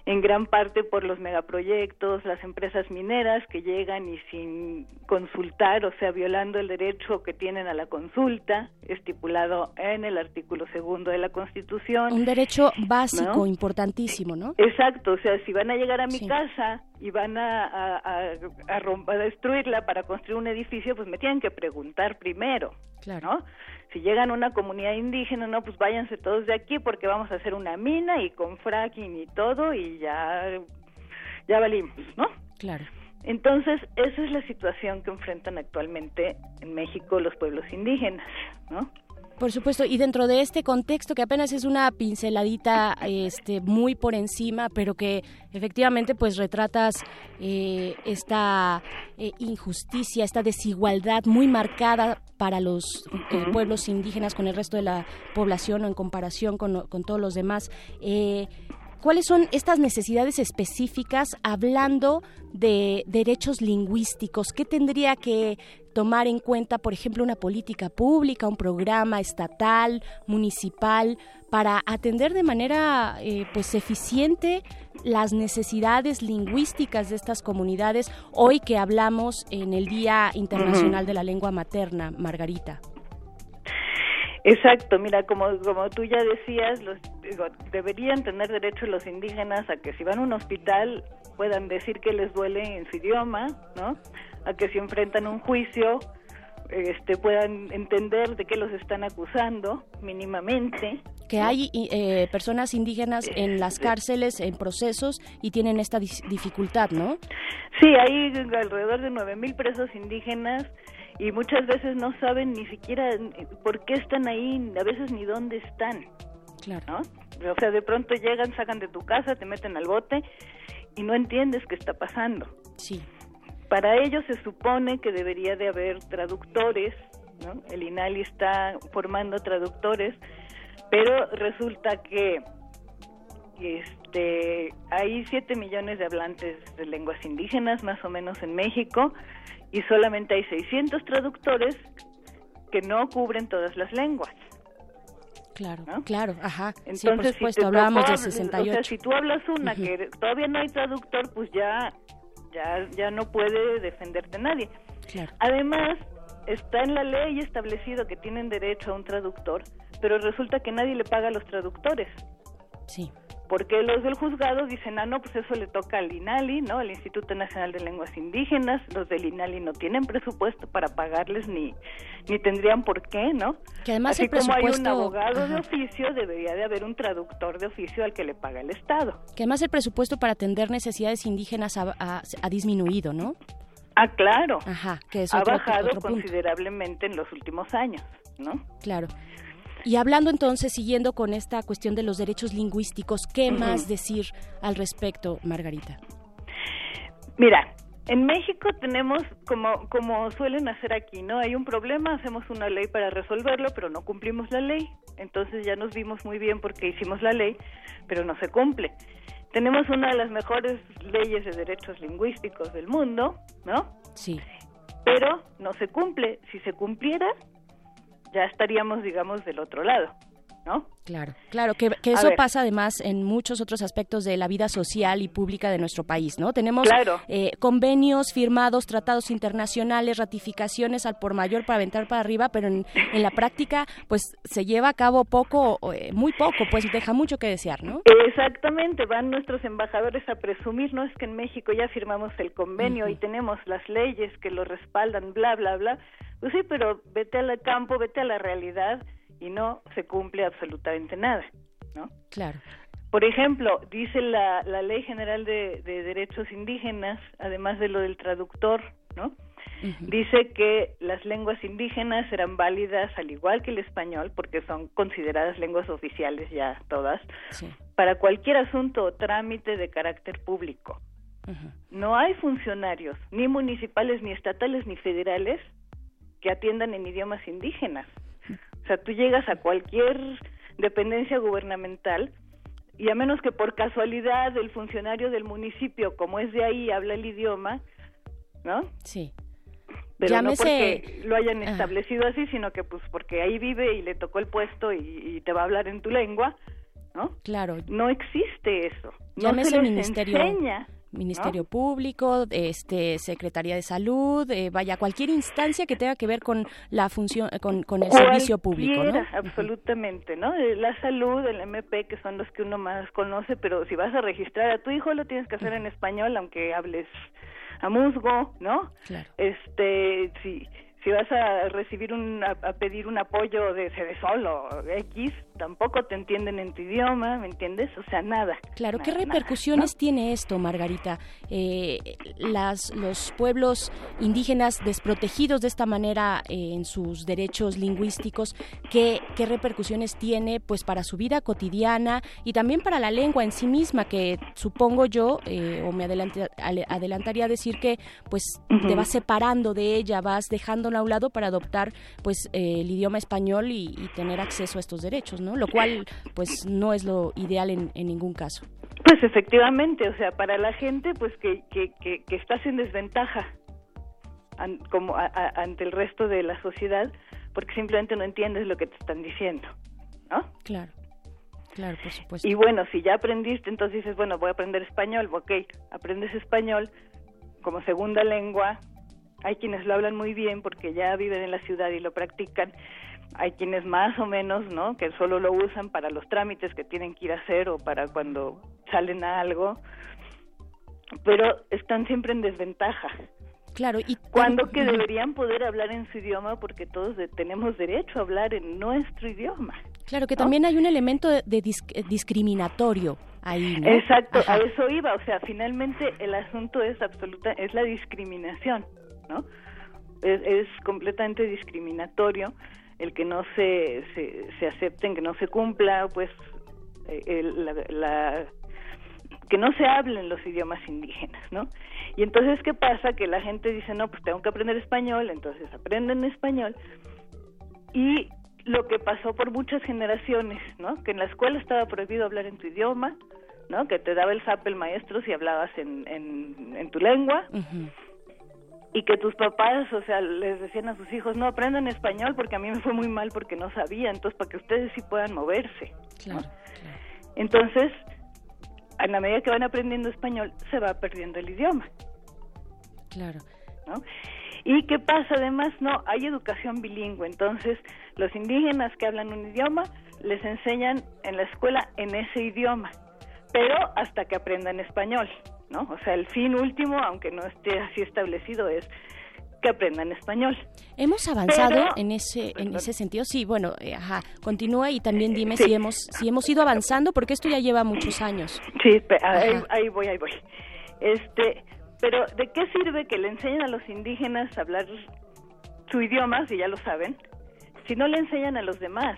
en gran parte por los megaproyectos, las empresas mineras que llegan y sin consultar, o sea, violando el derecho que tienen a la consulta, estipulado en el artículo segundo de la Constitución. Un derecho básico, importantísimo, ¿no? Exacto, o sea, si van a llegar a mi casa y van a, a, a, a, destruirla para construir un edificio, pues me tienen que preguntar primero, claro. ¿no? Si llegan a una comunidad indígena, no, pues váyanse todos de aquí porque vamos a hacer una mina y con fracking y todo y ya, ya valimos, ¿no? Claro. Entonces, esa es la situación que enfrentan actualmente en México los pueblos indígenas, ¿no? Por supuesto, y dentro de este contexto que apenas es una pinceladita este, muy por encima, pero que efectivamente pues retratas eh, esta eh, injusticia, esta desigualdad muy marcada para los eh, pueblos indígenas con el resto de la población o en comparación con, con todos los demás. ¿Cuáles son estas necesidades específicas hablando de derechos lingüísticos? ¿Qué tendría que tomar en cuenta, por ejemplo, una política pública, un programa estatal, municipal, para atender de manera eh, pues eficiente las necesidades lingüísticas de estas comunidades hoy que hablamos en el Día Internacional de la Lengua Materna, Margarita? Exacto, mira, como, como tú ya decías, los, digo, deberían tener derecho los indígenas a que si van a un hospital puedan decir que les duele en su idioma, ¿no? A que si enfrentan un juicio este, puedan entender de qué los están acusando mínimamente. Que hay eh, personas indígenas en las cárceles, en procesos, y tienen esta dificultad, ¿no? Sí, hay alrededor de 9.000 presos indígenas y muchas veces no saben ni siquiera por qué están ahí, a veces ni dónde están. Claro. ¿no? O sea, de pronto llegan, sacan de tu casa, te meten al bote y no entiendes qué está pasando. Sí. Para ello se supone que debería de haber traductores, ¿no? El INALI está formando traductores, pero resulta que este hay 7 millones de hablantes de lenguas indígenas más o menos en México y solamente hay 600 traductores que no cubren todas las lenguas. Claro, claro, ajá. Entonces, sí, por supuesto, si hablábamos de O 68. sea, si tú hablas una que todavía no hay traductor, pues ya, ya, ya no puede defenderte nadie. Claro. Además, está en la ley establecido que tienen derecho a un traductor, pero resulta que nadie le paga a los traductores. Sí. Porque los del juzgado dicen, ah, no, pues eso le toca al INALI, ¿no? Al Instituto Nacional de Lenguas Indígenas. Los del INALI no tienen presupuesto para pagarles ni, ni tendrían por qué, ¿no? Que además Así el como hay un presupuesto- abogado de oficio, debería de haber un traductor de oficio al que le paga el Estado. Que además el presupuesto para atender necesidades indígenas ha, ha- ha disminuido, ¿no? Ah, claro. Ajá, que es ha otro, bajado otro punto. considerablemente en los últimos años, ¿no? Claro. Y hablando entonces, siguiendo con esta cuestión de los derechos lingüísticos, ¿qué más decir al respecto, Margarita? Mira, en México tenemos, como, como suelen hacer aquí, ¿no? Hay un problema, hacemos una ley para resolverlo, pero no cumplimos la ley. Entonces ya nos vimos muy bien porque hicimos la ley, pero no se cumple. Tenemos una de las mejores leyes de derechos lingüísticos del mundo, ¿no? Sí. Pero no se cumple. Si se cumpliera, ya estaríamos, digamos, del otro lado, ¿no? Claro, claro, que, eso pasa además en muchos otros aspectos de la vida social y pública de nuestro país, ¿no? Tenemos Claro. eh, convenios firmados, tratados internacionales, ratificaciones al por mayor para aventar para arriba, pero en, en la práctica, pues se lleva a cabo poco, o, eh, muy poco, pues deja mucho que desear, ¿no? Exactamente, van nuestros embajadores a presumir, no es que en México ya firmamos el convenio y tenemos las leyes que lo respaldan, bla, bla, bla. Pues sí, pero vete al campo, vete a la realidad y no se cumple absolutamente nada, ¿no? Claro. Por ejemplo, dice la, la Ley General de, de Derechos Indígenas, además de lo del traductor, ¿no? Dice que las lenguas indígenas serán válidas al igual que el español, porque son consideradas lenguas oficiales ya todas, Sí. para cualquier asunto o trámite de carácter público. No hay funcionarios, ni municipales, ni estatales, ni federales, que atiendan en idiomas indígenas. O sea, tú llegas a cualquier dependencia gubernamental y a menos que por casualidad el funcionario del municipio, como es de ahí, habla el idioma, ¿no? Sí. Pero Llámese- no porque lo hayan Ajá. establecido así, sino que pues porque ahí vive y le tocó el puesto y, y te va a hablar en tu lengua, ¿no? Claro. No existe eso. No Llámese se les ministerio, enseña, Ministerio Público, este Secretaría de Salud, eh, vaya cualquier instancia que tenga que ver con la función, eh, con, con el servicio público, ¿no? Absolutamente, ¿no? Eh, La salud, el MP, que son los que uno más conoce, pero si vas a registrar a tu hijo lo tienes que hacer en español, aunque hables a musgo, ¿no? Claro. Este, si si vas a recibir un a, a pedir un apoyo de Cedesol o X, tampoco te entienden en tu idioma, ¿me entiendes? O sea, nada. Claro, ¿qué nada, repercusiones tiene esto, Margarita? Eh, las, los pueblos indígenas desprotegidos de esta manera eh, en sus derechos lingüísticos, ¿qué, ¿qué repercusiones tiene pues para su vida cotidiana y también para la lengua en sí misma? Que supongo yo, eh, o me adelantaría a decir que pues te vas separando de ella, vas dejándola a un lado para adoptar pues eh, el idioma español y, y tener acceso a estos derechos, ¿no? Lo cual pues no es lo ideal en, en ningún caso. Pues efectivamente, o sea, para la gente pues que, que, que, que estás en desventaja an- como a- a- ante el resto de la sociedad porque simplemente no entiendes lo que te están diciendo, ¿no? Claro, claro, por supuesto. Y bueno, si ya aprendiste, entonces dices, bueno, voy a aprender español, ok, aprendes español como segunda lengua, hay quienes lo hablan muy bien porque ya viven en la ciudad y lo practican, hay quienes más o menos, ¿no? Que solo lo usan para los trámites que tienen que ir a hacer o para cuando salen a algo, pero están siempre en desventaja. Claro, y Cuando que deberían poder hablar en su idioma porque todos de- tenemos derecho a hablar en nuestro idioma. Claro que también hay un elemento de, de dis- eh, discriminatorio ahí, ¿no? Exacto, Ajá. a eso iba, o sea, finalmente el asunto es absoluta, es la discriminación, ¿no? Es, completamente discriminatorio el que no se, se, se acepten, que no se cumpla, pues, eh, el- la, la- que no se hablen los idiomas indígenas, ¿no? Y entonces, ¿qué pasa? Que la gente dice, no, pues tengo que aprender español, entonces aprenden español, y lo que pasó por muchas generaciones, ¿no? Que en la escuela estaba prohibido hablar en tu idioma, ¿no? Que te daba el zap el maestro si hablabas en, en, en tu lengua y que tus papás, o sea, les decían a sus hijos, no aprendan español porque a mí me fue muy mal porque no sabía, entonces para que ustedes sí puedan moverse. Claro. Entonces, a la medida que van aprendiendo español, se va perdiendo el idioma. Claro. ¿no? ¿Y qué pasa además? No, hay educación bilingüe, entonces los indígenas que hablan un idioma les enseñan en la escuela en ese idioma, pero hasta que aprendan español, ¿no? O sea, el fin último, aunque no esté así establecido, es que aprendan español. Hemos avanzado Pero- en ese en ese sentido. Sí, bueno, eh, ajá, continúa y también dime Sí. si hemos si hemos ido avanzando porque esto ya lleva muchos años. Sí, ahí, ahí voy, ahí voy. Este, pero ¿de qué sirve que le enseñen a los indígenas a hablar su idioma, si ya lo saben, si no le enseñan a los demás?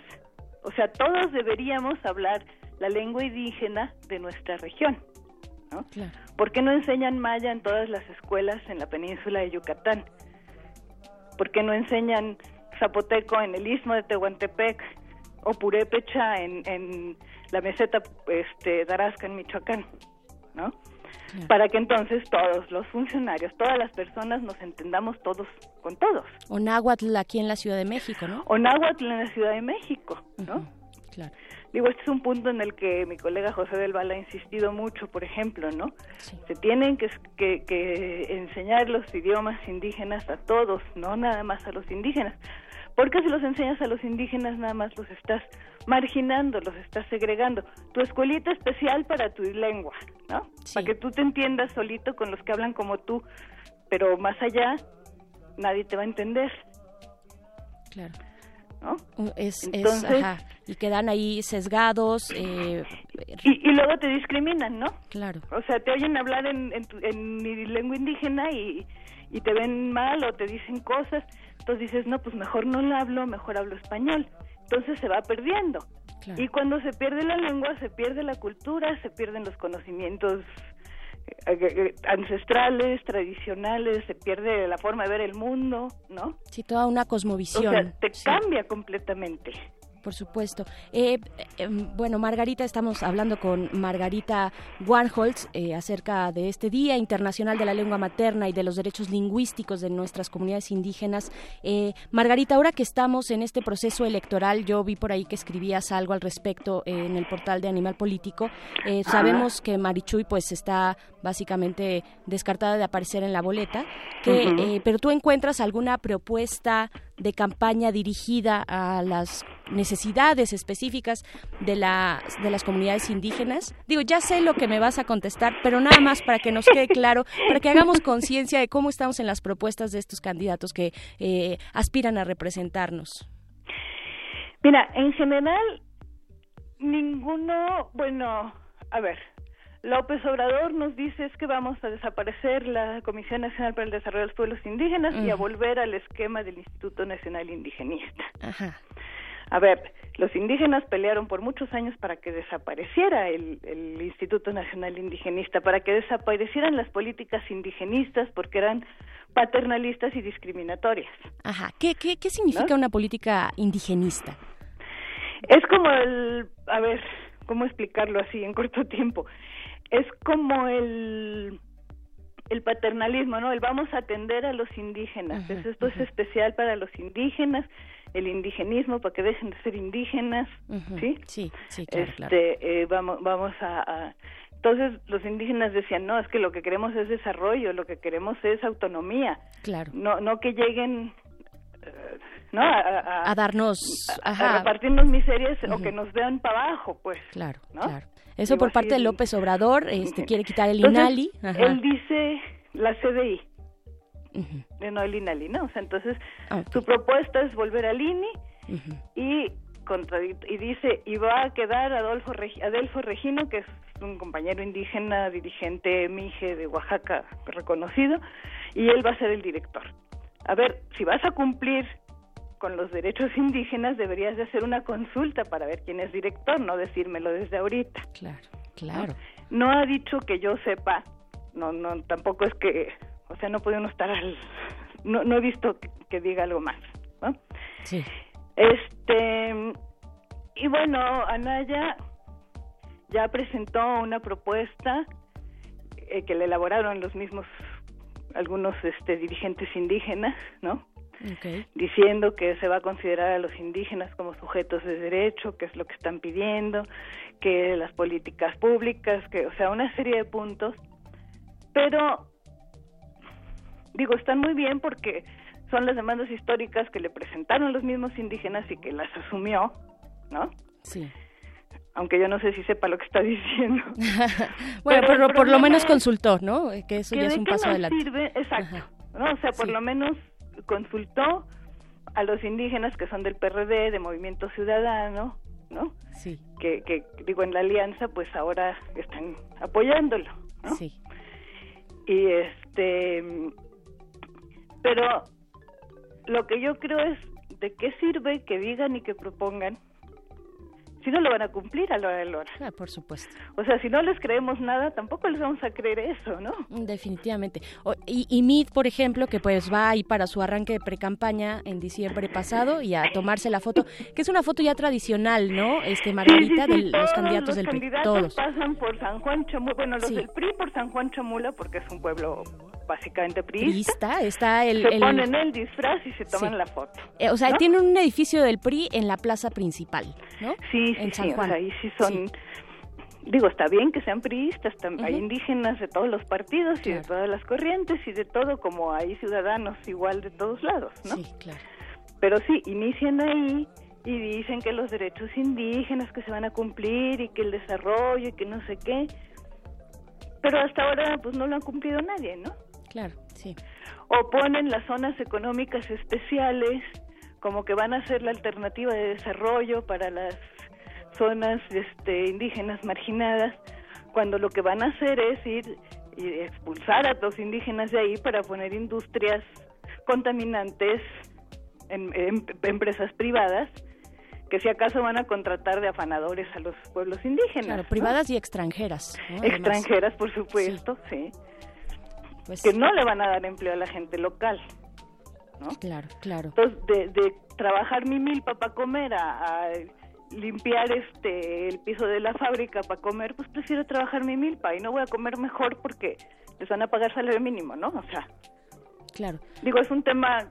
O sea, todos deberíamos hablar la lengua indígena de nuestra región. ¿No? Claro. ¿Por qué no enseñan maya en todas las escuelas en la península de Yucatán? ¿Por qué no enseñan zapoteco en el istmo de Tehuantepec o purépecha en, en la meseta este, de Arasca en Michoacán? ¿No? Para que entonces todos los funcionarios, todas las personas nos entendamos todos con todos. O náhuatl aquí en la Ciudad de México, ¿no? O náhuatl en la Ciudad de México, ¿no? Claro. Digo, este es un punto en el que mi colega José del Val ha insistido mucho, por ejemplo, ¿no? Se tienen que, que, que enseñar los idiomas indígenas a todos, no nada más a los indígenas. Porque si los enseñas a los indígenas, nada más los estás marginando, los estás segregando. Tu escuelita especial para tu lengua, ¿no? Para que tú te entiendas solito con los que hablan como tú, pero más allá, nadie te va a entender. Claro. ¿No? Es, es- Entonces- ajá, y quedan ahí sesgados. Eh, Y, y luego te discriminan, ¿no? Claro. O sea, te oyen hablar en, en, tu- en mi lengua indígena y, y te ven mal o te dicen cosas. Entonces dices, no, pues mejor no lo hablo, mejor hablo español. Entonces se va perdiendo. Claro. Y cuando se pierde la lengua, se pierde la cultura, se pierden los conocimientos ancestrales, tradicionales, se pierde la forma de ver el mundo, ¿no? Sí, toda una O cosmovisión. sea, te Sí. cambia completamente. Por supuesto. Eh, eh, bueno, Margarita, estamos hablando con Margarita Warholz eh, acerca de este Día Internacional de la Lengua Materna y de los derechos lingüísticos de nuestras comunidades indígenas. Eh, Margarita, ahora que estamos en este proceso electoral, yo vi por ahí que escribías algo al respecto eh, en el portal de Animal Político. Eh, sabemos que Marichuy pues está básicamente descartada de aparecer en la boleta, que, eh, pero tú encuentras alguna propuesta de campaña dirigida a las necesidades específicas de, la, de las comunidades indígenas? Digo, ya sé lo que me vas a contestar, pero nada más para que nos quede claro, para que hagamos conciencia de cómo estamos en las propuestas de estos candidatos que eh, aspiran a representarnos. Mira, en general, ninguno, bueno, a ver, López Obrador nos dice es que vamos a desaparecer la Comisión Nacional para el Desarrollo de los Pueblos Indígenas y a volver al esquema del Instituto Nacional Indigenista. Ajá. A ver, los indígenas pelearon por muchos años para que desapareciera el, el Instituto Nacional Indigenista, para que desaparecieran las políticas indigenistas porque eran paternalistas y discriminatorias. Ajá. ¿Qué, qué, qué significa una política indigenista? Es como el, a ver, ¿cómo explicarlo así en corto tiempo? Es como el el paternalismo, ¿no? El vamos a atender a los indígenas. Ujú, Es- Esto es especial para los indígenas, el indigenismo para que dejen de ser indígenas. ¿sí? Sí, sí, claro, claro. Este, eh, vamos, vamos a, a- entonces los indígenas decían no, es que lo que queremos es desarrollo, lo que queremos es autonomía, Claro. no, no que lleguen, eh, no, a, a- A darnos, a ajá, repartirnos miserias o que nos vean para abajo, pues. Claro, ¿no? claro. Eso por parte de López Obrador, este quiere quitar el Entonces, INALI. Ajá. Él dice la CDI, eh, no el INALI, ¿no? O sea, entonces Ah, su propuesta es volver al INI y y dice y va a quedar Adolfo Regi- Adelfo Regino, que es un compañero indígena, dirigente mije de Oaxaca reconocido, y él va a ser el director. A ver, si vas a cumplir con los derechos indígenas, deberías de hacer una consulta para ver quién es director, no decírmelo desde ahorita. Claro, claro. No ha dicho que yo sepa, no, no, tampoco es que, o sea, no puede uno estar al, no, no he visto que, que diga algo más, ¿no? Sí. Este, y bueno, Anaya ya presentó una propuesta eh, que le elaboraron los mismos, algunos este, dirigentes indígenas, ¿no? Okay. diciendo que se va a considerar a los indígenas como sujetos de derecho, que es lo que están pidiendo, que las políticas públicas, que, o sea, una serie de puntos. Pero, digo, están muy bien porque son las demandas históricas que le presentaron los mismos indígenas y que las asumió, ¿no? Sí. Aunque yo no sé si sepa lo que está diciendo. Bueno, Pero pero, por lo menos consultó, ¿no? Que eso que ya es un paso adelante. sirve, exacto, Ajá. ¿no? O sea, por Sí. lo menos consultó a los indígenas que son del PRD, de Movimiento Ciudadano, ¿no? Sí. Que, que digo, en la alianza, pues ahora están apoyándolo, ¿no? Sí. Y este, pero lo que yo creo es de qué sirve que digan y que propongan si no lo van a cumplir a la hora de la hora. Ah, por supuesto. O sea, si no les creemos nada, tampoco les vamos a creer eso, ¿no? Definitivamente. O- y, y Meade, por ejemplo, que pues va ahí para su arranque de pre-campaña en diciembre pasado y a tomarse la foto, que es una foto ya tradicional, ¿no? Este, Margarita, Sí, sí, sí, de los candidatos los del PRI. candidatos Todos. pasan por San Juan Chamula, bueno, los del PRI por San Juan Chamula, porque es un pueblo básicamente priista. Priista, está el... se el- ponen el disfraz y se toman Sí. la foto. eh, o sea, ¿no? tiene un edificio del PRI en la plaza principal, ¿no? Sí, sí, en San sí, o Juan. sea, ahí sí son... Digo, está bien que sean priistas, tam- hay indígenas de todos los partidos y de todas las corrientes y de todo, como hay ciudadanos igual de todos lados, ¿no? Sí, claro. Pero sí, inician ahí y dicen que los derechos indígenas que se van a cumplir y que el desarrollo y que no sé qué. Pero hasta ahora pues no lo han cumplido nadie, ¿no? Claro, sí. O ponen las zonas económicas especiales como que van a ser la alternativa de desarrollo para las zonas este, indígenas marginadas, cuando lo que van a hacer es ir y expulsar a los indígenas de ahí para poner industrias contaminantes en, en- empresas privadas que si acaso van a contratar de afanadores a los pueblos indígenas. Claro, ¿no? privadas y extranjeras. extranjeras, por supuesto, sí. Pues- que no le van a dar empleo a la gente local. Claro, claro. Entonces, de, de trabajar mi milpa para comer a, a limpiar este el piso de la fábrica para comer, pues prefiero trabajar mi milpa y no voy a comer mejor porque les van a pagar salario mínimo, ¿no? O sea, Claro. digo, es un tema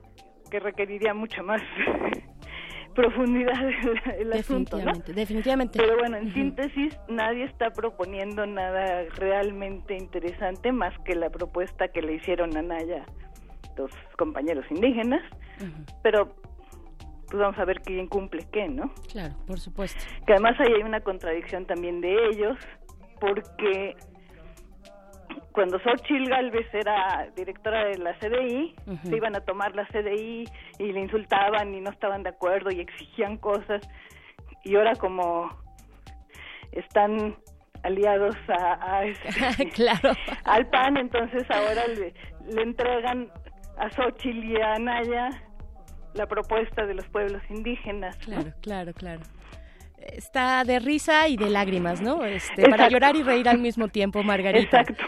que requeriría mucha más profundidad el, el asunto, ¿no? Definitivamente. Pero bueno, en síntesis, nadie está proponiendo nada realmente interesante más que la propuesta que le hicieron a Naya los compañeros indígenas, pero pues vamos a ver quién cumple qué, ¿no? Claro, por supuesto. Que además ahí hay una contradicción también de ellos, porque cuando Xochitl Galvez era directora de la CDI, Ujú. se iban a tomar la CDI y le insultaban y no estaban de acuerdo y exigían cosas, y ahora como están aliados a, a este- claro. al PAN, entonces ahora le, le entregan a Xochitl y a Anaya la propuesta de los pueblos indígenas. ¿no? Claro, claro, claro. Está de risa y de lágrimas, ¿no? Este, para llorar y reír al mismo tiempo, Margarita. Exacto.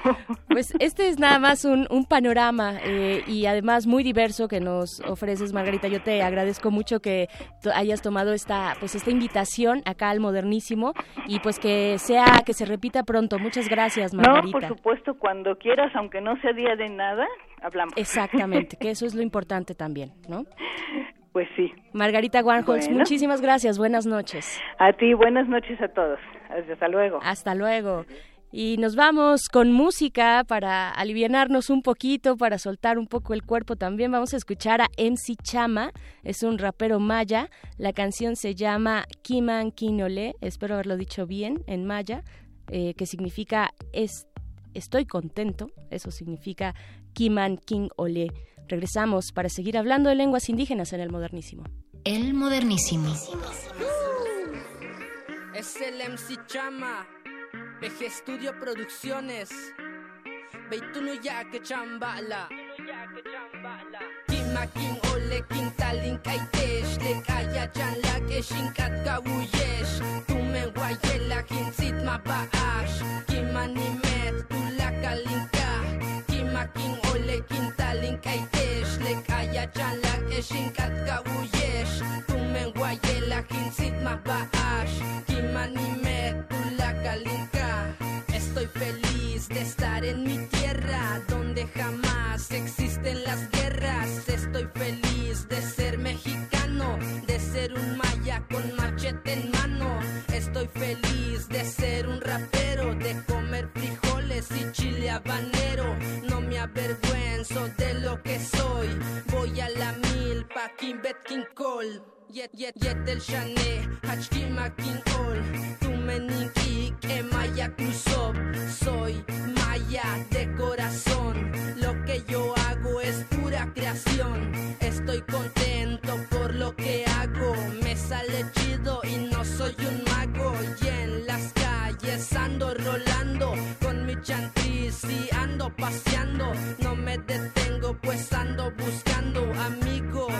Pues este es nada más un, un panorama eh, y además muy diverso que nos ofreces, Margarita. Yo te agradezco mucho que hayas tomado esta, pues esta invitación acá al Modernísimo y pues que sea, que se repita pronto. Muchas gracias, No, Margarita. por supuesto, cuando quieras, aunque no sea día de nada, hablamos. Exactamente, que eso es lo importante también, ¿no? Pues sí. Margarita Warhols, Bueno. muchísimas gracias. Buenas noches. A ti, buenas noches a todos. Hasta luego. Hasta luego. Y nos vamos con música para alivianarnos un poquito, para soltar un poco el cuerpo también. Vamos a escuchar a MC Chama, es un rapero maya. La canción se llama Kiman Kinole, espero haberlo dicho bien en maya, eh, que significa es, estoy contento, eso significa Kiman King Ole. Regresamos para seguir hablando de lenguas indígenas en el modernísimo. El modernísimo. Es el MC Chama, PG Studio Producciones. Beitunu chambala. Kima king ole king talin kaitesh le kaya chan la que shinkat kawuyesh. Tumen guayela kin sit ma baash. Kima ni met tu la kalinka. Kima king ole king talin kaitesh le kaya chan la que shinkat kawuyesh. Tumen guayela kin sit ma baash. Kima ni met tu la kalinka. Estoy feliz de estar en mi tierra donde jamás existen las guerras. Estoy feliz de ser mexicano, de ser un maya con machete en mano. Estoy feliz de ser un rapero, de comer frijoles y chile habanero. No me avergüenzo de lo que soy. Voy a la mil pa' Kimbet King Cole. Yet, yet, yet el shane, hachkima king ol. Tu meniki que maya cruzó. Soy maya de corazón. Lo que yo hago es pura creación. Estoy contento por lo que hago. Me sale chido y no soy un mago. Y en las calles ando rolando con mi chantriz y ando paseando. No me detengo pues ando buscando amigos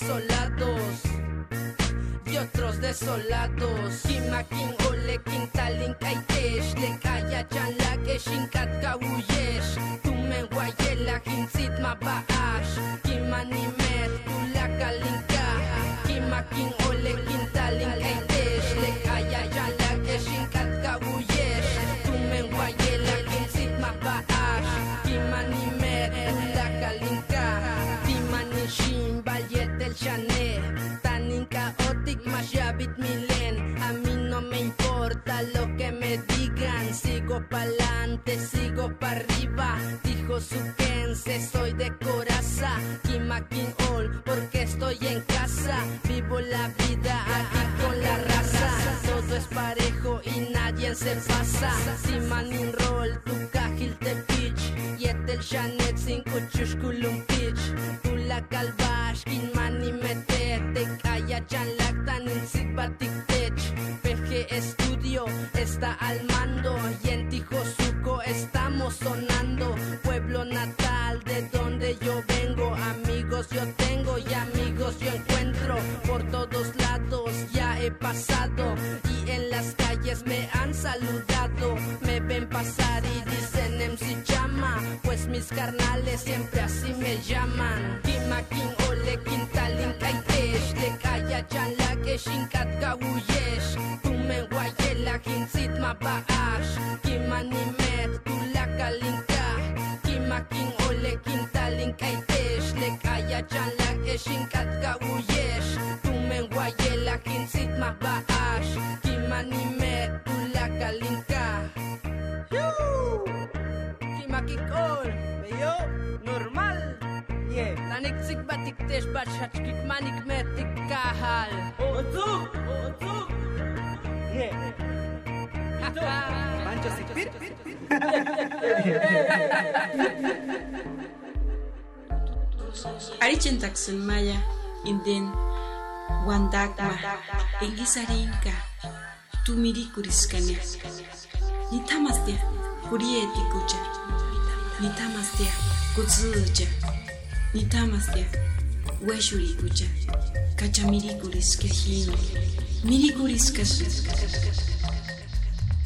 desolados y otros desolados. Kimakin ole kintalin kaitesh Le kaya chan la que shinkat kawuyesh Tumen guayela hinsit mabaash Kimanimer tu la kalinka Kimakin ole kintalin kaitesh Le kaya el chané Tanin caótic más yabit milen. A mí no me importa lo que me digan. Sigo pa'lante, sigo pa' arriba Dijo su kense, soy de coraza. Kimakin all, porque estoy en casa. Vivo la vida aquí con la raza. Todo es parejo y nadie se pasa. Si manin roll, tu cajil te pitch. Yetel shanet sin kuchushkulum pitch Tu la calvash, kin mani meter Te calla chan lactan in sigbatik tech PG Estudio está al mando Y en Tijosuco estamos sonando Pues mis carnales siempre así me llaman. Kimakin ole kintalin kaitesh Le kaya chan la que shinkat kawuyesh Tumen guayela hinsit mabaash Kimanimet tu la kalinka Kimakin ole kintalin kaitesh Le kaya chan la que shinkat kawuyesh Tumen guayela hinsit mabaash Kimanimet tu la Aki yo, normal. Yeah. Na batik tes bat shachkit manik metik kahal. Oh, otzug, otzug. Oh, yeah. Mancho si pit. Ari chintaksin maya indin wandagma engisarinka tumiri kuriskanya. Nitamas dia kurieti kucha. Kutsuja weshuri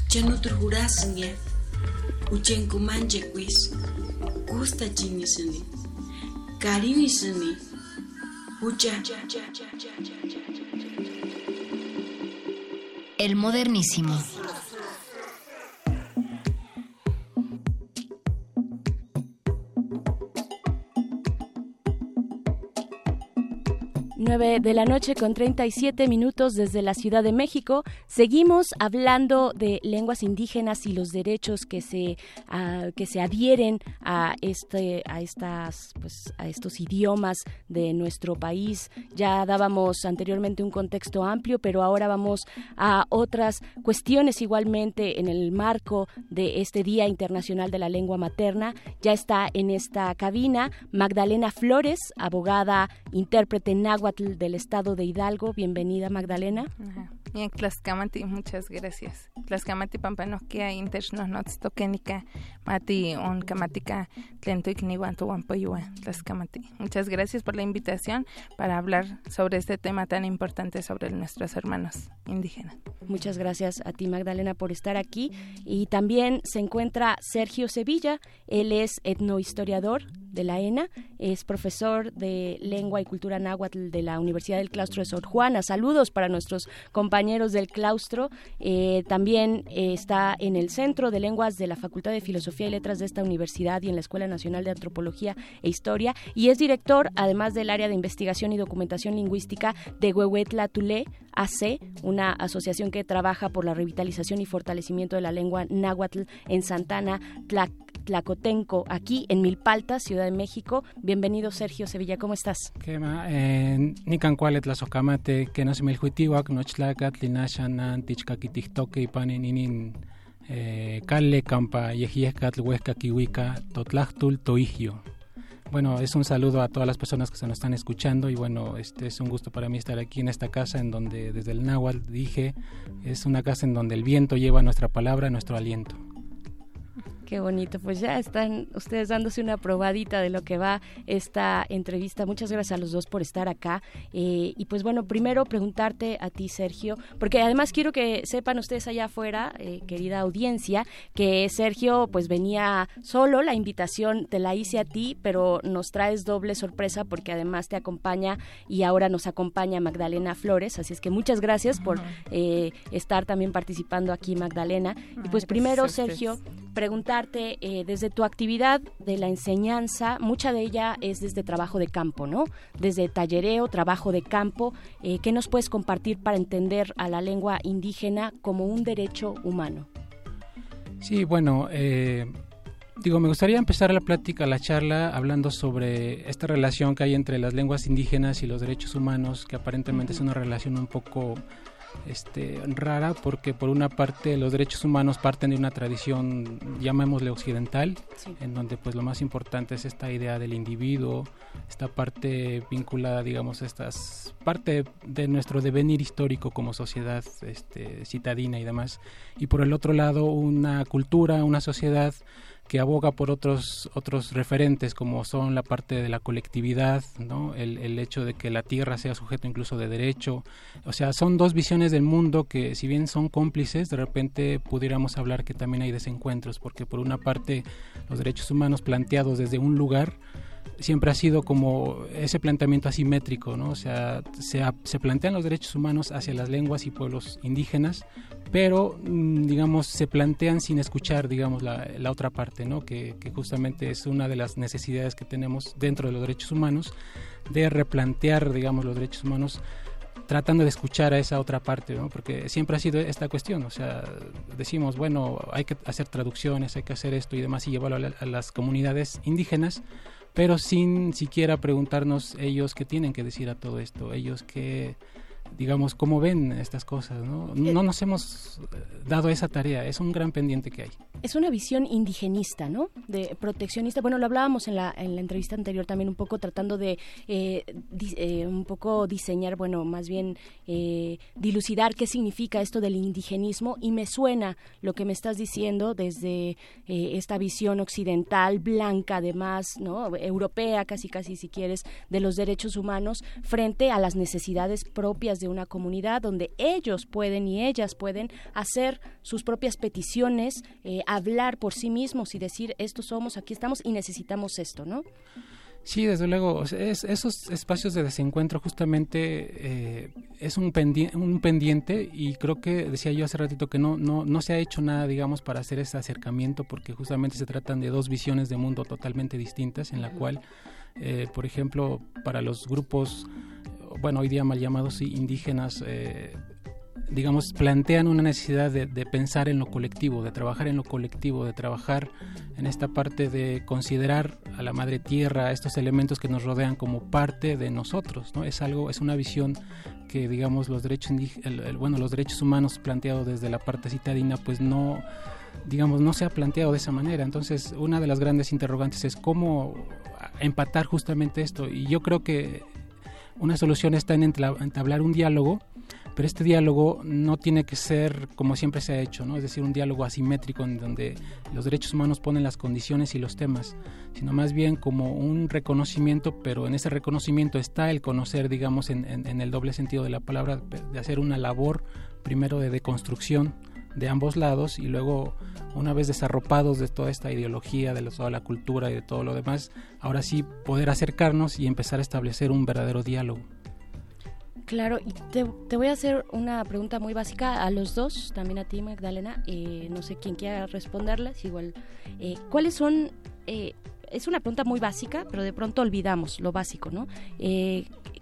chanuturjurasngia uchenkumanche kuis. Gusta chinisini carinisini ucha El modernísimo. Nueve de la noche con 37 minutos desde la Ciudad de México. Seguimos hablando de lenguas indígenas y los derechos que se ah, que se adhieren a este a estas pues a estos idiomas de nuestro país. Ya dábamos anteriormente un contexto amplio, pero ahora vamos a otras cuestiones igualmente en el marco de este Día Internacional de la Lengua Materna. Ya está en esta cabina Magdalena Flores, abogada, intérprete náhuatl del estado de Hidalgo. Bienvenida, Magdalena. Ajá. Bien, Tlaxcamati, muchas gracias. Tlaxcamati pampanoquia internos toquenica mati on camatica tlentoicniwan tohuampoyua Tlaxcamati. Muchas gracias por la invitación para hablar sobre este tema tan importante sobre nuestros hermanos indígenas. Muchas gracias a ti, Magdalena, por estar aquí. Y también se encuentra Sergio Sevilla. Él es etnohistoriador de la ENA, es profesor de lengua y cultura náhuatl de la Universidad del Claustro de Sor Juana. Saludos para nuestros compañeros del claustro. Eh, también eh, está en el Centro de Lenguas de la Facultad de Filosofía y Letras de esta universidad y en la Escuela Nacional de Antropología e Historia. Y es director, además del área de investigación y documentación lingüística de Huehuetla Tulé, AC, una asociación que trabaja por la revitalización y fortalecimiento de la lengua náhuatl en Santana, Tlac Tlacotenco, aquí en Milpalta, Ciudad de México. Bienvenido, Sergio Sevilla, ¿cómo estás? Kema, eh, nikan kuale tlazocamate, que no se me ilhuitiwak, nochtlacat, linashan, tichkakitihtoque, panin, inin, eh, calle, campa, yejiescatl, huesca, kiwika, totlachtul, toigio. Bueno, es un saludo a todas las personas que se nos están escuchando y bueno, este es un gusto para mí estar aquí en esta casa en donde desde el náhuatl dije, es una casa en donde el viento lleva nuestra palabra, nuestro aliento. Qué bonito, pues ya están ustedes dándose una probadita de lo que va esta entrevista. Muchas gracias a los dos por estar acá. Eh, y pues bueno, primero preguntarte a ti, Sergio, porque además quiero que sepan ustedes allá afuera, eh, querida audiencia, que Sergio pues venía solo, la invitación te la hice a ti, pero nos traes doble sorpresa porque además te acompaña y ahora nos acompaña Magdalena Flores, así es que muchas gracias por eh, estar también participando aquí, Magdalena. Y pues primero, Sergio, preguntarte, eh, desde tu actividad de la enseñanza, mucha de ella es desde trabajo de campo, ¿no? Desde tallereo, trabajo de campo, eh, ¿qué nos puedes compartir para entender a la lengua indígena como un derecho humano? Sí, bueno, eh, digo, me gustaría empezar la plática, la charla, hablando sobre esta relación que hay entre las lenguas indígenas y los derechos humanos, que aparentemente es una relación un poco este, rara porque por una parte los derechos humanos parten de una tradición, llamémosle occidental, Sí. en donde pues lo más importante es esta idea del individuo, esta parte vinculada, digamos, estas parte de nuestro devenir histórico como sociedad este, citadina y demás, y por el otro lado una cultura, una sociedad que aboga por otros otros referentes como son la parte de la colectividad, ¿no? el, el hecho de que la tierra sea sujeto incluso de derecho, o sea, son dos visiones del mundo que si bien son cómplices, de repente pudiéramos hablar que también hay desencuentros, porque por una parte los derechos humanos planteados desde un lugar siempre ha sido como ese planteamiento asimétrico, ¿no? O sea, se, se plantean los derechos humanos hacia las lenguas y pueblos indígenas, pero mm, digamos se plantean sin escuchar, digamos, la, la otra parte, ¿no? Que, justamente es una de las necesidades que tenemos dentro de los derechos humanos, de replantear, digamos, los derechos humanos tratando de escuchar a esa otra parte, ¿no? porque siempre ha sido esta cuestión, o sea, decimos, bueno, hay que hacer traducciones, hay que hacer esto y demás y llevarlo a las comunidades indígenas, pero sin siquiera preguntarnos ellos qué tienen que decir a todo esto, ellos qué, digamos, cómo ven estas cosas, ¿no? No nos hemos eh, dado esa tarea, es un gran pendiente que hay. Es una visión indigenista, ¿no? De proteccionista. Bueno, lo hablábamos en la, en la entrevista anterior también un poco tratando de eh, di- eh, un poco diseñar, bueno, más bien eh, dilucidar qué significa esto del indigenismo y me suena lo que me estás diciendo desde esta visión occidental, blanca además, ¿no? Europea casi casi si quieres, de los derechos humanos frente a las necesidades propias de una comunidad donde ellos pueden y ellas pueden hacer sus propias peticiones, eh, hablar por sí mismos y decir, estos somos, aquí estamos y necesitamos esto, ¿no? Sí, desde luego, es- esos espacios de desencuentro justamente eh, es un, pendi- un pendiente y creo que decía yo hace ratito que no, no, no se ha hecho nada, digamos, para hacer ese acercamiento porque justamente se tratan de dos visiones de mundo totalmente distintas en la cual, eh, por ejemplo, para los grupos, bueno, hoy día mal llamados indígenas, eh, digamos, plantean una necesidad de, pensar en lo colectivo, de trabajar en lo colectivo, de trabajar en esta parte de considerar a la madre tierra, estos elementos que nos rodean como parte de nosotros, ¿no? Es algo, es una visión que, digamos, los derechos, el- bueno, los derechos humanos planteados desde la parte citadina, pues no, digamos, no se ha planteado de esa manera. Entonces, una de las grandes interrogantes es cómo empatar justamente esto. Y yo creo que una solución está en entablar un diálogo, pero este diálogo no tiene que ser como siempre se ha hecho, ¿no? Es decir, un diálogo asimétrico en donde los derechos humanos ponen las condiciones y los temas, sino más bien como un reconocimiento, pero en ese reconocimiento está el conocer, digamos, en- en el doble sentido de la palabra, de hacer una labor primero de deconstrucción de ambos lados y luego una vez desarropados de toda esta ideología, de toda la cultura y de todo lo demás, ahora sí poder acercarnos y empezar a establecer un verdadero diálogo. Claro, y te, te voy a hacer una pregunta muy básica a los dos, también a ti, Magdalena. Eh, no sé quién quiera responderlas. Igual, eh, ¿cuáles son? eh, es una pregunta muy básica, pero de pronto olvidamos lo básico, ¿no?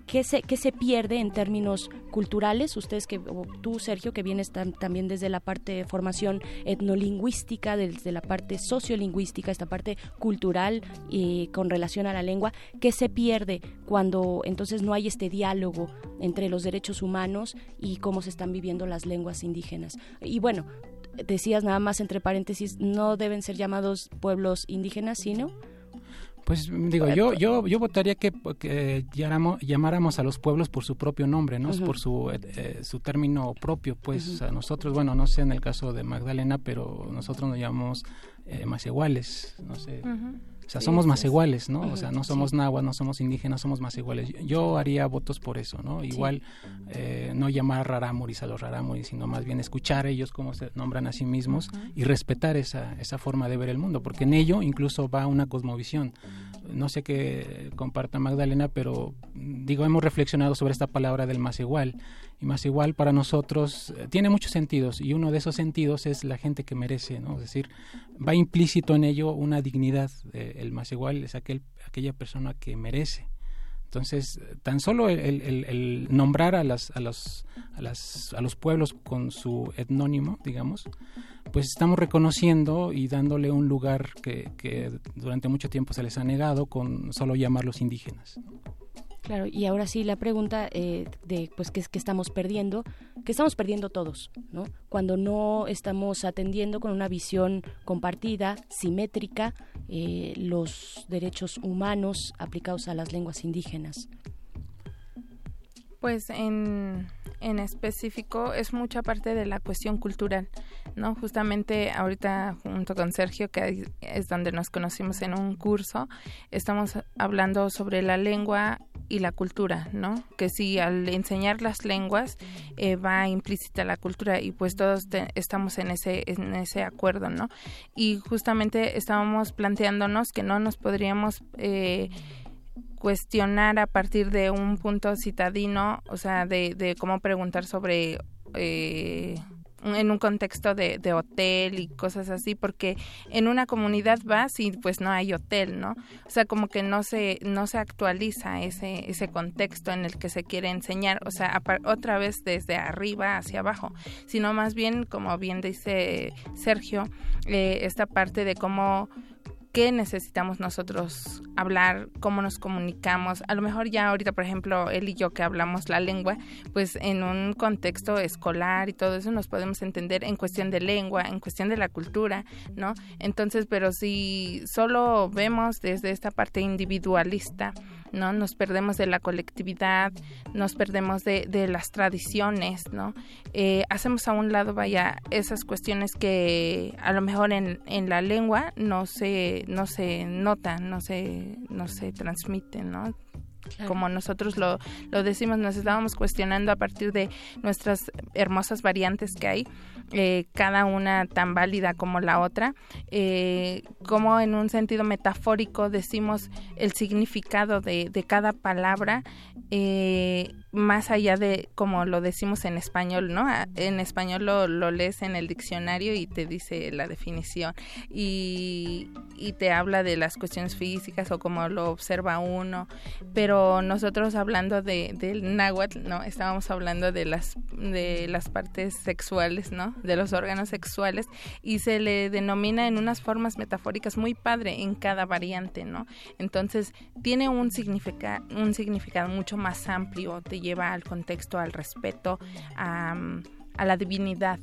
¿Qué, se, ¿Qué se pierde en términos culturales? Ustedes que, o tú, Sergio, que vienes tam- también desde la parte de formación etnolingüística, desde la parte sociolingüística, esta parte cultural eh, con relación a la lengua, ¿qué se pierde cuando entonces no hay este diálogo entre los derechos humanos y cómo se están viviendo las lenguas indígenas? Y bueno, decías nada más entre paréntesis, no deben ser llamados pueblos indígenas, sino... Pues digo, yo yo yo votaría que, que llamáramos, llamáramos a los pueblos por su propio nombre, ¿no? Por su eh, su término propio, pues a nosotros, bueno, no sé en el caso de Magdalena, pero nosotros nos llamamos eh, más iguales, no sé. O sea, Sí, somos más sí, iguales, ¿no? O sea, no somos nahuas, no somos indígenas, somos más iguales. Yo, haría votos por eso, ¿no? Igual eh, no llamar rarámuris a los rarámuris, sino más bien escuchar a ellos cómo se nombran a sí mismos y respetar esa, esa forma de ver el mundo, porque en ello incluso va una cosmovisión. No sé qué comparta Magdalena, pero digo, hemos reflexionado sobre esta palabra del más igual. Y más igual para nosotros eh, tiene muchos sentidos y uno de esos sentidos es la gente que merece, ¿no? Es decir, va implícito en ello una dignidad. eh, el más igual es aquel, aquella persona que merece. Entonces, tan solo el, el- el- nombrar a, las, a, los, a, las, a los pueblos con su etnónimo, digamos, pues estamos reconociendo y dándole un lugar que, que durante mucho tiempo se les ha negado con solo llamarlos indígenas. Claro, y ahora sí la pregunta eh, de pues qué es que estamos perdiendo, que estamos perdiendo todos, ¿no? Cuando no estamos atendiendo con una visión compartida, simétrica, eh, los derechos humanos aplicados a las lenguas indígenas. Pues en, en específico es mucha parte de la cuestión cultural, ¿no? Justamente ahorita junto con Sergio, que es donde nos conocimos en un curso, estamos hablando sobre la lengua y la cultura, ¿no? Que si al enseñar las lenguas eh, va implícita la cultura y pues todos estamos en ese en ese acuerdo, ¿no? Y justamente estábamos planteándonos que no nos podríamos eh, cuestionar a partir de un punto citadino, o sea, de, de cómo preguntar sobre eh, en un contexto de, hotel y cosas así, porque en una comunidad vas y pues no hay hotel, ¿no? O sea, como que no se, no se actualiza ese, ese contexto en el que se quiere enseñar, o sea, otra vez desde arriba hacia abajo, sino más bien, como bien dice Sergio, eh, esta parte de cómo qué necesitamos nosotros hablar, cómo nos comunicamos. A lo mejor ya ahorita, por ejemplo, él y yo que hablamos la lengua, pues en un contexto escolar y todo eso nos podemos entender en cuestión de lengua, en cuestión de la cultura, ¿no? Entonces, pero si solo vemos desde esta parte individualista, ¿no? Nos perdemos de la colectividad, nos perdemos de, de las tradiciones, ¿no? Eh, hacemos a un lado, vaya, esas cuestiones que a lo mejor en, en la lengua no se, no se notan, no se, no se transmiten, ¿no? Como nosotros lo, lo decimos, nos estábamos cuestionando a partir de nuestras hermosas variantes que hay, eh, cada una tan válida como la otra, eh, como en un sentido metafórico decimos el significado de, de cada palabra, eh, más allá de como lo decimos en español, ¿no? A- En español lo, lo lees en el diccionario y te dice la definición y, y te habla de las cuestiones físicas o como lo observa uno, pero nosotros hablando de, del náhuatl, ¿no? Estábamos hablando de las, de las partes sexuales, ¿no? De los órganos sexuales y se le denomina en unas formas metafóricas muy padre en cada variante, ¿no? Entonces tiene un, significa, un significado mucho más amplio, te lleva al contexto, al respeto, a, a la divinidad.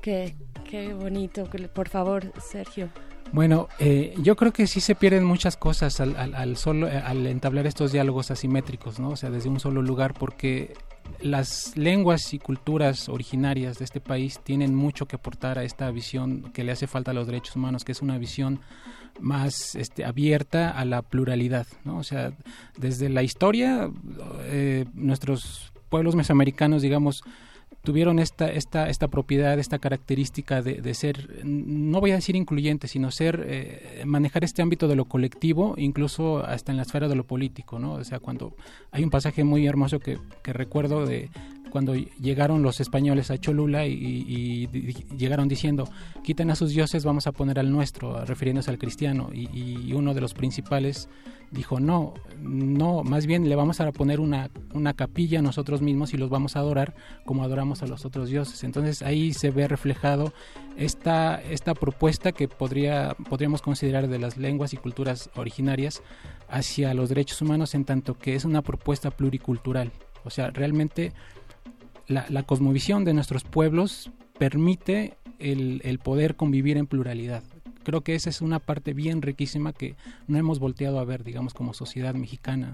Qué, qué bonito, por favor, Sergio. Bueno, eh, yo creo que sí se pierden muchas cosas al, al, al solo, eh, al entablar estos diálogos asimétricos, ¿no? O sea, desde un solo lugar, porque las lenguas y culturas originarias de este país tienen mucho que aportar a esta visión que le hace falta a los derechos humanos, que es una visión más este, abierta a la pluralidad, ¿no? O sea, desde la historia, eh, nuestros pueblos mesoamericanos, digamos, tuvieron esta, esta, esta propiedad, esta característica de, ser, no voy a decir incluyente, sino ser, eh, manejar este ámbito de lo colectivo, incluso hasta en la esfera de lo político, ¿no? O sea, cuando hay un pasaje muy hermoso que, que recuerdo de cuando llegaron los españoles a Cholula y, y- llegaron diciendo, quiten a sus dioses, vamos a poner al nuestro, refiriéndose al cristiano, y, y uno de los principales dijo, no, no, más bien le vamos a poner una, una capilla a nosotros mismos y los vamos a adorar como adoramos a los otros dioses. Entonces ahí se ve reflejado esta, esta propuesta que podría, podríamos considerar de las lenguas y culturas originarias hacia los derechos humanos en tanto que es una propuesta pluricultural. O sea, realmente la, la cosmovisión de nuestros pueblos permite el, el poder convivir en pluralidad creo que esa es una parte bien riquísima que no hemos volteado a ver, digamos, como sociedad mexicana.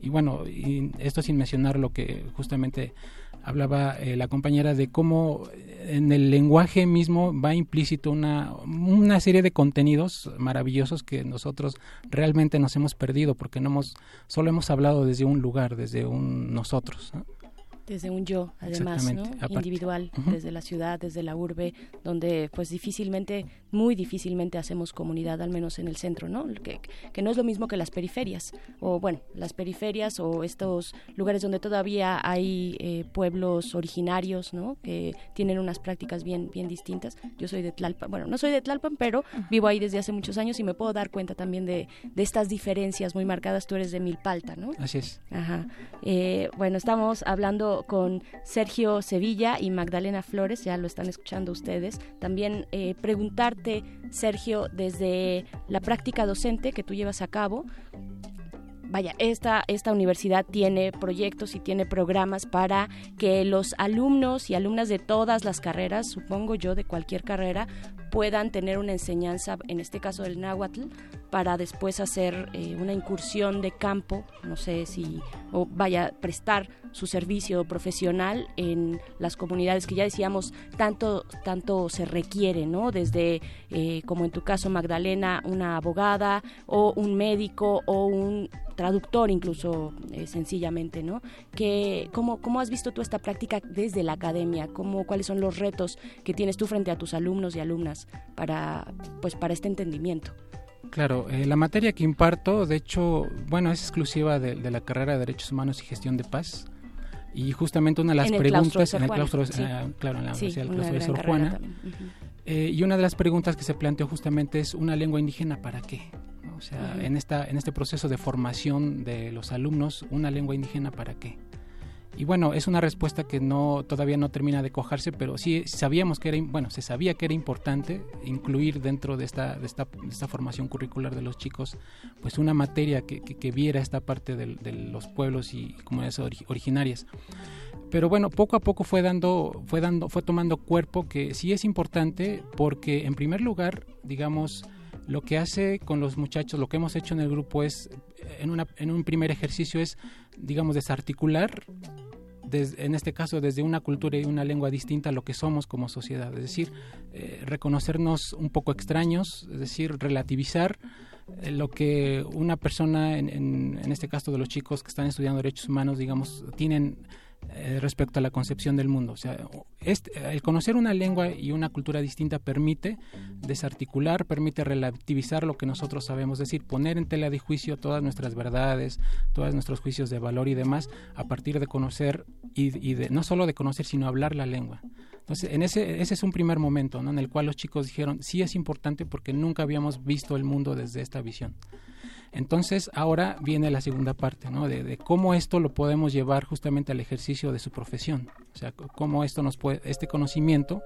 Y bueno, y esto sin mencionar lo que justamente hablaba eh, la compañera de cómo en el lenguaje mismo va implícito una, una serie de contenidos maravillosos que nosotros realmente nos hemos perdido porque no hemos solo hemos hablado desde un lugar, desde un nosotros. ¿no? Desde un yo además ¿no? Individual uh -huh. desde la ciudad desde la urbe donde pues difícilmente muy difícilmente hacemos comunidad al menos en el centro no que, que no es lo mismo que las periferias o bueno las periferias o estos lugares donde todavía hay eh, pueblos originarios no que tienen unas prácticas bien bien distintas. Yo soy de Tlalpan bueno no soy de Tlalpan pero uh -huh. vivo ahí desde hace muchos años y me puedo dar cuenta también de, de estas diferencias muy marcadas. Tú eres de Milpalta no así es. Ajá. Eh, bueno estamos hablando con Sergio Sevilla y Magdalena Flores, ya lo están escuchando ustedes. También eh, preguntarte, Sergio, desde la práctica docente que tú llevas a cabo, vaya, esta, esta universidad tiene proyectos y tiene programas para que los alumnos y alumnas de todas las carreras, supongo yo, de cualquier carrera, puedan tener una enseñanza, en este caso del náhuatl, para después hacer eh, una incursión de campo, no sé si, o vaya, prestar su servicio profesional en las comunidades que ya decíamos tanto, tanto se requiere, ¿no? Desde, eh, como en tu caso, Magdalena, una abogada o un médico o un traductor incluso eh, sencillamente, ¿no? Que, ¿cómo, ¿Cómo has visto tú esta práctica desde la academia? ¿Cómo, ¿Cuáles son los retos que tienes tú frente a tus alumnos y alumnas para, pues, para este entendimiento? Claro, eh, la materia que imparto, de hecho, bueno, es exclusiva de, de, la carrera de Derechos Humanos y Gestión de Paz. Y justamente una de las en preguntas en el claustro, sí. eh, claro, en la sí, Universidad del Claustro de Sor Juana. Uh -huh. eh, y una de las preguntas que se planteó justamente es una lengua indígena para qué? O sea, uh -huh. en esta en este proceso de formación de los alumnos, una lengua indígena para qué? Y bueno, es una respuesta que no todavía no termina de cojarse, pero sí sabíamos que era bueno, se sabía que era importante incluir dentro de esta de esta, esta formación curricular de los chicos, pues una materia que, que, viera esta parte de, de, los pueblos y comunidades originarias. Pero bueno, poco a poco fue dando fue dando fue tomando cuerpo que sí es importante porque en primer lugar, digamos, lo que hace con los muchachos, lo que hemos hecho en el grupo es, en, una, en un primer ejercicio es, digamos, desarticular des, en este caso desde una cultura y una lengua distinta a lo que somos como sociedad, es decir, eh, reconocernos un poco extraños, es decir, relativizar eh, lo que una persona, en, en, en, este caso de los chicos que están estudiando derechos humanos, digamos, tienen eh, respecto a la concepción del mundo. O sea, este, el conocer una lengua y una cultura distinta permite desarticular, permite relativizar lo que nosotros sabemos, es decir, poner en tela de juicio todas nuestras verdades, todos nuestros juicios de valor y demás a partir de conocer y, y de, no solo de conocer, sino hablar la lengua. Entonces, en ese, ese es un primer momento ¿no? en el cual los chicos dijeron, sí es importante porque nunca habíamos visto el mundo desde esta visión. Entonces, ahora viene la segunda parte, ¿no? De, de, cómo esto lo podemos llevar justamente al ejercicio de su profesión. O sea, cómo esto nos puede, este conocimiento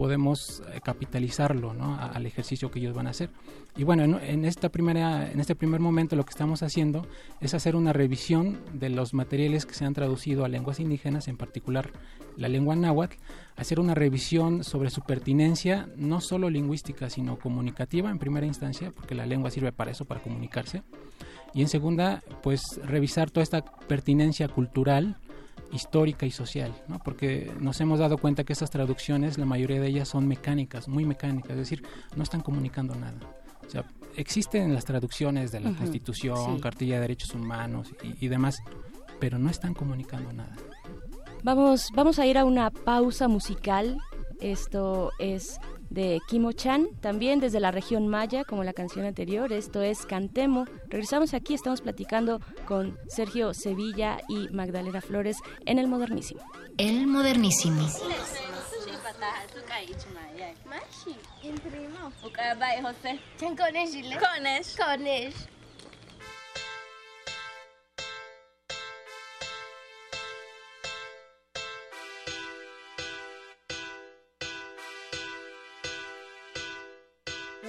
podemos eh, capitalizarlo ¿no? al ejercicio que ellos van a hacer. Y bueno, en, en, esta primera, en este primer momento lo que estamos haciendo es hacer una revisión de los materiales que se han traducido a lenguas indígenas, en particular la lengua náhuatl, hacer una revisión sobre su pertinencia, no solo lingüística, sino comunicativa en primera instancia, porque la lengua sirve para eso, para comunicarse. Y en segunda, pues revisar toda esta pertinencia cultural, histórica y social, ¿no? porque nos hemos dado cuenta que esas traducciones, la mayoría de ellas son mecánicas, muy mecánicas, es decir, no están comunicando nada. O sea, existen las traducciones de la uh -huh. Constitución, sí. Cartilla de Derechos Humanos y, y, demás, pero no están comunicando nada. Vamos, vamos a ir a una pausa musical. Esto es de Kimo Chan, también desde la región maya, como la canción anterior. Esto es Cantemo. Regresamos aquí, estamos platicando con Sergio Sevilla y Magdalena Flores en El Modernísimo. El Modernísimo.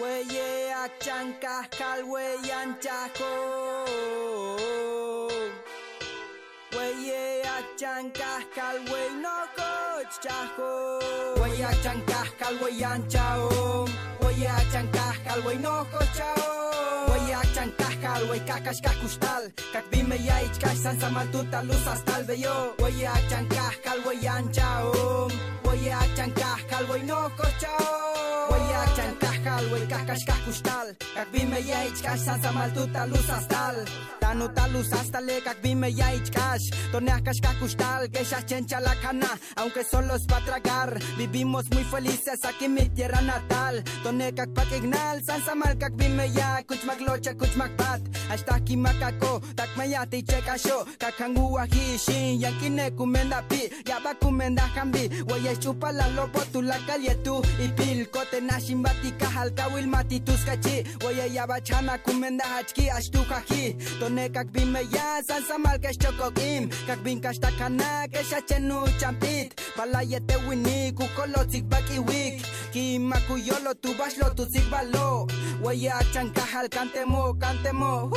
Weye achanca calwe anchaco. Weye achanca calwe no cochaco. Weye achanca calwe anchao. Weye achanca kalway no chao Wayak chan kakal, way kakash kakustal Kak bime ya ichkash san samaltuta luz hasta el bello Wayak chan kakal, way anchao Wayak chan kakal, way kakash kakustal Kak bime ya ichkash san samaltuta luz hasta el Tanu talus hasta le kak bime ya ichkash Toneakash kakustal, que ya chencha la cana. Aunque solo es para tragar Vivimos muy felices aquí en mi tierra natal. Tonekak pakignal, san samal kak bime ya. Kuchmak locha, kuchmak bat. Hasta aquí makako, tak mayati cheka sho Kakangu ahi shin, yankine kumenda pi. Yaba kumenda hambi, waya chupa la lobo tu la calle tu. Ipil kote nashin bati altawil matituzka chi Woye yabachana kumenda hachki ashtu kaki Tone kakbin me ya san samal kesh choko kim Kakbin kash takana kesh achenu champit Bala yete wini wik Ki yolo tu bashlo tu zik balo. Woye achan kahal kantemo kantemo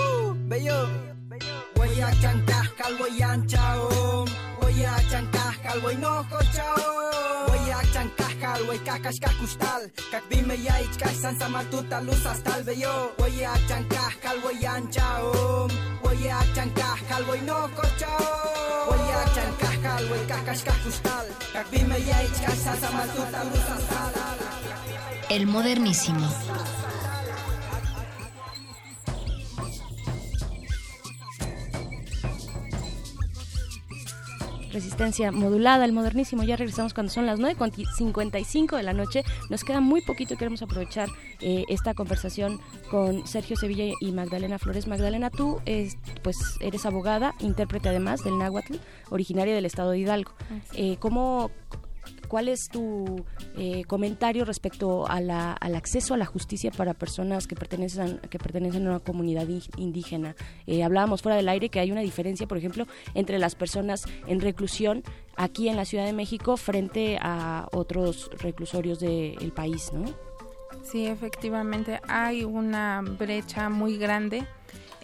Beyo! Uh, Bello Waya chankahal wayan chao. Waya chankahal way no chao Waya chankahal way kakash kakustal Kak bime ya ichkash san samaltuta luz hasta el bello. Waya chankahal wayan chao. Waya chankahal way no chao Waya chankahal way kakash kakustal Kak bime ya ichkash san samaltuta luz hasta el El modernísimo. Resistencia modulada, el modernísimo. Ya regresamos cuando son las 9.55 de la noche. Nos queda muy poquito. Queremos aprovechar eh, esta conversación con Sergio Sevilla y Magdalena Flores. Magdalena, tú es, pues eres abogada, intérprete además del náhuatl, originaria del estado de Hidalgo. Eh, ¿Cómo ¿Cuál es tu eh, comentario respecto a la, al acceso a la justicia para personas que pertenecen, que pertenecen a una comunidad indígena? Eh, hablábamos fuera del aire que hay una diferencia, por ejemplo, entre las personas en reclusión aquí en la Ciudad de México frente a otros reclusorios del país, ¿no? Sí, efectivamente, hay una brecha muy grande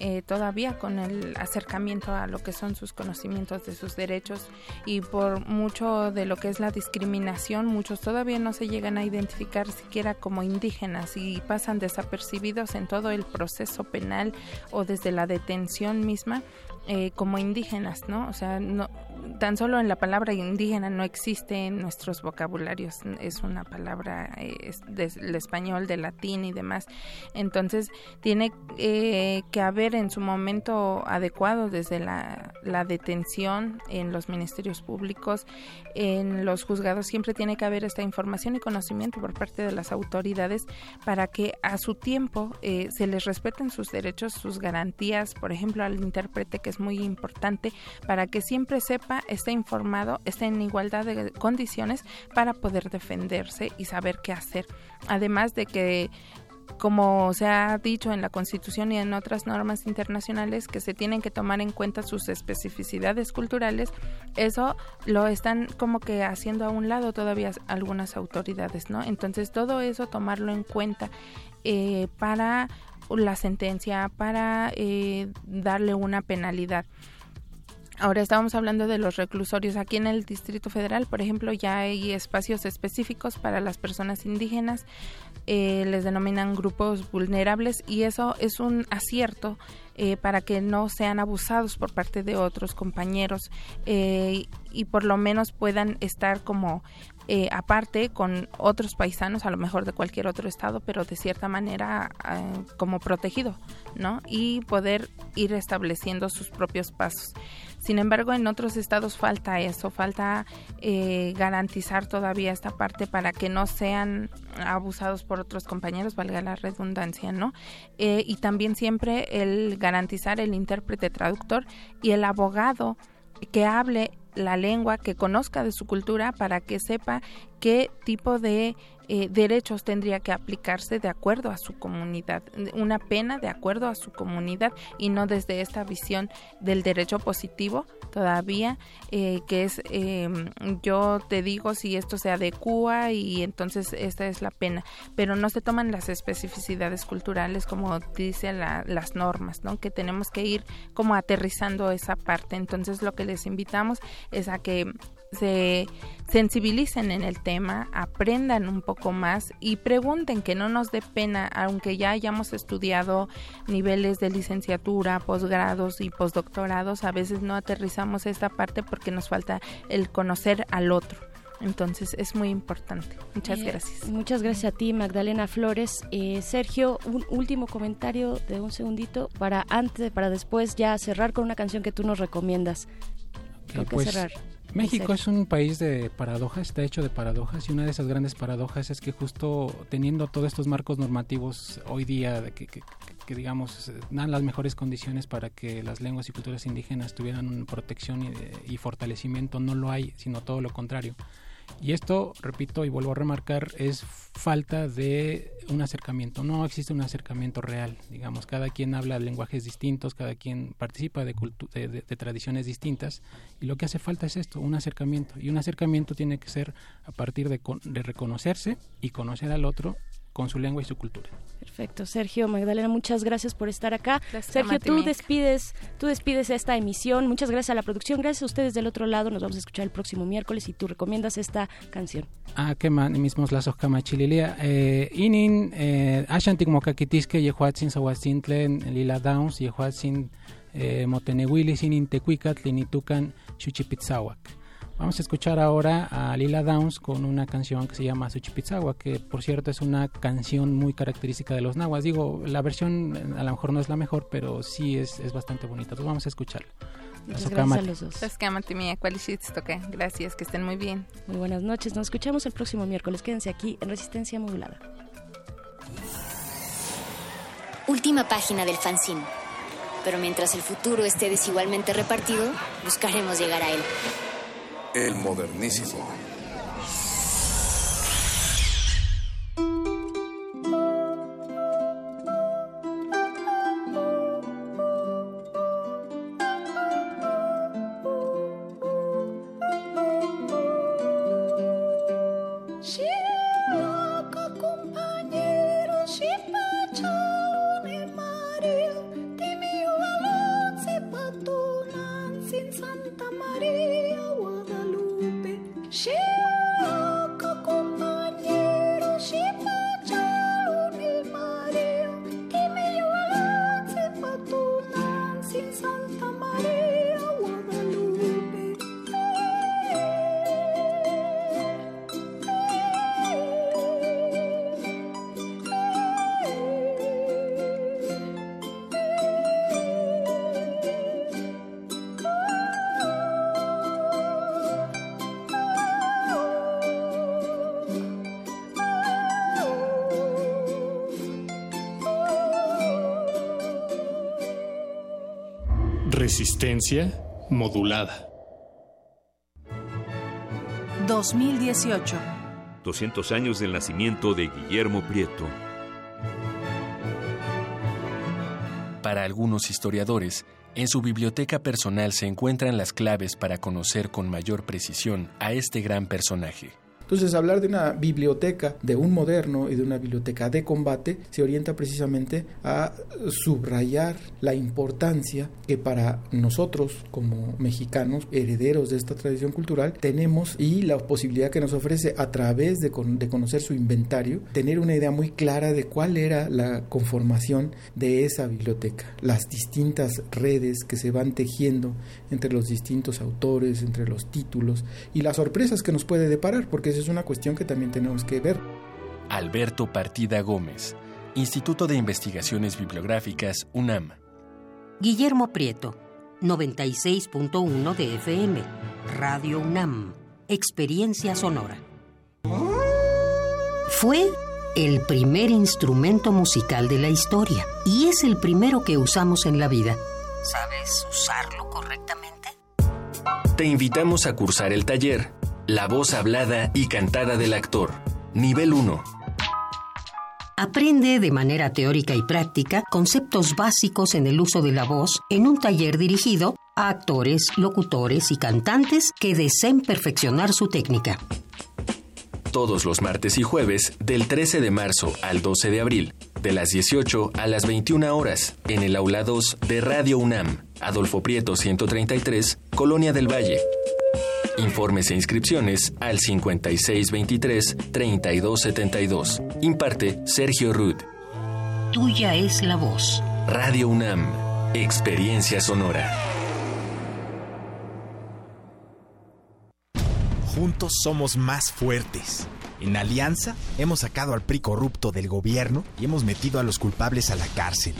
eh, todavía con el acercamiento a lo que son sus conocimientos de sus derechos y por mucho de lo que es la discriminación, muchos todavía no se llegan a identificar siquiera como indígenas y pasan desapercibidos en todo el proceso penal o desde la detención misma eh, como indígenas, ¿no? O sea, no, tan solo en la palabra indígena no existe en nuestros vocabularios, es una palabra eh, del español, del latín y demás. Entonces, tiene eh, que haber en su momento adecuado desde la, la detención en los ministerios públicos, en los juzgados, siempre tiene que haber esta información y conocimiento por parte de las autoridades para que a su tiempo se les respeten sus derechos, sus garantías, por ejemplo, al intérprete que es muy importante para que siempre sepa, esté informado, esté en igualdad de condiciones para poder defenderse y saber qué hacer. Además de que como se ha dicho en la Constitución y en otras normas internacionales que se tienen que tomar en cuenta sus especificidades culturales, eso lo están como que haciendo a un lado todavía algunas autoridades, ¿no? Entonces todo eso tomarlo en cuenta eh, para la sentencia, para eh, darle una penalidad. Ahora estábamos hablando de los reclusorios. Aquí en el Distrito Federal, por ejemplo, ya hay espacios específicos para las personas indígenas. Eh, les denominan grupos vulnerables y eso es un acierto eh, para que no sean abusados por parte de otros compañeros eh, y por lo menos puedan estar como eh, aparte con otros paisanos, a lo mejor de cualquier otro estado, pero de cierta manera eh, como protegido, ¿no? Y poder ir estableciendo sus propios pasos. Sin embargo, en otros estados falta eso, falta eh, garantizar todavía esta parte para que no sean abusados por otros compañeros, valga la redundancia, ¿no? y también siempre el garantizar el intérprete traductor y el abogado que hable la lengua, que conozca de su cultura para que sepa qué tipo de eh, derechos tendría que aplicarse de acuerdo a su comunidad, una pena de acuerdo a su comunidad y no desde esta visión del derecho positivo todavía, eh, que es em, yo te digo si esto se adecua y entonces esta es la pena, pero no se toman las especificidades culturales como dicen las normas, ¿no? que tenemos que ir como aterrizando esa parte. Entonces lo que les invitamos es a que se sensibilicen en el tema, aprendan un poco más y pregunten que no nos dé pena, aunque ya hayamos estudiado niveles de licenciatura, posgrados y postdoctorados, a veces no aterrizamos esta parte porque nos falta el conocer al otro. Entonces es muy importante. Muchas Eh, gracias. Muchas gracias a ti, Magdalena Flores. Eh, Sergio, un último comentario de un segundito para antes, para después ya cerrar con una canción que tú nos recomiendas. ¿Con qué pues, cerrar? México es un país de paradojas, está hecho de paradojas y una de esas grandes paradojas es que justo teniendo todos estos marcos normativos hoy día de que, que- que, digamos eh, dan las mejores condiciones para que las lenguas y culturas indígenas tuvieran protección y, y fortalecimiento, no lo hay, sino todo lo contrario. Y esto, repito y vuelvo a remarcar, es falta de un acercamiento. No existe un acercamiento real. Digamos, cada quien habla lenguajes distintos, cada quien participa de, de, tradiciones distintas. Y lo que hace falta es esto, un acercamiento. Y un acercamiento tiene que ser a partir de, de reconocerse y conocer al otro con su lengua y su cultura. Perfecto, Sergio, Magdalena, muchas gracias por estar acá. Gracias, Sergio, tú despides, tú despides esta emisión. Muchas gracias a la producción, gracias a ustedes del otro lado. Nos vamos a escuchar el próximo miércoles y tú recomiendas esta canción. Ah, que man, mismos lazos kamachililia. Eh, inin, eh, ashantik mokakitisque, yehuatzin sawasintlen, lila downs, yehuatzin eh, motenehuilis, inin tecuicat, linitucan, chuchipitzawak. Vamos a escuchar ahora a Lila Downs con una canción que se llama Suchipitzawa, que por cierto es una canción muy característica de los nahuas. Digo, la versión eh, a lo mejor no es la mejor, pero sí es, es bastante bonita. Entonces vamos a escucharla. Muchas gracias a los dos. Tascamatimi, Aqualishitstoque. Gracias, que estén muy bien. Muy buenas noches, nos escuchamos el próximo miércoles. Quédense aquí en Resistencia Modulada. Última página del fanzine. Pero mientras el futuro esté desigualmente repartido, buscaremos llegar a él. El modernísimo. Modulada. 2018. 200 años del nacimiento de Guillermo Prieto. Para algunos historiadores, en su biblioteca personal se encuentran las claves para conocer con mayor precisión a este gran personaje. Entonces, hablar de una biblioteca, de un moderno y de una biblioteca de combate, se orienta precisamente a subrayar la importancia que para nosotros, como mexicanos, herederos de esta tradición cultural, tenemos y la posibilidad que nos ofrece a través de, con- de conocer su inventario, tener una idea muy clara de cuál era la conformación de esa biblioteca, las distintas redes que se van tejiendo entre los distintos autores, entre los títulos y las sorpresas que nos puede deparar, porque esa es una cuestión que también tenemos que ver. Alberto Partida Gómez, Instituto de Investigaciones Bibliográficas, UNAM. Guillermo Prieto, 96.1 de FM, Radio UNAM, Experiencia Sonora. Fue el primer instrumento musical de la historia y es el primero que usamos en la vida. ¿Sabes usarlo correctamente? Te invitamos a cursar el taller La voz hablada y cantada del actor, nivel 1. Aprende de manera teórica y práctica conceptos básicos en el uso de la voz en un taller dirigido a actores, locutores y cantantes que deseen perfeccionar su técnica. Todos los martes y jueves, del 13 de marzo al 12 de abril, de las 18 a las 21 horas, en el aula 2 de Radio UNAM, Adolfo Prieto 133, Colonia del Valle. Informes e inscripciones al 5623-3272. Imparte Sergio Rud. Tuya es la voz. Radio UNAM. Experiencia sonora. Juntos somos más fuertes. En Alianza hemos sacado al PRI corrupto del gobierno y hemos metido a los culpables a la cárcel.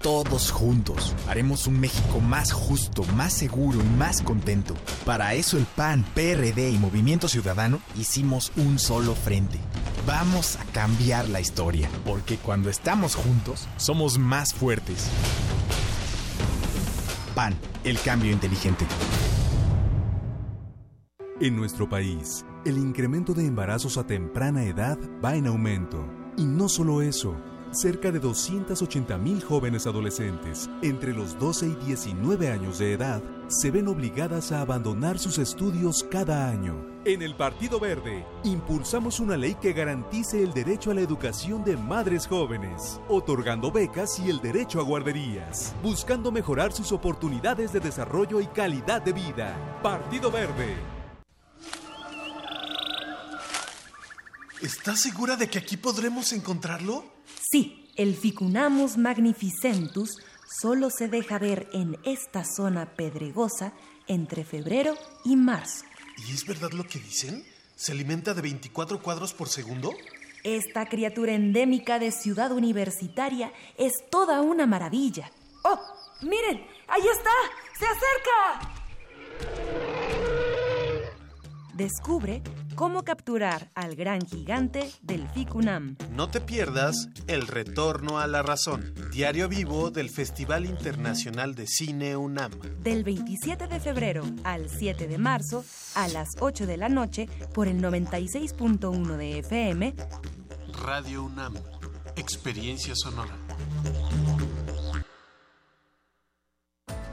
Todos juntos haremos un México más justo, más seguro y más contento. Para eso el PAN, PRD y Movimiento Ciudadano hicimos un solo frente. Vamos a cambiar la historia, porque cuando estamos juntos somos más fuertes. PAN, el cambio inteligente. En nuestro país, el incremento de embarazos a temprana edad va en aumento. Y no solo eso, cerca de 280 mil jóvenes adolescentes entre los 12 y 19 años de edad se ven obligadas a abandonar sus estudios cada año. En el Partido Verde, impulsamos una ley que garantice el derecho a la educación de madres jóvenes, otorgando becas y el derecho a guarderías, buscando mejorar sus oportunidades de desarrollo y calidad de vida. Partido Verde. ¿Estás segura de que aquí podremos encontrarlo? Sí, el Ficunamus magnificentus solo se deja ver en esta zona pedregosa entre febrero y marzo. ¿Y es verdad lo que dicen? ¿Se alimenta de 24 cuadros por segundo? Esta criatura endémica de ciudad universitaria es toda una maravilla. ¡Oh! ¡Miren! ¡Ahí está! ¡Se acerca! Descubre cómo capturar al gran gigante del Ficunam. No te pierdas El Retorno a la Razón, diario vivo del Festival Internacional de Cine UNAM. Del 27 de febrero al 7 de marzo a las 8 de la noche por el 96.1 de FM. Radio UNAM, experiencia sonora.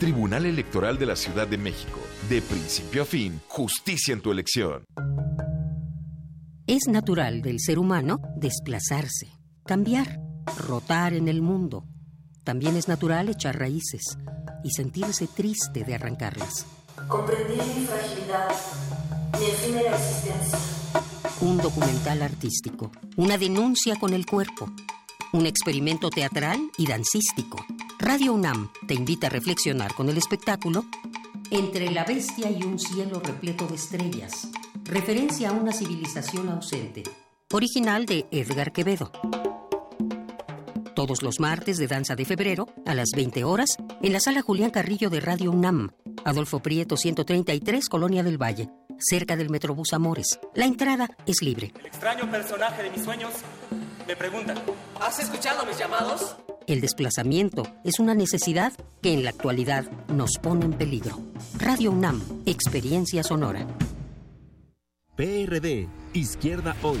Tribunal Electoral de la Ciudad de México. De principio a fin, justicia en tu elección. Es natural del ser humano desplazarse, cambiar, rotar en el mundo. También es natural echar raíces y sentirse triste de arrancarlas. Comprendí mi fragilidad, mi efímera existencia. Un documental artístico, una denuncia con el cuerpo, un experimento teatral y dancístico. Radio UNAM te invita a reflexionar con el espectáculo Entre la bestia y un cielo repleto de estrellas, referencia a una civilización ausente, original de Edgar Quevedo. Todos los martes de Danza de Febrero, a las 20 horas, en la sala Julián Carrillo de Radio UNAM, Adolfo Prieto 133, Colonia del Valle, cerca del Metrobús Amores. La entrada es libre. El extraño personaje de mis sueños me pregunta, ¿has escuchado mis llamados? El desplazamiento es una necesidad que en la actualidad nos pone en peligro. Radio UNAM, experiencia sonora. PRD, Izquierda Hoy.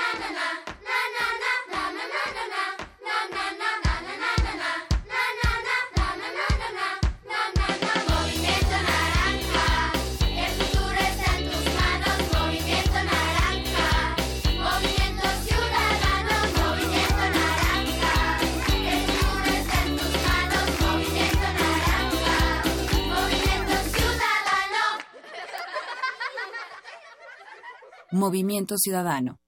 Movimiento Ciudadano.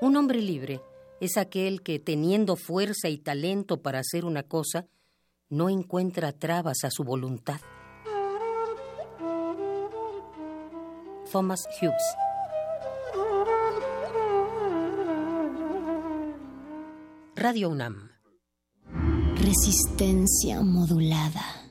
Un hombre libre es aquel que, teniendo fuerza y talento para hacer una cosa, no encuentra trabas a su voluntad. Thomas Hughes Radio UNAM Resistencia modulada.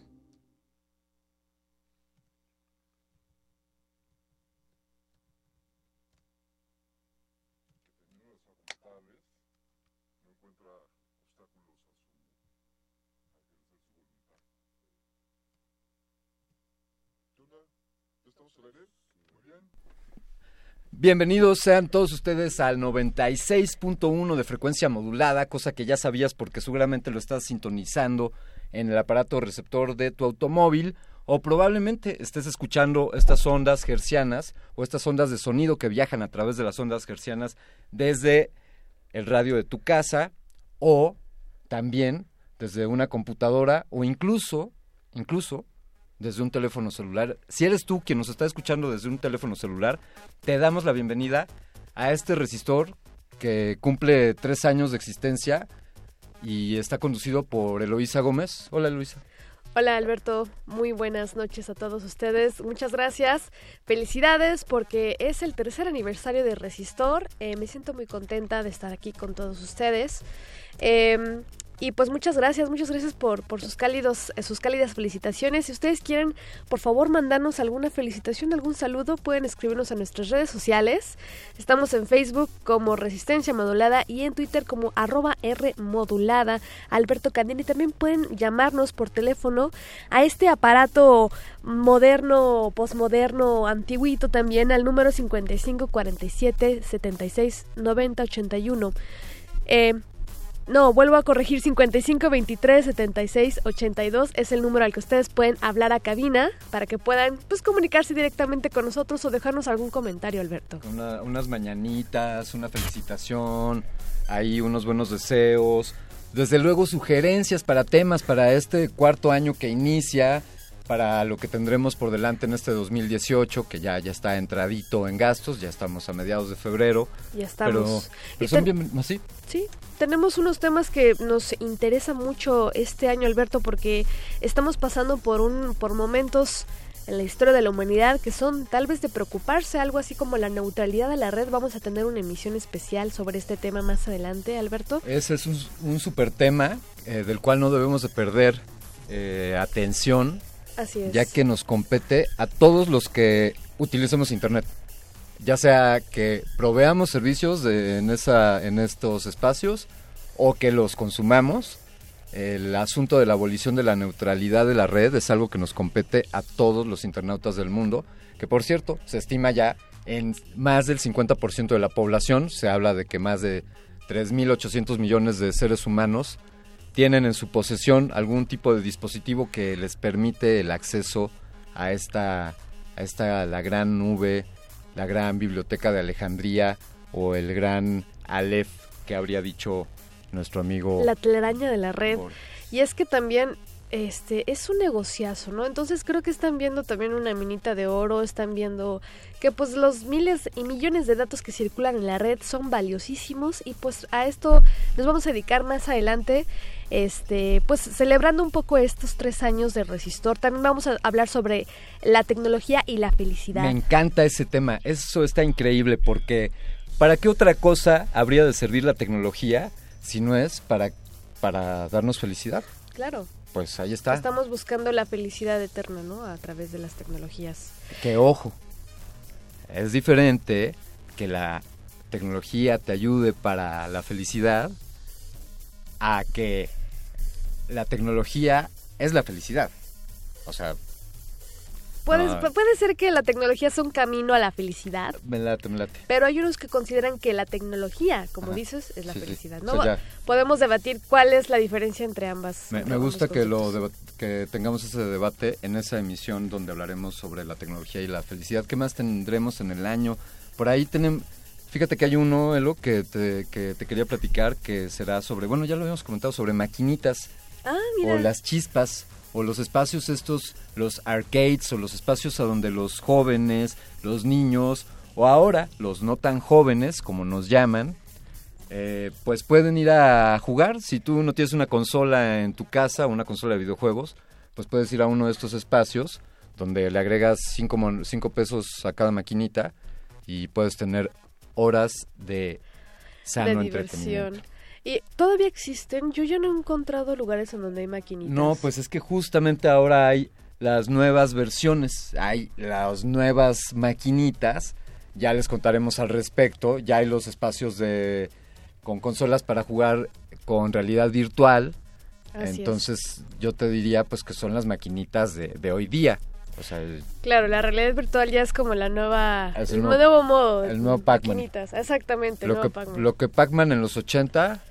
Bienvenidos sean todos ustedes al 96.1 de frecuencia modulada, cosa que ya sabías porque seguramente lo estás sintonizando en el aparato receptor de tu automóvil o probablemente estés escuchando estas ondas hercianas o estas ondas de sonido que viajan a través de las ondas hercianas desde el radio de tu casa o también desde una computadora o incluso incluso desde un teléfono celular. Si eres tú quien nos está escuchando desde un teléfono celular, te damos la bienvenida a este resistor que cumple tres años de existencia y está conducido por Eloísa Gómez. Hola Eloísa. Hola Alberto, muy buenas noches a todos ustedes. Muchas gracias. Felicidades porque es el tercer aniversario de Resistor. Eh, me siento muy contenta de estar aquí con todos ustedes. Eh, y pues muchas gracias, muchas gracias por, por sus cálidos, eh, sus cálidas felicitaciones. Si ustedes quieren, por favor, mandarnos alguna felicitación, algún saludo, pueden escribirnos a nuestras redes sociales. Estamos en Facebook como Resistencia Modulada y en Twitter como arroba R Modulada. Alberto Candini también pueden llamarnos por teléfono a este aparato moderno, posmoderno, antiguito también, al número 55 47 76 90 81. Eh, no, vuelvo a corregir, 55 23 76 82 es el número al que ustedes pueden hablar a cabina para que puedan pues comunicarse directamente con nosotros o dejarnos algún comentario, Alberto. Una, unas mañanitas, una felicitación, ahí unos buenos deseos, desde luego sugerencias para temas para este cuarto año que inicia, para lo que tendremos por delante en este 2018, que ya, ya está entradito en gastos, ya estamos a mediados de febrero. Ya estamos. Pero, pero son bien, ¿sí? Sí, tenemos unos temas que nos interesa mucho este año, Alberto, porque estamos pasando por un por momentos en la historia de la humanidad que son tal vez de preocuparse, algo así como la neutralidad de la red. Vamos a tener una emisión especial sobre este tema más adelante, Alberto. Ese es un, un super tema eh, del cual no debemos de perder eh, atención, Ya que nos compete a todos los que utilicemos Internet ya sea que proveamos servicios en, esa, en estos espacios o que los consumamos. El asunto de la abolición de la neutralidad de la red es algo que nos compete a todos los internautas del mundo, que por cierto se estima ya en más del 50% de la población, se habla de que más de 3.800 millones de seres humanos tienen en su posesión algún tipo de dispositivo que les permite el acceso a esta, a esta la gran nube la gran biblioteca de Alejandría o el gran Aleph que habría dicho nuestro amigo. La telaraña de la red. Y es que también este es un negociazo, ¿no? Entonces creo que están viendo también una minita de oro, están viendo que pues los miles y millones de datos que circulan en la red son valiosísimos y pues a esto nos vamos a dedicar más adelante, este, pues celebrando un poco estos tres años de Resistor. También vamos a hablar sobre la tecnología y la felicidad. Me encanta ese tema, eso está increíble porque ¿para qué otra cosa habría de servir la tecnología si no es para, para darnos felicidad? Claro pues ahí está. Estamos buscando la felicidad eterna, ¿no? A través de las tecnologías. Que ojo, es diferente que la tecnología te ayude para la felicidad a que la tecnología es la felicidad. O sea... Puede, no. puede ser que la tecnología es un camino a la felicidad. Me late, me late. Pero hay unos que consideran que la tecnología, como Ajá. dices, es la sí, felicidad. Sí. ¿no? O sea, Podemos debatir cuál es la diferencia entre ambas. Me, me gusta que, lo que tengamos ese debate en esa emisión donde hablaremos sobre la tecnología y la felicidad. ¿Qué más tendremos en el año? Por ahí tenemos Fíjate que hay uno, Elo, que te, que te quería platicar, que será sobre, bueno, ya lo habíamos comentado, sobre maquinitas Ah, mira. o las chispas o los espacios estos, los arcades o los espacios a donde los jóvenes, los niños o ahora los no tan jóvenes, como nos llaman, eh, pues pueden ir a jugar. Si tú no tienes una consola en tu casa, una consola de videojuegos, pues puedes ir a uno de estos espacios donde le agregas 5 pesos a cada maquinita y puedes tener horas de sano de entretenimiento. ¿Y todavía existen? Yo ya no he encontrado lugares en donde hay maquinitas. No, pues es que justamente ahora hay las nuevas versiones, hay las nuevas maquinitas, ya les contaremos al respecto, ya hay los espacios de con consolas para jugar con realidad virtual. Así es. Entonces, yo te diría pues que son las maquinitas de, de hoy día. O sea, el, Claro, la realidad virtual ya es como la nueva, el el nuevo, nuevo- modo. el nuevo Pac-Man. Exactamente, lo que Pac-Man. lo que Pac-Man en los 80,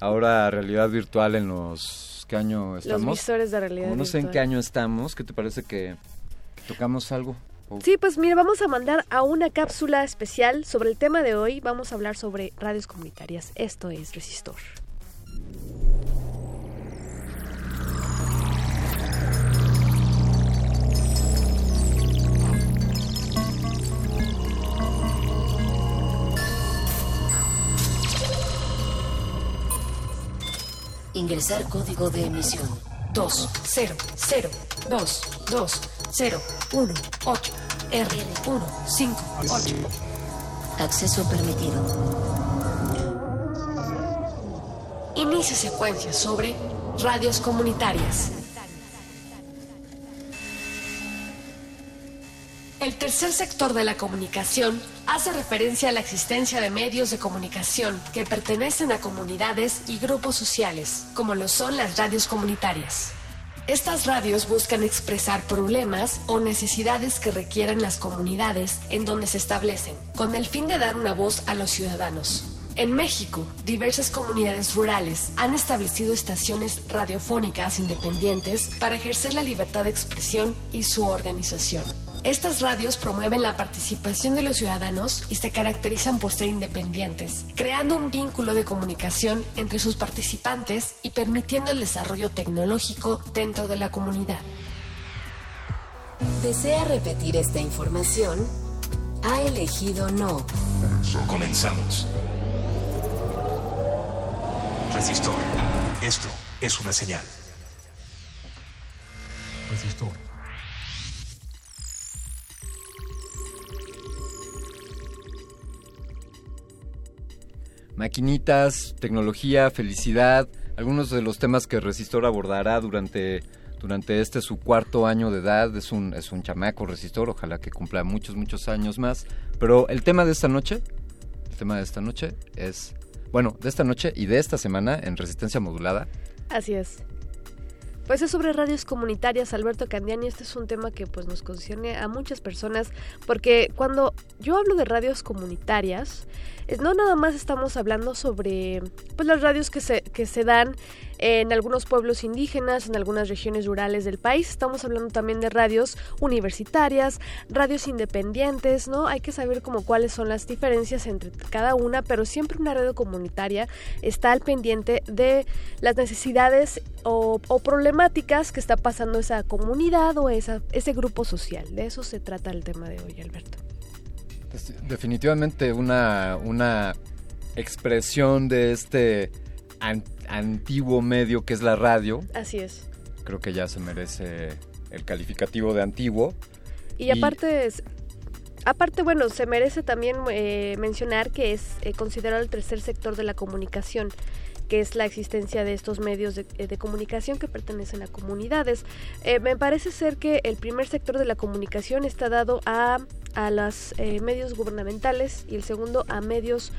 ahora realidad virtual en los ¿qué año estamos? visores de realidad Como no sé en qué año estamos, ¿qué te parece que, tocamos algo? Sí, pues mira, vamos a mandar a una cápsula especial sobre el tema de hoy. Vamos a hablar sobre radios comunitarias. Esto es Resistor. Ingresar código de emisión. 2 0 0 2 2 0 1 8 R 1 5 8. Acceso permitido. Inicia secuencia sobre radios comunitarias. El tercer sector de la comunicación hace referencia a la existencia de medios de comunicación que pertenecen a comunidades y grupos sociales, como lo son las radios comunitarias. Estas radios buscan expresar problemas o necesidades que requieran las comunidades en donde se establecen, con el fin de dar una voz a los ciudadanos. En México, diversas comunidades rurales han establecido estaciones radiofónicas independientes para ejercer la libertad de expresión y su organización. Estas radios promueven la participación de los ciudadanos y se caracterizan por ser independientes, creando un vínculo de comunicación entre sus participantes y permitiendo el desarrollo tecnológico dentro de la comunidad. ¿Desea repetir esta información? Ha elegido no. Comenzamos. Resistor. Esto es una señal. Resistor. Maquinitas, tecnología, felicidad, algunos de los temas que Resistor abordará durante, durante este su cuarto año de edad. Es un, es un chamaco Resistor, ojalá que cumpla muchos, muchos años más. Pero el tema de esta noche, el tema de esta noche es, bueno, de esta noche y de esta semana en Resistencia Modulada. Así es. Pues es sobre radios comunitarias, Alberto Candiani. Este es un tema que pues nos concierne a muchas personas, porque cuando yo hablo de radios comunitarias, es- no nada más estamos hablando sobre pues las radios que se, que se dan en algunos pueblos indígenas, en algunas regiones rurales del país. Estamos hablando también de radios universitarias, radios independientes, ¿no? Hay que saber como cuáles son las diferencias entre cada una, pero siempre una radio comunitaria está al pendiente de las necesidades o, problemáticas que está pasando esa comunidad o esa, ese grupo social. De eso se trata el tema de hoy, Alberto. Es definitivamente una, una expresión de este an- antiguo medio que es la radio. Así es. Creo que ya se merece el calificativo de antiguo. Y aparte, es- aparte bueno, se merece también eh, mencionar que es eh, considerado el tercer sector de la comunicación que es la existencia de estos medios de, eh, de comunicación que pertenecen a comunidades. Eh, me parece ser que el primer sector de la comunicación está dado a, a los medios gubernamentales y el segundo a medios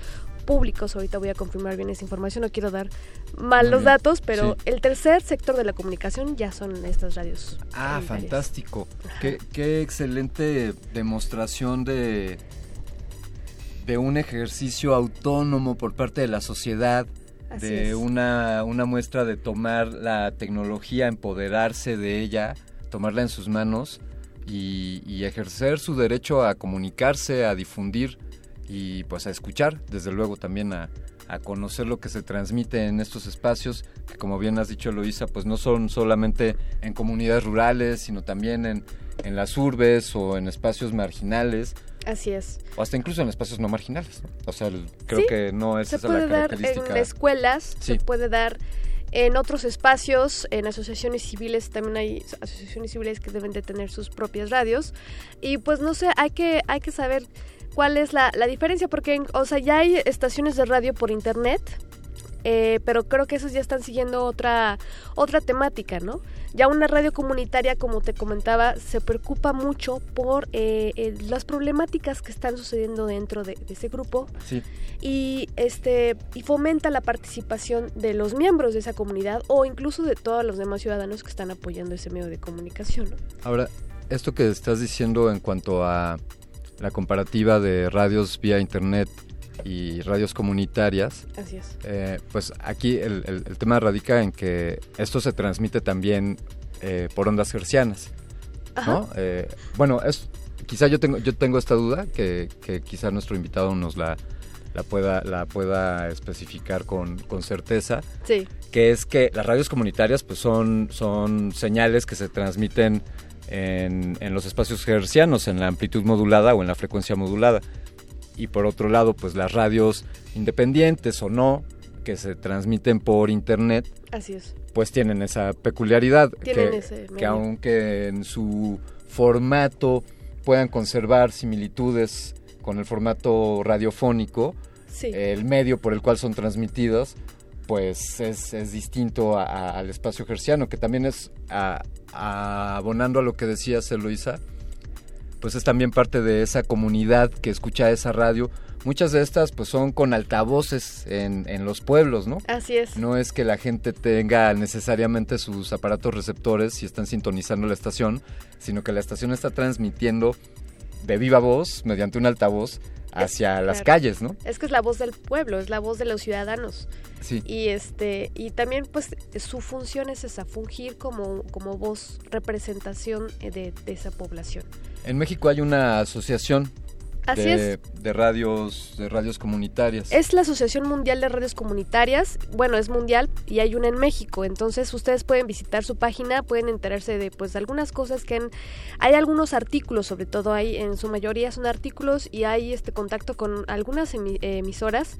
públicos. Ahorita voy a confirmar bien esa información, no quiero dar mal Muy los bien. datos, pero Sí. el tercer sector de la comunicación ya son estas radios. Ah, fantástico. Qué, qué excelente demostración de, de un ejercicio autónomo por parte de la sociedad, Así de es. una, una muestra de tomar la tecnología, empoderarse de ella, tomarla en sus manos y, y ejercer su derecho a comunicarse, a difundir y pues a escuchar, desde luego también a, a conocer lo que se transmite en estos espacios, que como bien has dicho Eloisa, pues no son solamente en comunidades rurales, sino también en, en las urbes o en espacios marginales. Así es. O hasta incluso en espacios no marginales. ¿no? O sea, el- creo Sí, que no es se esa puede la dar característica. en escuelas, Sí. se puede dar en otros espacios, en asociaciones civiles, también hay asociaciones civiles que deben de tener sus propias radios. Y pues no sé, hay que, hay que saber cuál es la, la diferencia, porque, o sea, ya hay estaciones de radio por internet, eh, pero creo que esos ya están siguiendo otra, otra temática, ¿no? Ya una radio comunitaria, como te comentaba, se preocupa mucho por eh, eh, las problemáticas que están sucediendo dentro de, de ese grupo Sí. y este y fomenta la participación de los miembros de esa comunidad o incluso de todos los demás ciudadanos que están apoyando ese medio de comunicación. ¿no? Ahora, esto que estás diciendo en cuanto a la comparativa de radios vía internet y radios comunitarias, Así es. eh, pues aquí el, el- el tema radica en que esto se transmite también eh, por ondas hercianas, ¿no? Eh, bueno, es, quizá yo tengo, yo tengo esta duda que, que quizá nuestro invitado nos la, la pueda, la pueda especificar con, con certeza Sí. que es que las radios comunitarias pues son, son señales que se transmiten en, en los espacios hercianos, en la amplitud modulada o en la frecuencia modulada. Y por otro lado, pues las radios independientes o no, que se transmiten por internet, Así es. pues tienen esa peculiaridad Tienen que, ese que aunque en su formato puedan conservar similitudes con el formato radiofónico, Sí. el medio por el cual son transmitidas, pues es, es distinto a- a- al espacio herciano, que también es, a- abonando a lo que decías, Eloisa, pues es también parte de esa comunidad que escucha esa radio. Muchas de estas pues son con altavoces en, en los pueblos, ¿no? Así es. No es que la gente tenga necesariamente sus aparatos receptores y están sintonizando la estación, sino que la estación está transmitiendo de viva voz, mediante un altavoz, hacia las Claro. calles, ¿no? Es que es la voz del pueblo, es la voz de los ciudadanos. Sí. Y este y también pues su función es esa, fungir como, como voz, representación eh, de, de esa población. En México hay una asociación Así de, es. de radios de radios comunitarias. Es la Asociación Mundial de Radios Comunitarias, bueno, es mundial y hay una en México, entonces ustedes pueden visitar su página, pueden enterarse de pues algunas cosas que han- hay algunos artículos, sobre todo hay en su mayoría son artículos y hay este contacto con algunas emi- emisoras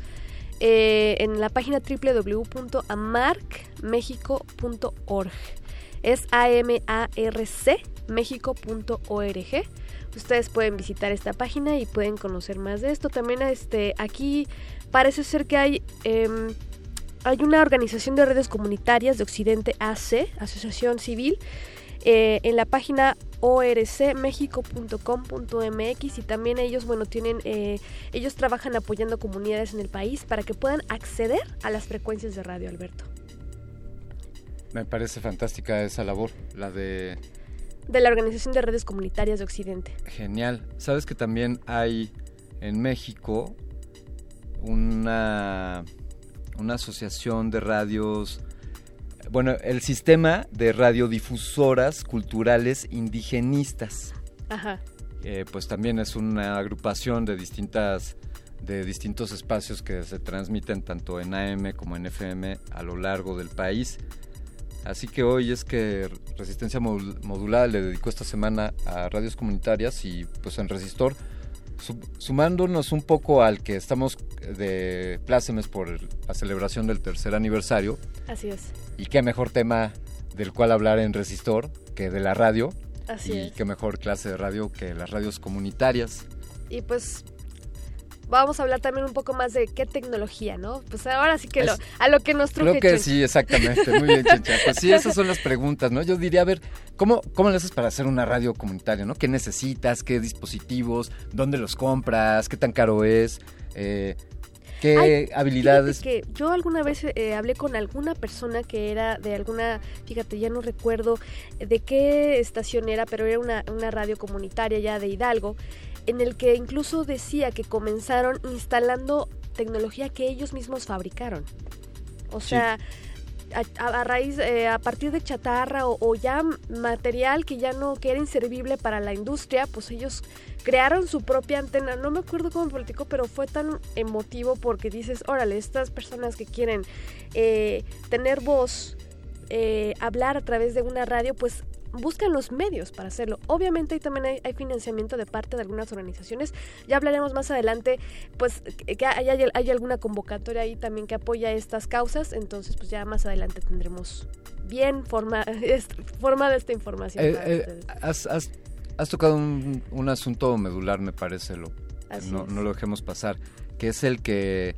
eh, en la página www.amarcmexico.org. Es A M A R C mexico.org. Ustedes pueden visitar esta página y pueden conocer más de esto. También este aquí parece ser que hay em, hay una organización de redes comunitarias de Occidente AC, Asociación Civil, eh, en la página orcmexico.com.mx y también ellos, bueno, tienen, eh, ellos trabajan apoyando comunidades en el país para que puedan acceder a las frecuencias de radio, Alberto. Me parece fantástica esa labor, la de De la Organización de Redes Comunitarias de Occidente. genial. Sabes que también hay en México una una asociación de radios bueno, el sistema de radiodifusoras culturales indigenistas. Ajá. Eh, pues también es una agrupación de distintas de distintos espacios que se transmiten tanto en AM como en FM a lo largo del país. Así que hoy es que Resistencia Modul- Modulada le dedicó esta semana a radios comunitarias y pues en Resistor, su- sumándonos un poco al que estamos de plácemes por la celebración del tercer aniversario, Así es. y qué mejor tema del cual hablar en Resistor que de la radio. Así y es. qué mejor clase de radio que las radios comunitarias. Y pues vamos a hablar también un poco más de qué tecnología, ¿no? Pues ahora sí que lo, a lo que nos truje Creo que Chencha. sí, exactamente. Muy bien, Chencha. Pues sí, esas son las preguntas, ¿no? Yo diría, a ver, ¿cómo, ¿cómo le haces para hacer una radio comunitaria, no? ¿Qué necesitas? ¿Qué dispositivos? ¿Dónde los compras? ¿Qué tan caro es? Eh, ¿Qué Ay, habilidades? Que yo alguna vez eh, hablé con alguna persona que era de alguna, fíjate, ya no recuerdo de qué estación era, pero era una, una radio comunitaria ya de Hidalgo, en el que incluso decía que comenzaron instalando tecnología que ellos mismos fabricaron. O Sí. sea, a, a raíz, eh, a partir de chatarra o, o ya material que ya no, que era inservible para la industria, pues ellos crearon su propia antena. No me acuerdo cómo platicó, pero fue tan emotivo porque dices, órale, estas personas que quieren eh, tener voz, eh, hablar a través de una radio, pues buscan los medios para hacerlo. Obviamente ahí también hay, hay financiamiento de parte de algunas organizaciones. Ya hablaremos más adelante, pues que hay, hay- hay alguna convocatoria ahí también que apoya estas causas. Entonces, pues ya más adelante tendremos bien forma, formada esta información. Eh, para eh, has, has- has tocado un, un asunto medular, me parece, lo, no, no lo dejemos pasar, que es el que,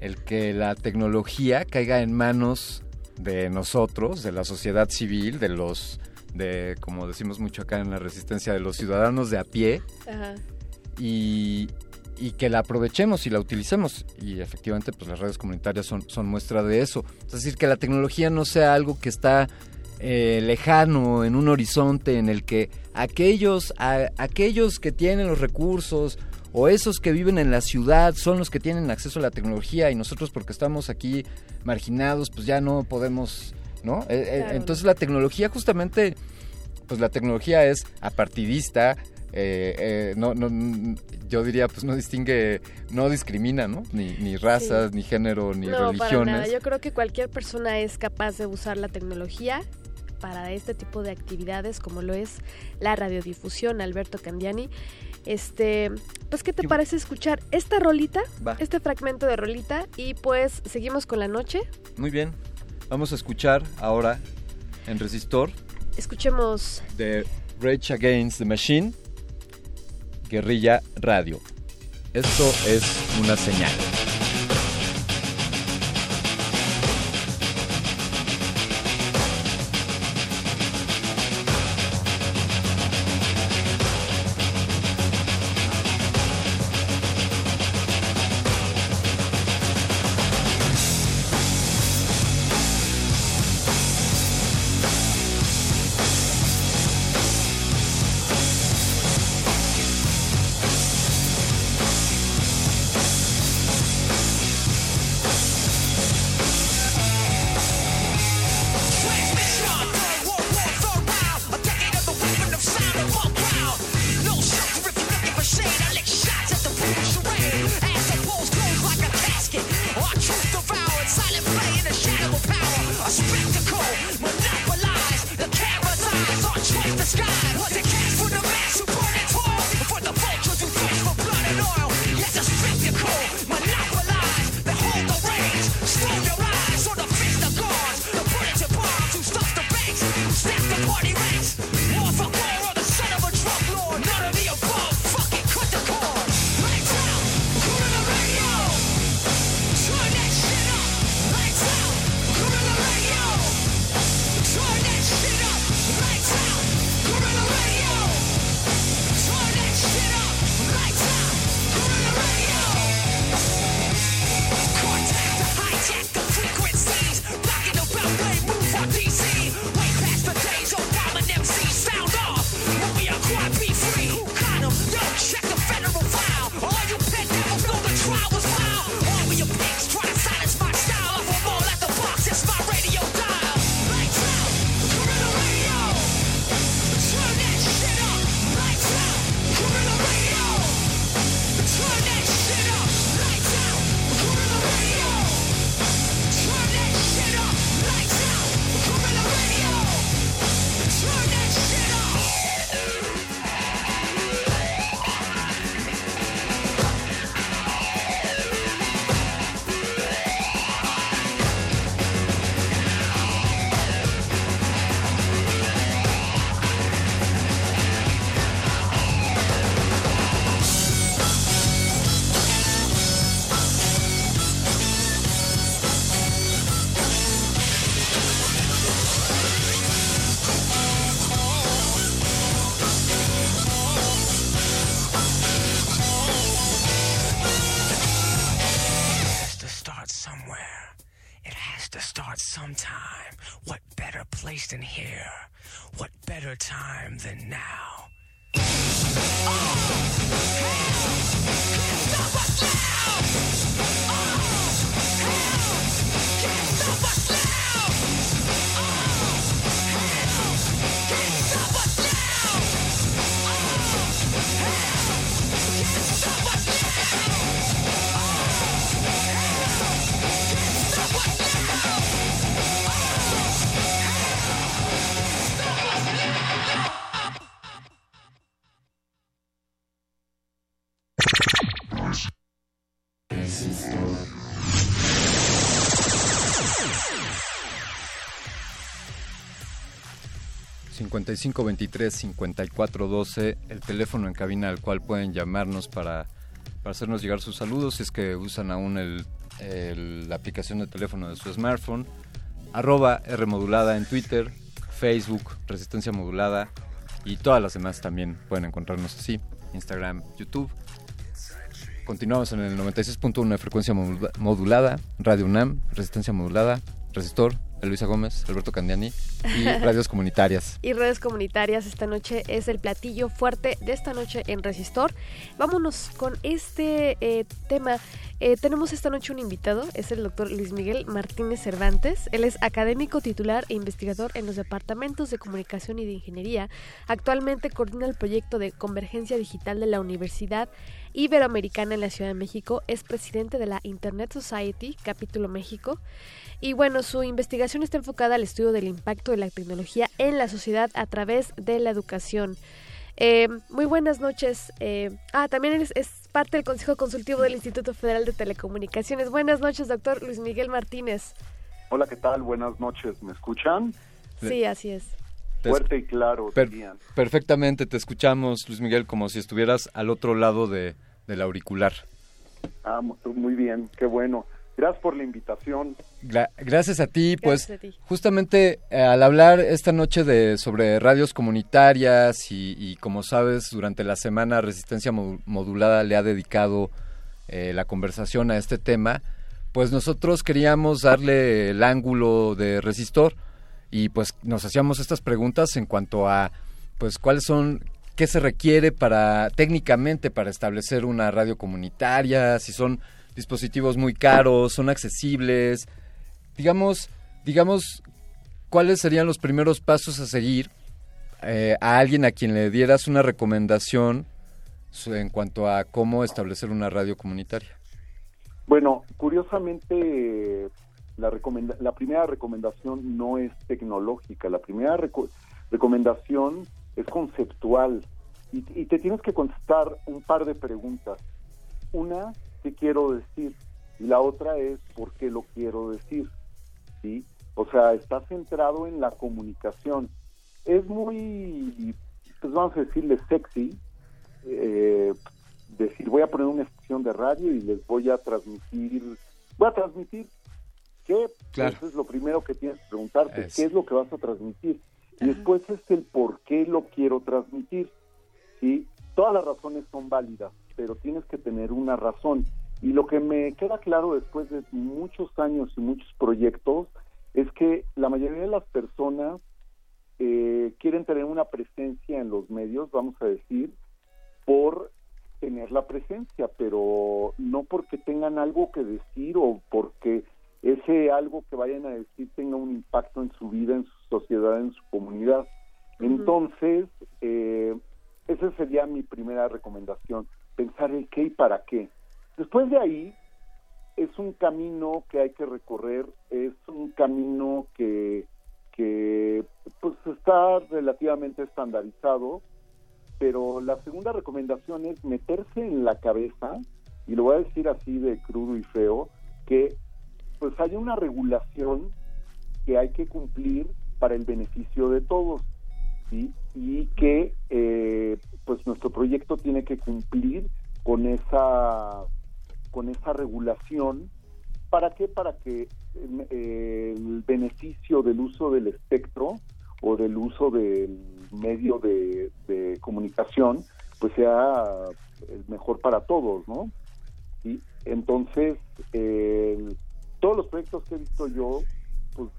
el que la tecnología caiga en manos de nosotros, de la sociedad civil, de los, de como decimos mucho acá en la resistencia, de los ciudadanos de a pie, Ajá. y, y que la aprovechemos y la utilicemos. Y efectivamente, pues las redes comunitarias son, son muestra de eso. Es decir, que la tecnología no sea algo que está eh, lejano, en un horizonte en el que aquellos, a- aquellos que tienen los recursos o esos que viven en la ciudad son los que tienen acceso a la tecnología y nosotros porque estamos aquí marginados, pues ya no podemos, ¿no? Eh, eh, Claro. entonces la tecnología justamente pues la tecnología es apartidista, eh, eh, no, no, yo diría, pues no distingue, no discrimina, ¿no? Ni, ni razas, Sí. ni género, ni no, para nada. religiones. Yo creo que cualquier persona es capaz de usar la tecnología para este tipo de actividades como lo es la radiodifusión, Alberto Candiani. Este, pues ¿qué te parece escuchar esta rolita, Va. este fragmento de rolita y pues seguimos con la noche? Muy bien, vamos a escuchar ahora en Resistor Escuchemos de Rage Against the Machine, Guerrilla Radio. Esto es una señal. 5523-5412, el teléfono en cabina al cual pueden llamarnos para, para hacernos llegar sus saludos si es que usan aún el, la aplicación de teléfono de su smartphone. Arroba R modulada en Twitter, Facebook, Resistencia Modulada y todas las demás también pueden encontrarnos así, Instagram, YouTube. Continuamos en el 96.1 de frecuencia modula- modulada, Radio UNAM, Resistencia Modulada, Resistor, Luisa Gómez, Alberto Candiani y radios comunitarias. y redes comunitarias. Esta noche es el platillo fuerte de esta noche en Resistor. Vámonos con este eh, tema. Eh, tenemos esta noche un invitado, es el doctor Luis Miguel Martínez Cervantes. Él es académico titular e investigador en los departamentos de comunicación y de ingeniería. Actualmente coordina el proyecto de convergencia digital de la Universidad Iberoamericana en la Ciudad de México. Es presidente de la Internet Society, capítulo México. Y bueno, su investigación está enfocada al estudio del impacto de la tecnología en la sociedad a través de la educación. Eh, muy buenas noches. eh, ah, también es, es parte del Consejo Consultivo del Instituto Federal de Telecomunicaciones. Buenas noches, doctor Luis Miguel Martínez. Hola, ¿qué tal? Buenas noches. ¿Me escuchan? Sí, así es. Te Fuerte y claro, Per- dirían. perfectamente, te escuchamos, Luis Miguel, como si estuvieras al otro lado de, del auricular. Ah, mu- muy bien, qué bueno. Gracias por la invitación. Gra- gracias a ti, pues Gracias a ti. justamente eh, al hablar esta noche de sobre radios comunitarias y, y como sabes, durante la semana Resistencia Mo- Modulada le ha dedicado eh, la conversación a este tema, pues nosotros queríamos darle el ángulo de resistor y pues nos hacíamos estas preguntas en cuanto a pues cuáles son qué se requiere para técnicamente para establecer una radio comunitaria, si son dispositivos muy caros, son accesibles, digamos, digamos cuáles serían los primeros pasos a seguir eh, a alguien a quien le dieras una recomendación en cuanto a cómo establecer una radio comunitaria. Bueno, curiosamente, la, la primera recomendación no es tecnológica, la primera reco- recomendación es conceptual y, y te tienes que contestar un par de preguntas. Una, ¿qué quiero decir? Y la otra es, ¿por qué lo quiero decir? ¿Sí? O sea, está centrado en la comunicación. Es muy, pues vamos a decirle sexy, eh, decir, voy a poner una estación de radio y les voy a transmitir, voy a transmitir qué, Claro. eso es lo primero que tienes que preguntarte, Es. qué es lo que vas a transmitir. Y después es el por qué lo quiero transmitir. ¿sí? Todas las razones son válidas, pero tienes que tener una razón. Y lo que me queda claro después de muchos años y muchos proyectos es que la mayoría de las personas eh, quieren tener una presencia en los medios, vamos a decir, por tener la presencia, pero no porque tengan algo que decir o porque ese algo que vayan a decir tenga un impacto en su vida, en su sociedad, en su comunidad. Entonces, eh, esa sería mi primera recomendación, pensar el qué y para qué. Después de ahí, es un camino que hay que recorrer, es un camino que, que pues está relativamente estandarizado, pero la segunda recomendación es meterse en la cabeza, y lo voy a decir así de crudo y feo, que pues hay una regulación que hay que cumplir para el beneficio de todos, ¿sí? y que eh, pues nuestro proyecto tiene que cumplir con esa con esa regulación. Para qué para que eh, el beneficio del uso del espectro o del uso del medio de, comunicación pues sea el mejor para todos no y entonces todos los proyectos que he visto yo pues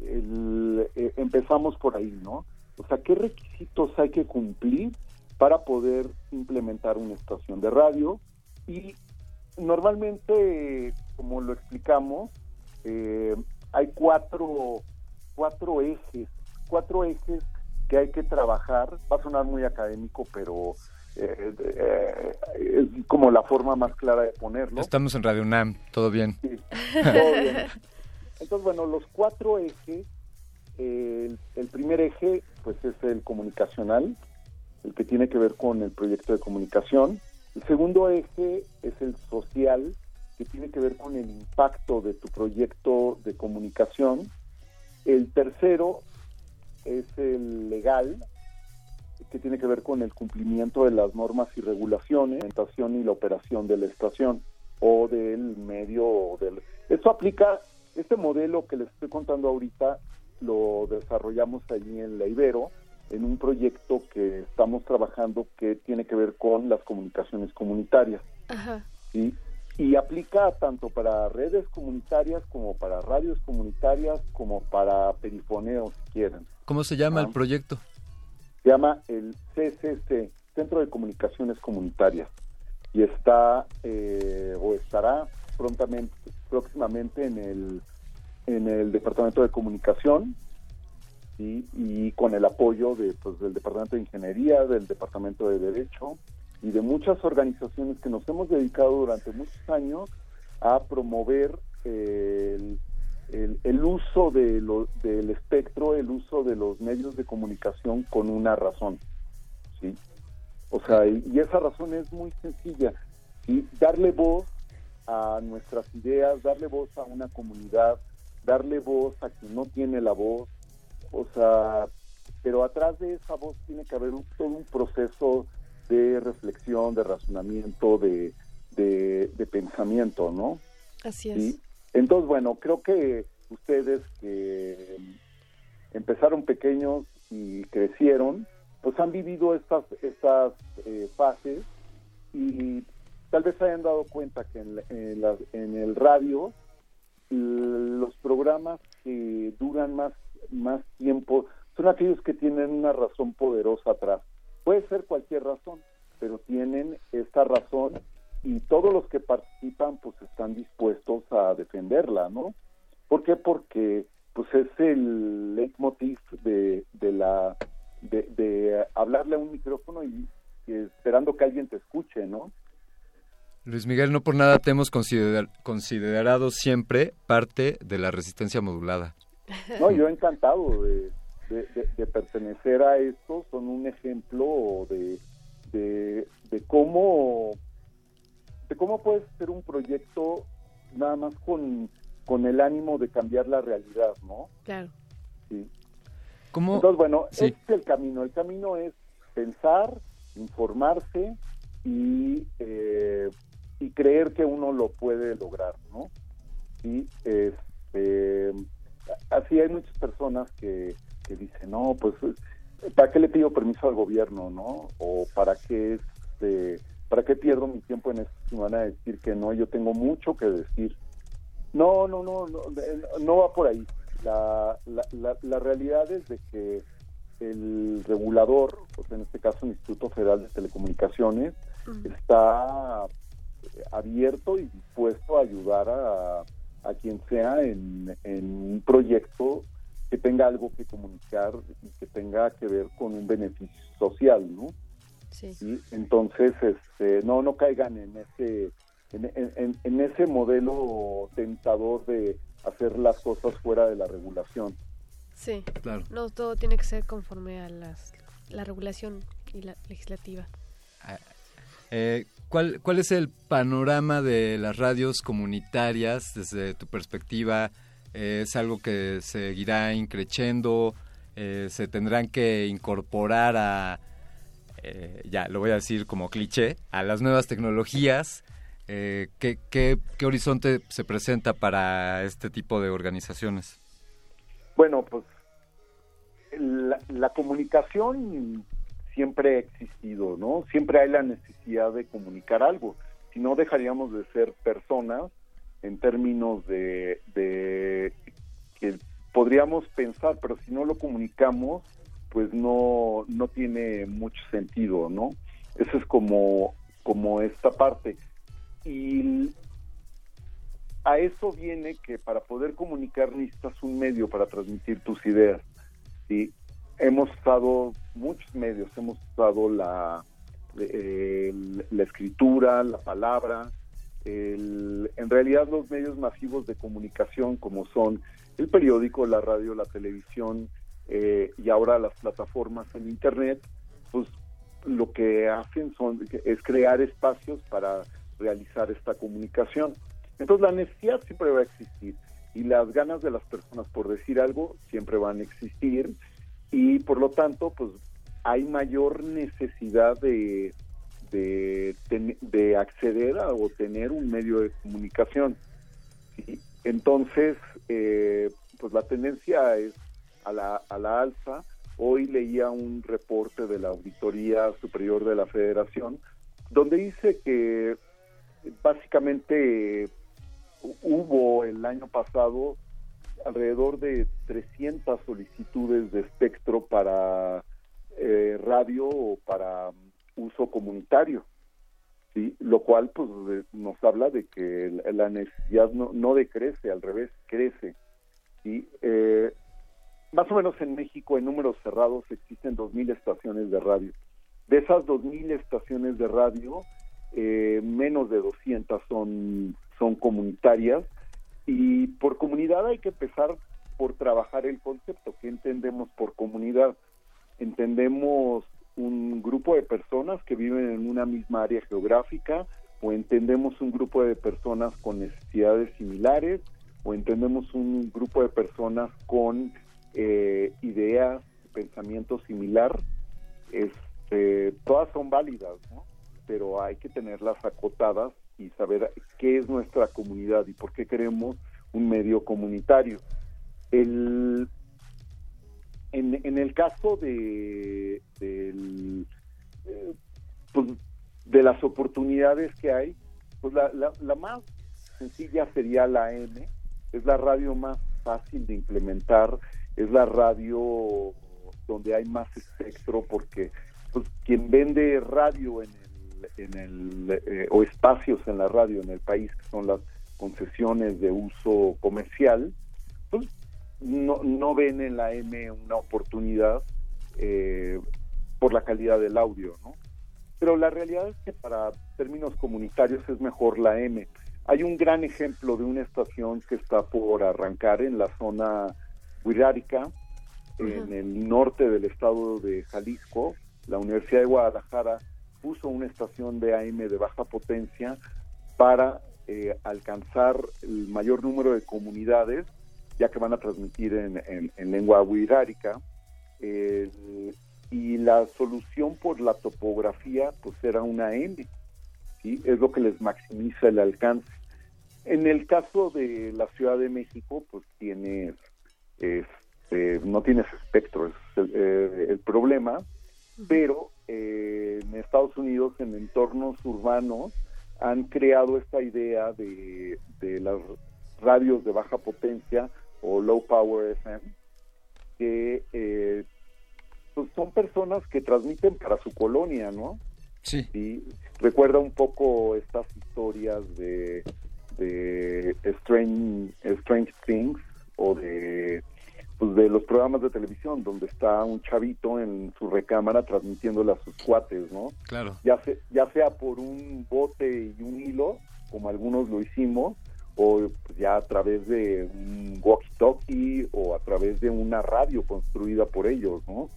el- eh, empezamos por ahí no o sea qué requisitos hay que cumplir para poder implementar una estación de radio y normalmente como lo explicamos eh, hay cuatro cuatro ejes cuatro ejes que hay que trabajar va a sonar muy académico pero eh, eh, es como la forma más clara de ponerlo Estamos en Radio UNAM, todo bien. todo bien. Entonces, bueno, los cuatro ejes, el, el primer eje, pues es el comunicacional, el que tiene que ver con el proyecto de comunicación. El segundo eje es el social, que tiene que ver con el impacto de tu proyecto de comunicación. El tercero es el legal, que tiene que ver con el cumplimiento de las normas y regulaciones, la implementación y la operación de la estación o del medio. o Del... Esto aplica, este modelo que les estoy contando ahorita, lo desarrollamos allí en la Ibero, en un proyecto que estamos trabajando que tiene que ver con las comunicaciones comunitarias. Ajá. ¿sí? Y aplica tanto para redes comunitarias como para radios comunitarias como para perifoneo, si quieren. ¿Cómo se llama Ah. el proyecto? Se llama el CCC, Centro de Comunicaciones Comunitarias, y está eh, o estará prontamente, próximamente en el en el Departamento de Comunicación y con el apoyo de, pues, del Departamento de Ingeniería, del Departamento de Derecho y de muchas organizaciones que nos hemos dedicado durante muchos años a promover el, el- el uso de lo- del espectro, el uso de los medios de comunicación con una razón. ¿sí? O sea, y, y esa razón es muy sencilla. ¿sí? Darle voz a nuestras ideas, darle voz a una comunidad, darle voz a quien no tiene la voz, o sea, pero atrás de esa voz tiene que haber un- todo un proceso de reflexión, de razonamiento, de, de, de pensamiento, ¿no? Así es. Sí. Entonces, bueno, creo que ustedes que empezaron pequeños y crecieron, pues han vivido estas, estas eh, fases y tal vez se hayan dado cuenta que en, la- en la- en el radio los programas que duran más, más tiempo son aquellos que tienen una razón poderosa atrás. Puede ser cualquier razón, pero tienen esta razón y todos los que participan pues están dispuestos a defenderla, ¿no? ¿Por qué? Porque pues es el leitmotiv de, de la de, de hablarle a un micrófono y, y esperando que alguien te escuche, ¿no? Luis Miguel, no por nada te hemos considerar- considerado siempre parte de la resistencia modulada. No, yo encantado de, de- de- de pertenecer a esto, son un ejemplo de, de, de cómo de cómo puedes hacer un proyecto nada más con, con el ánimo de cambiar la realidad, ¿no? Claro. Sí. ¿Cómo? Entonces, bueno, Sí. ese es el camino. El camino es pensar, informarse y, eh, y creer que uno lo puede lograr, ¿no? Y este, así hay muchas personas que, que dicen, no, pues, ¿para qué le pido permiso al gobierno, no? O ¿para qué, este, ¿para qué pierdo mi tiempo en esto? Si me van a decir que no, yo tengo mucho que decir. No, no, no, no, no va por ahí. La, la, la, la realidad es de que el regulador, pues en este caso el Instituto Federal de Telecomunicaciones, está abierto y dispuesto a ayudar a, a quien sea en, en un proyecto que tenga algo que comunicar y que tenga que ver con un beneficio social, ¿no? Sí. ¿sí? Entonces, este, no, no caigan en ese, en, en- en ese modelo tentador de hacer las cosas fuera de la regulación. Sí. Claro. No, todo tiene que ser conforme a las, la regulación y la legislativa. Eh, ¿cuál, ¿Cuál es el panorama de las radios comunitarias desde tu perspectiva? Eh, ¿Es algo que seguirá increciendo? Eh, ¿Se tendrán que incorporar a, ya lo voy a decir como cliché, a las nuevas tecnologías? ¿qué, qué, qué horizonte se presenta para este tipo de organizaciones? Bueno, pues la comunicación siempre ha existido, ¿no? Siempre hay la necesidad de comunicar algo. Si no, dejaríamos de ser personas en términos de, que podríamos pensar, pero si no lo comunicamos, pues no, no tiene mucho sentido, ¿no? Eso es como, como esta parte. Y a eso viene que para poder comunicar necesitas un medio para transmitir tus ideas. ¿sí? Hemos usado muchos medios, hemos usado la, eh, la escritura, la palabra, el- en realidad los medios masivos de comunicación como son el periódico, la radio, la televisión eh, y ahora las plataformas en Internet, pues lo que hacen son es crear espacios para realizar esta comunicación. Entonces la necesidad siempre va a existir y las ganas de las personas por decir algo siempre van a existir y por lo tanto, pues hay mayor necesidad de, de, acceder a o tener un medio de comunicación. ¿sí? Entonces, eh, pues la tendencia es a la, a la alza. Hoy leía un reporte de la Auditoría Superior de la Federación, donde dice que básicamente hubo el año pasado alrededor de 300 solicitudes de espectro para eh, radio o para uso comunitario, ¿sí? lo cual pues nos habla de que la- la necesidad no, no decrece, al revés, crece. ¿sí? Eh, más o menos en México, en números cerrados, existen 2.000 estaciones de radio. De esas 2.000 estaciones de radio, eh, menos de 200 son, son comunitarias y por comunidad hay que empezar por trabajar el concepto. ¿Qué entendemos por comunidad? Entendemos un grupo de personas que viven en una misma área geográfica o entendemos un grupo de personas con necesidades similares o entendemos un grupo de personas con eh, ideas, pensamiento similar. Este, todas son válidas, ¿no? pero hay que tenerlas acotadas y saber qué es nuestra comunidad y por qué queremos un medio comunitario. El, en, en el caso de, del, eh, pues, de las oportunidades que hay, pues la, la, más sencilla sería la M, es la radio más fácil de implementar, es la radio donde hay más espectro porque pues quien vende radio en el, en el eh, o espacios en la radio en el país que son las concesiones de uso comercial pues no, no ven en la M una oportunidad eh, por la calidad del audio no pero la realidad es que para términos comunitarios es mejor la M hay un gran ejemplo de una estación que está por arrancar en la zona Huirárica, en el norte del estado de Jalisco. La Universidad de Guadalajara puso una estación de AM de baja potencia para eh, alcanzar el mayor número de comunidades, ya que van a transmitir en, en- en lengua huirárica. Eh, y la solución por la topografía, pues era una M. ¿sí? Es lo que les maximiza el alcance. En el caso de la Ciudad de México, pues tiene, este, no tienes espectro, es el, eh, el problema, pero eh, en Estados Unidos, en entornos urbanos, han creado esta idea de, de las radios de baja potencia o low power FM, que eh, pues son personas que transmiten para su colonia, ¿no? Sí. recuerda un poco estas historias de, de Strange, Strange Things o de pues de los programas de televisión donde está un chavito en su recámara transmitiéndole a sus cuates, ¿no? Claro. Ya, se- ya sea por un bote y un hilo, como algunos lo hicimos, o pues, ya a través de un walkie-talkie o a través de una radio construida por ellos, ¿no?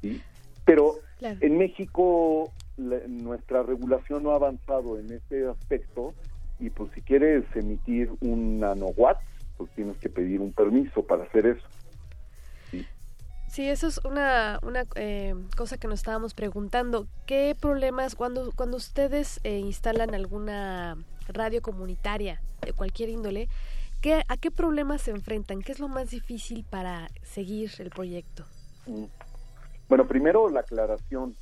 Sí. Pero Claro. en México la- nuestra regulación no ha avanzado en este aspecto y pues si quieres emitir un nanowatt, pues tienes que pedir un permiso para hacer eso. Sí, eso es una, una eh, cosa que nos estábamos preguntando. ¿Qué problemas cuando, cuando ustedes eh, instalan alguna radio comunitaria de cualquier índole, ¿qué, ¿a qué problemas se enfrentan? ¿Qué es lo más difícil para seguir el proyecto? Mm. Bueno, primero la aclaración.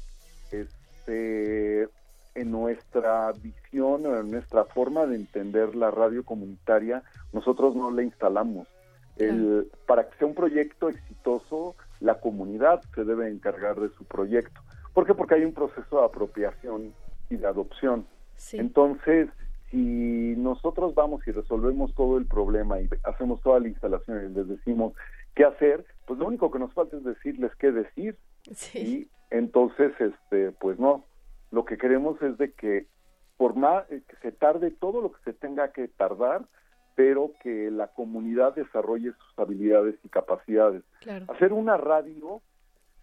Este, en nuestra visión, en nuestra forma de entender la radio comunitaria, nosotros no la instalamos. El, para que sea un proyecto exitoso, la comunidad se debe encargar de su proyecto. ¿Por qué? Porque hay un proceso de apropiación y de adopción. Entonces, si nosotros vamos y resolvemos todo el problema y hacemos toda la instalación y les decimos qué hacer, pues lo único que nos falta es decirles qué decir. Y entonces, este, pues no. Lo que queremos es de que por más eh, que se tarde todo lo que se tenga que tardar, pero que la comunidad desarrolle sus habilidades y capacidades. Claro. Hacer una radio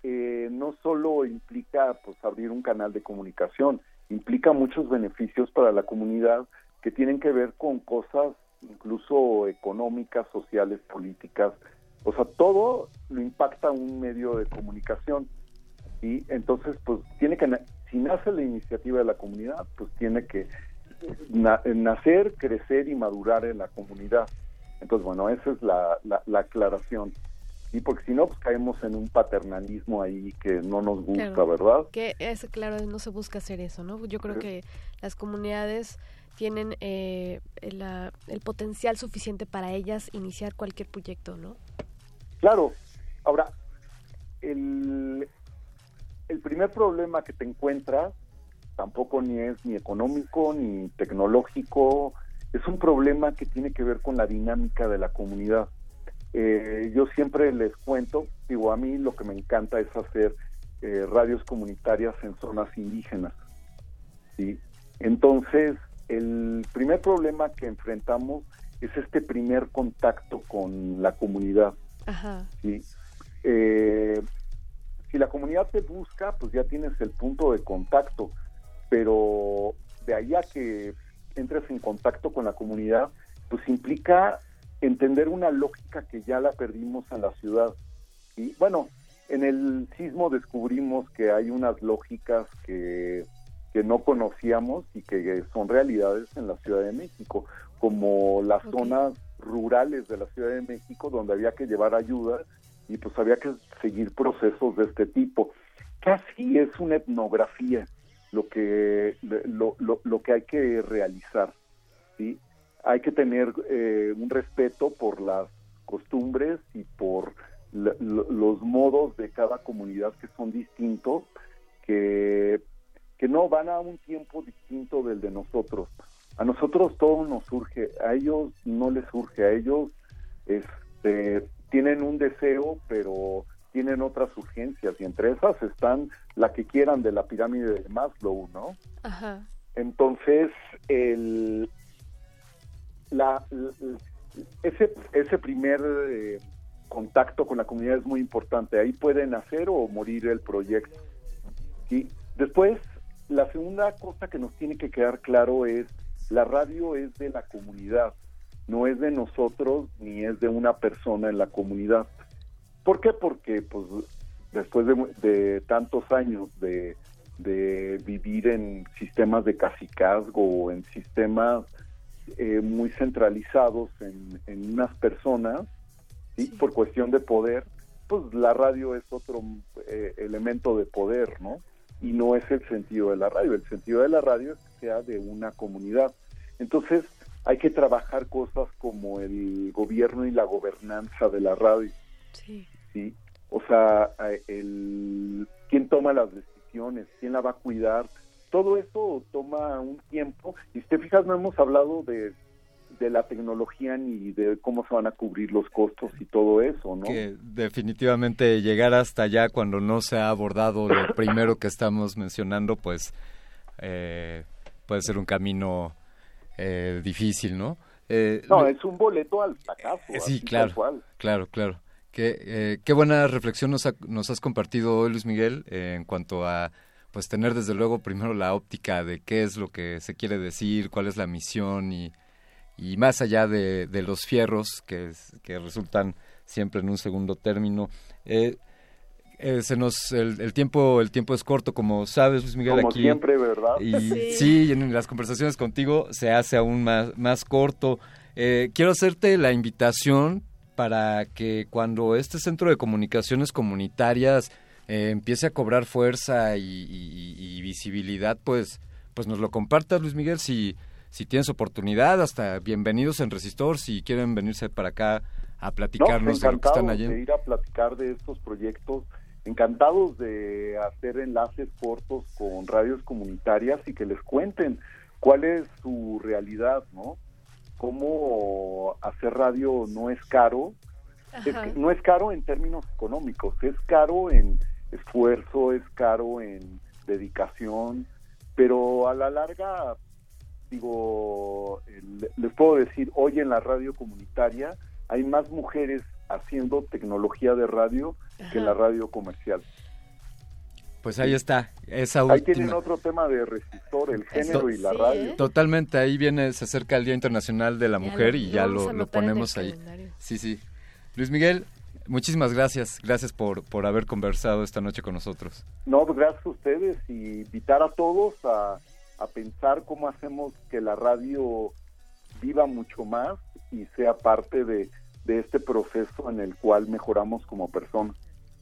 eh, no solo implica pues abrir un canal de comunicación, implica muchos beneficios para la comunidad que tienen que ver con cosas incluso económicas, sociales, políticas, O sea, todo lo impacta un medio de comunicación. Y entonces, pues tiene que, si nace la iniciativa de la comunidad, pues tiene que na- nacer, crecer y madurar en la comunidad. Entonces, bueno, esa es la, la, la aclaración. Y porque si no, pues caemos en un paternalismo ahí que no nos gusta, Claro. ¿verdad? Que es claro, no se busca hacer eso, ¿no? Yo creo que las comunidades tienen eh, la- el potencial suficiente para ellas iniciar cualquier proyecto, ¿no? Claro. Ahora, el, el primer problema que te encuentras tampoco ni es ni económico ni tecnológico, es un problema que tiene que ver con la dinámica de la comunidad. Eh, yo siempre les cuento, digo, a mí lo que me encanta es hacer eh, radios comunitarias en zonas indígenas. ¿sí? Entonces, el primer problema que enfrentamos es este primer contacto con la comunidad. Ajá. ¿sí? Eh, si la comunidad te busca, pues ya tienes el punto de contacto, pero de ahí a que entres en contacto con la comunidad, pues implica entender una lógica que ya la perdimos en la ciudad. Y bueno, en el sismo descubrimos que hay unas lógicas que, que no conocíamos y que son realidades en la Ciudad de México, como las zonas rurales de la Ciudad de México donde había que llevar ayuda y pues había que seguir procesos de este tipo. Casi es una etnografía lo que lo, lo, lo que hay que realizar, ¿sí? Hay que tener eh, un respeto por las costumbres y por los modos de cada comunidad que son distintos, que, que no van a un tiempo distinto del de nosotros. A nosotros todo nos surge, a ellos no les surge, a ellos este, tienen un deseo, pero tienen otras urgencias y entre esas están la que quieran de la pirámide de Maslow, ¿no? Ajá. Entonces, el, la, ese, ese primer eh, contacto con la comunidad es muy importante. Ahí puede nacer o morir el proyecto. Y después, la segunda cosa que nos tiene que quedar claro es, la radio es de la comunidad, no es de nosotros ni es de una persona en la comunidad. ¿Por qué? Porque pues después de, de tantos años de, de vivir en sistemas de cacicazgo o en sistemas eh, muy centralizados en, en unas personas, ¿sí? por cuestión de poder, pues la radio es otro eh, elemento de poder, ¿no? Y no es el sentido de la radio. El sentido de la radio es que sea de una comunidad. Entonces, hay que trabajar cosas como el gobierno y la gobernanza de la radio. Sí. ¿sí? O sea, eh, el, quién toma las decisiones, quién la va a cuidar, todo eso toma un tiempo. Y si te fijas, no hemos hablado de, de la tecnología ni de cómo se van a cubrir los costos y todo eso, ¿no? Que definitivamente llegar hasta allá cuando no se ha abordado lo primero que estamos mencionando, pues eh, puede ser un camino eh, difícil, ¿no? Eh, No, es un boleto al fracaso. Eh, Sí, claro, claro, claro. Qué, eh, qué buena reflexión nos, ha- nos has compartido hoy, Luis Miguel, eh, en cuanto a pues tener desde luego primero la óptica de qué es lo que se quiere decir, cuál es la misión y, y más allá de, de los fierros que, que resultan siempre en un segundo término. Eh, eh, se nos el, el tiempo el tiempo es corto como sabes Luis Miguel Como aquí siempre, ¿verdad? y Sí. sí. en las conversaciones contigo se hace aún más más corto Eh, quiero hacerte la invitación para que cuando este centro de comunicaciones comunitarias eh, empiece a cobrar fuerza y, y- y visibilidad pues pues nos lo compartas Luis Miguel si si tienes oportunidad hasta bienvenidos en Resistor si quieren venirse para acá a platicarnos de lo que están allí de ir a platicar de estos proyectos, encantados de hacer enlaces cortos con radios comunitarias y que les cuenten cuál es su realidad, ¿no? Cómo hacer radio no es caro, es no es caro en términos económicos, es caro en esfuerzo, es caro en dedicación, pero a la larga, digo, el- les puedo decir, hoy en la radio comunitaria hay más mujeres haciendo tecnología de radio que la radio comercial. pues ahí está esa Ahí última tienen otro tema de resistor, el género y la radio. Totalmente, ahí viene, se acerca el Día Internacional de la Ya Mujer lo- y ya lo, lo ponemos ahí. calendario. Sí, sí. Luis Miguel, Muchísimas gracias, gracias por, por haber conversado esta noche con nosotros. No, pues gracias a ustedes y invitar a todos a, a pensar cómo hacemos que la radio viva mucho más y sea parte de, de este proceso en el cual mejoramos como personas.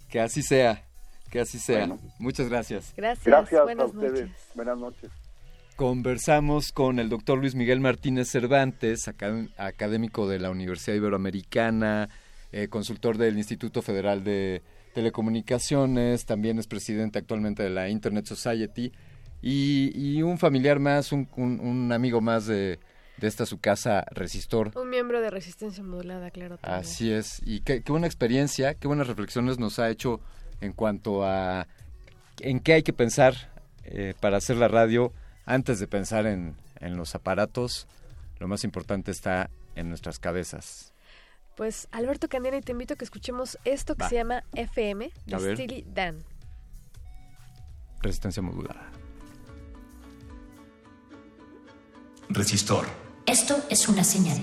Que así sea, que así sea. Bueno. Muchas gracias. Gracias. Gracias Buenas a ustedes. noches. Buenas noches. Conversamos con el doctor Luis Miguel Martínez Cervantes, acad- académico de la Universidad Iberoamericana, eh, consultor del Instituto Federal de Telecomunicaciones, también es presidente actualmente de la Internet Society y, y un familiar más, un, un- un amigo más de, de esta su casa Resistor. Un miembro de resistencia modulada, claro. también. Así es, y qué, qué buena experiencia, qué buenas reflexiones nos ha hecho en cuanto a en qué hay que pensar eh, para hacer la radio antes de pensar en, en los aparatos. Lo más importante está en nuestras cabezas. Pues Alberto Candiani, te invito a que escuchemos esto que Va. se llama FM de. Steely Dan. Resistencia modulada. Resistor. Esto es una señal.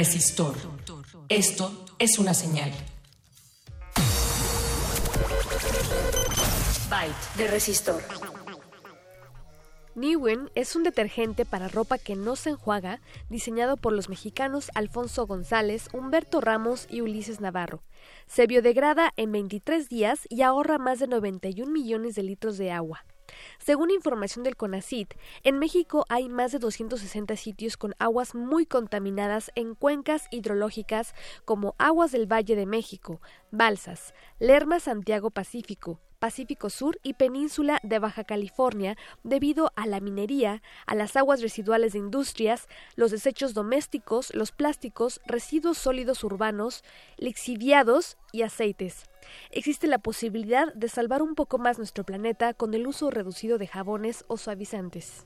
Resistor. Esto es una señal. Byte de resistor. Newen es un detergente para ropa que no se enjuaga, diseñado por los mexicanos Alfonso González, Humberto Ramos y Ulises Navarro. Se biodegrada en 23 días y ahorra más de 91 millones de litros de agua. Según información del CONACIT, en México hay más de 260 sitios con aguas muy contaminadas en cuencas hidrológicas como Aguas del Valle de México, Balsas, Lerma Santiago Pacífico, Pacífico Sur y Península de Baja California debido a la minería, a las aguas residuales de industrias, los desechos domésticos, los plásticos, residuos sólidos urbanos, lixiviados y aceites. Existe la posibilidad de salvar un poco más nuestro planeta con el uso reducido de jabones o suavizantes.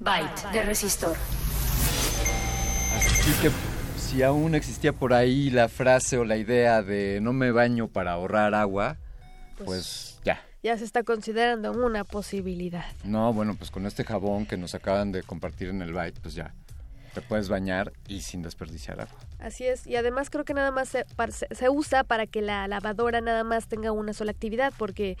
Byte de resistor. Así que si aún existía por ahí la frase o la idea de no me baño para ahorrar agua, pues, Pues- ya. Ya se está considerando una posibilidad. No, bueno, pues con este jabón que nos acaban de compartir en el Byte, pues ya. Te puedes bañar y sin desperdiciar agua. Así es, y además creo que nada más se, par- se- se usa para que la lavadora nada más tenga una sola actividad, porque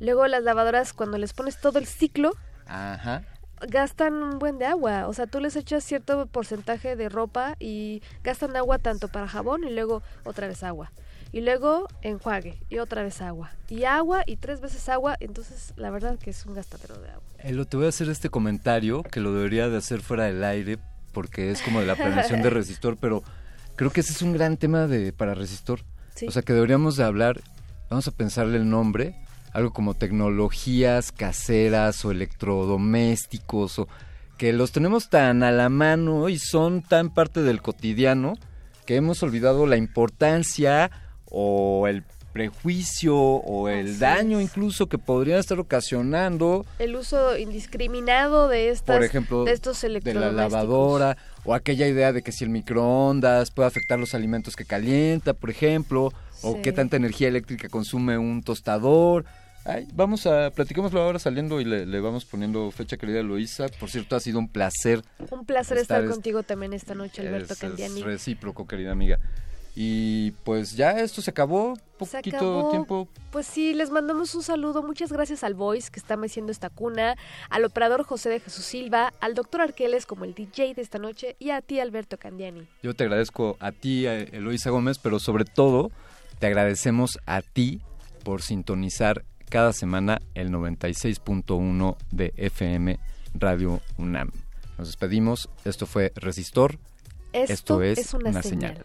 luego las lavadoras cuando les pones todo el ciclo Ajá. gastan un buen de agua, o sea, tú les echas cierto porcentaje de ropa y gastan agua tanto para jabón y luego otra vez agua. Y luego enjuague y otra vez agua. Y agua y tres veces agua, entonces la verdad que es un gastadero de agua. Elo, te voy a hacer este comentario que lo debería de hacer fuera del aire porque es como de la prevención de resistor, pero creo que ese es un gran tema de para resistor. Sí. O sea, que deberíamos de hablar, vamos a pensarle el nombre, algo como tecnologías caseras o electrodomésticos o que los tenemos tan a la mano y son tan parte del cotidiano que hemos olvidado la importancia o el prejuicio o el Así daño incluso que podrían estar ocasionando El uso indiscriminado de estas por ejemplo, de estos de la electrodomésticos. lavadora o aquella idea de que si el microondas puede afectar los alimentos que calienta, por ejemplo, o qué tanta energía eléctrica consume un tostador. Ay, vamos a platiquémoslo ahora saliendo y le, le vamos poniendo fecha querida Luisa. Por cierto, ha sido un placer. Un placer estar, es- contigo también esta noche, Alberto es- Candiani. Es recíproco, querida amiga. Y pues ya esto se acabó. Se Poquito acabó. tiempo. Pues sí, les mandamos un saludo. Muchas gracias al Voice que está meciendo esta cuna, al operador José de Jesús Silva, al doctor Arqueles como el DJ de esta noche y a ti, Alberto Candiani. Yo te agradezco a ti, a Eloisa Gómez, pero sobre todo te agradecemos a ti por sintonizar cada semana el 96.1 de FM Radio UNAM. Nos despedimos. Esto fue Resistor. Esto, es, es una, señal.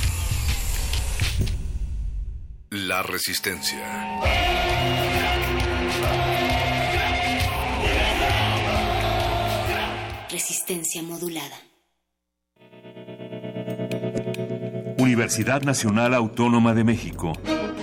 la resistencia. Resistencia modulada. Universidad Nacional Autónoma de México.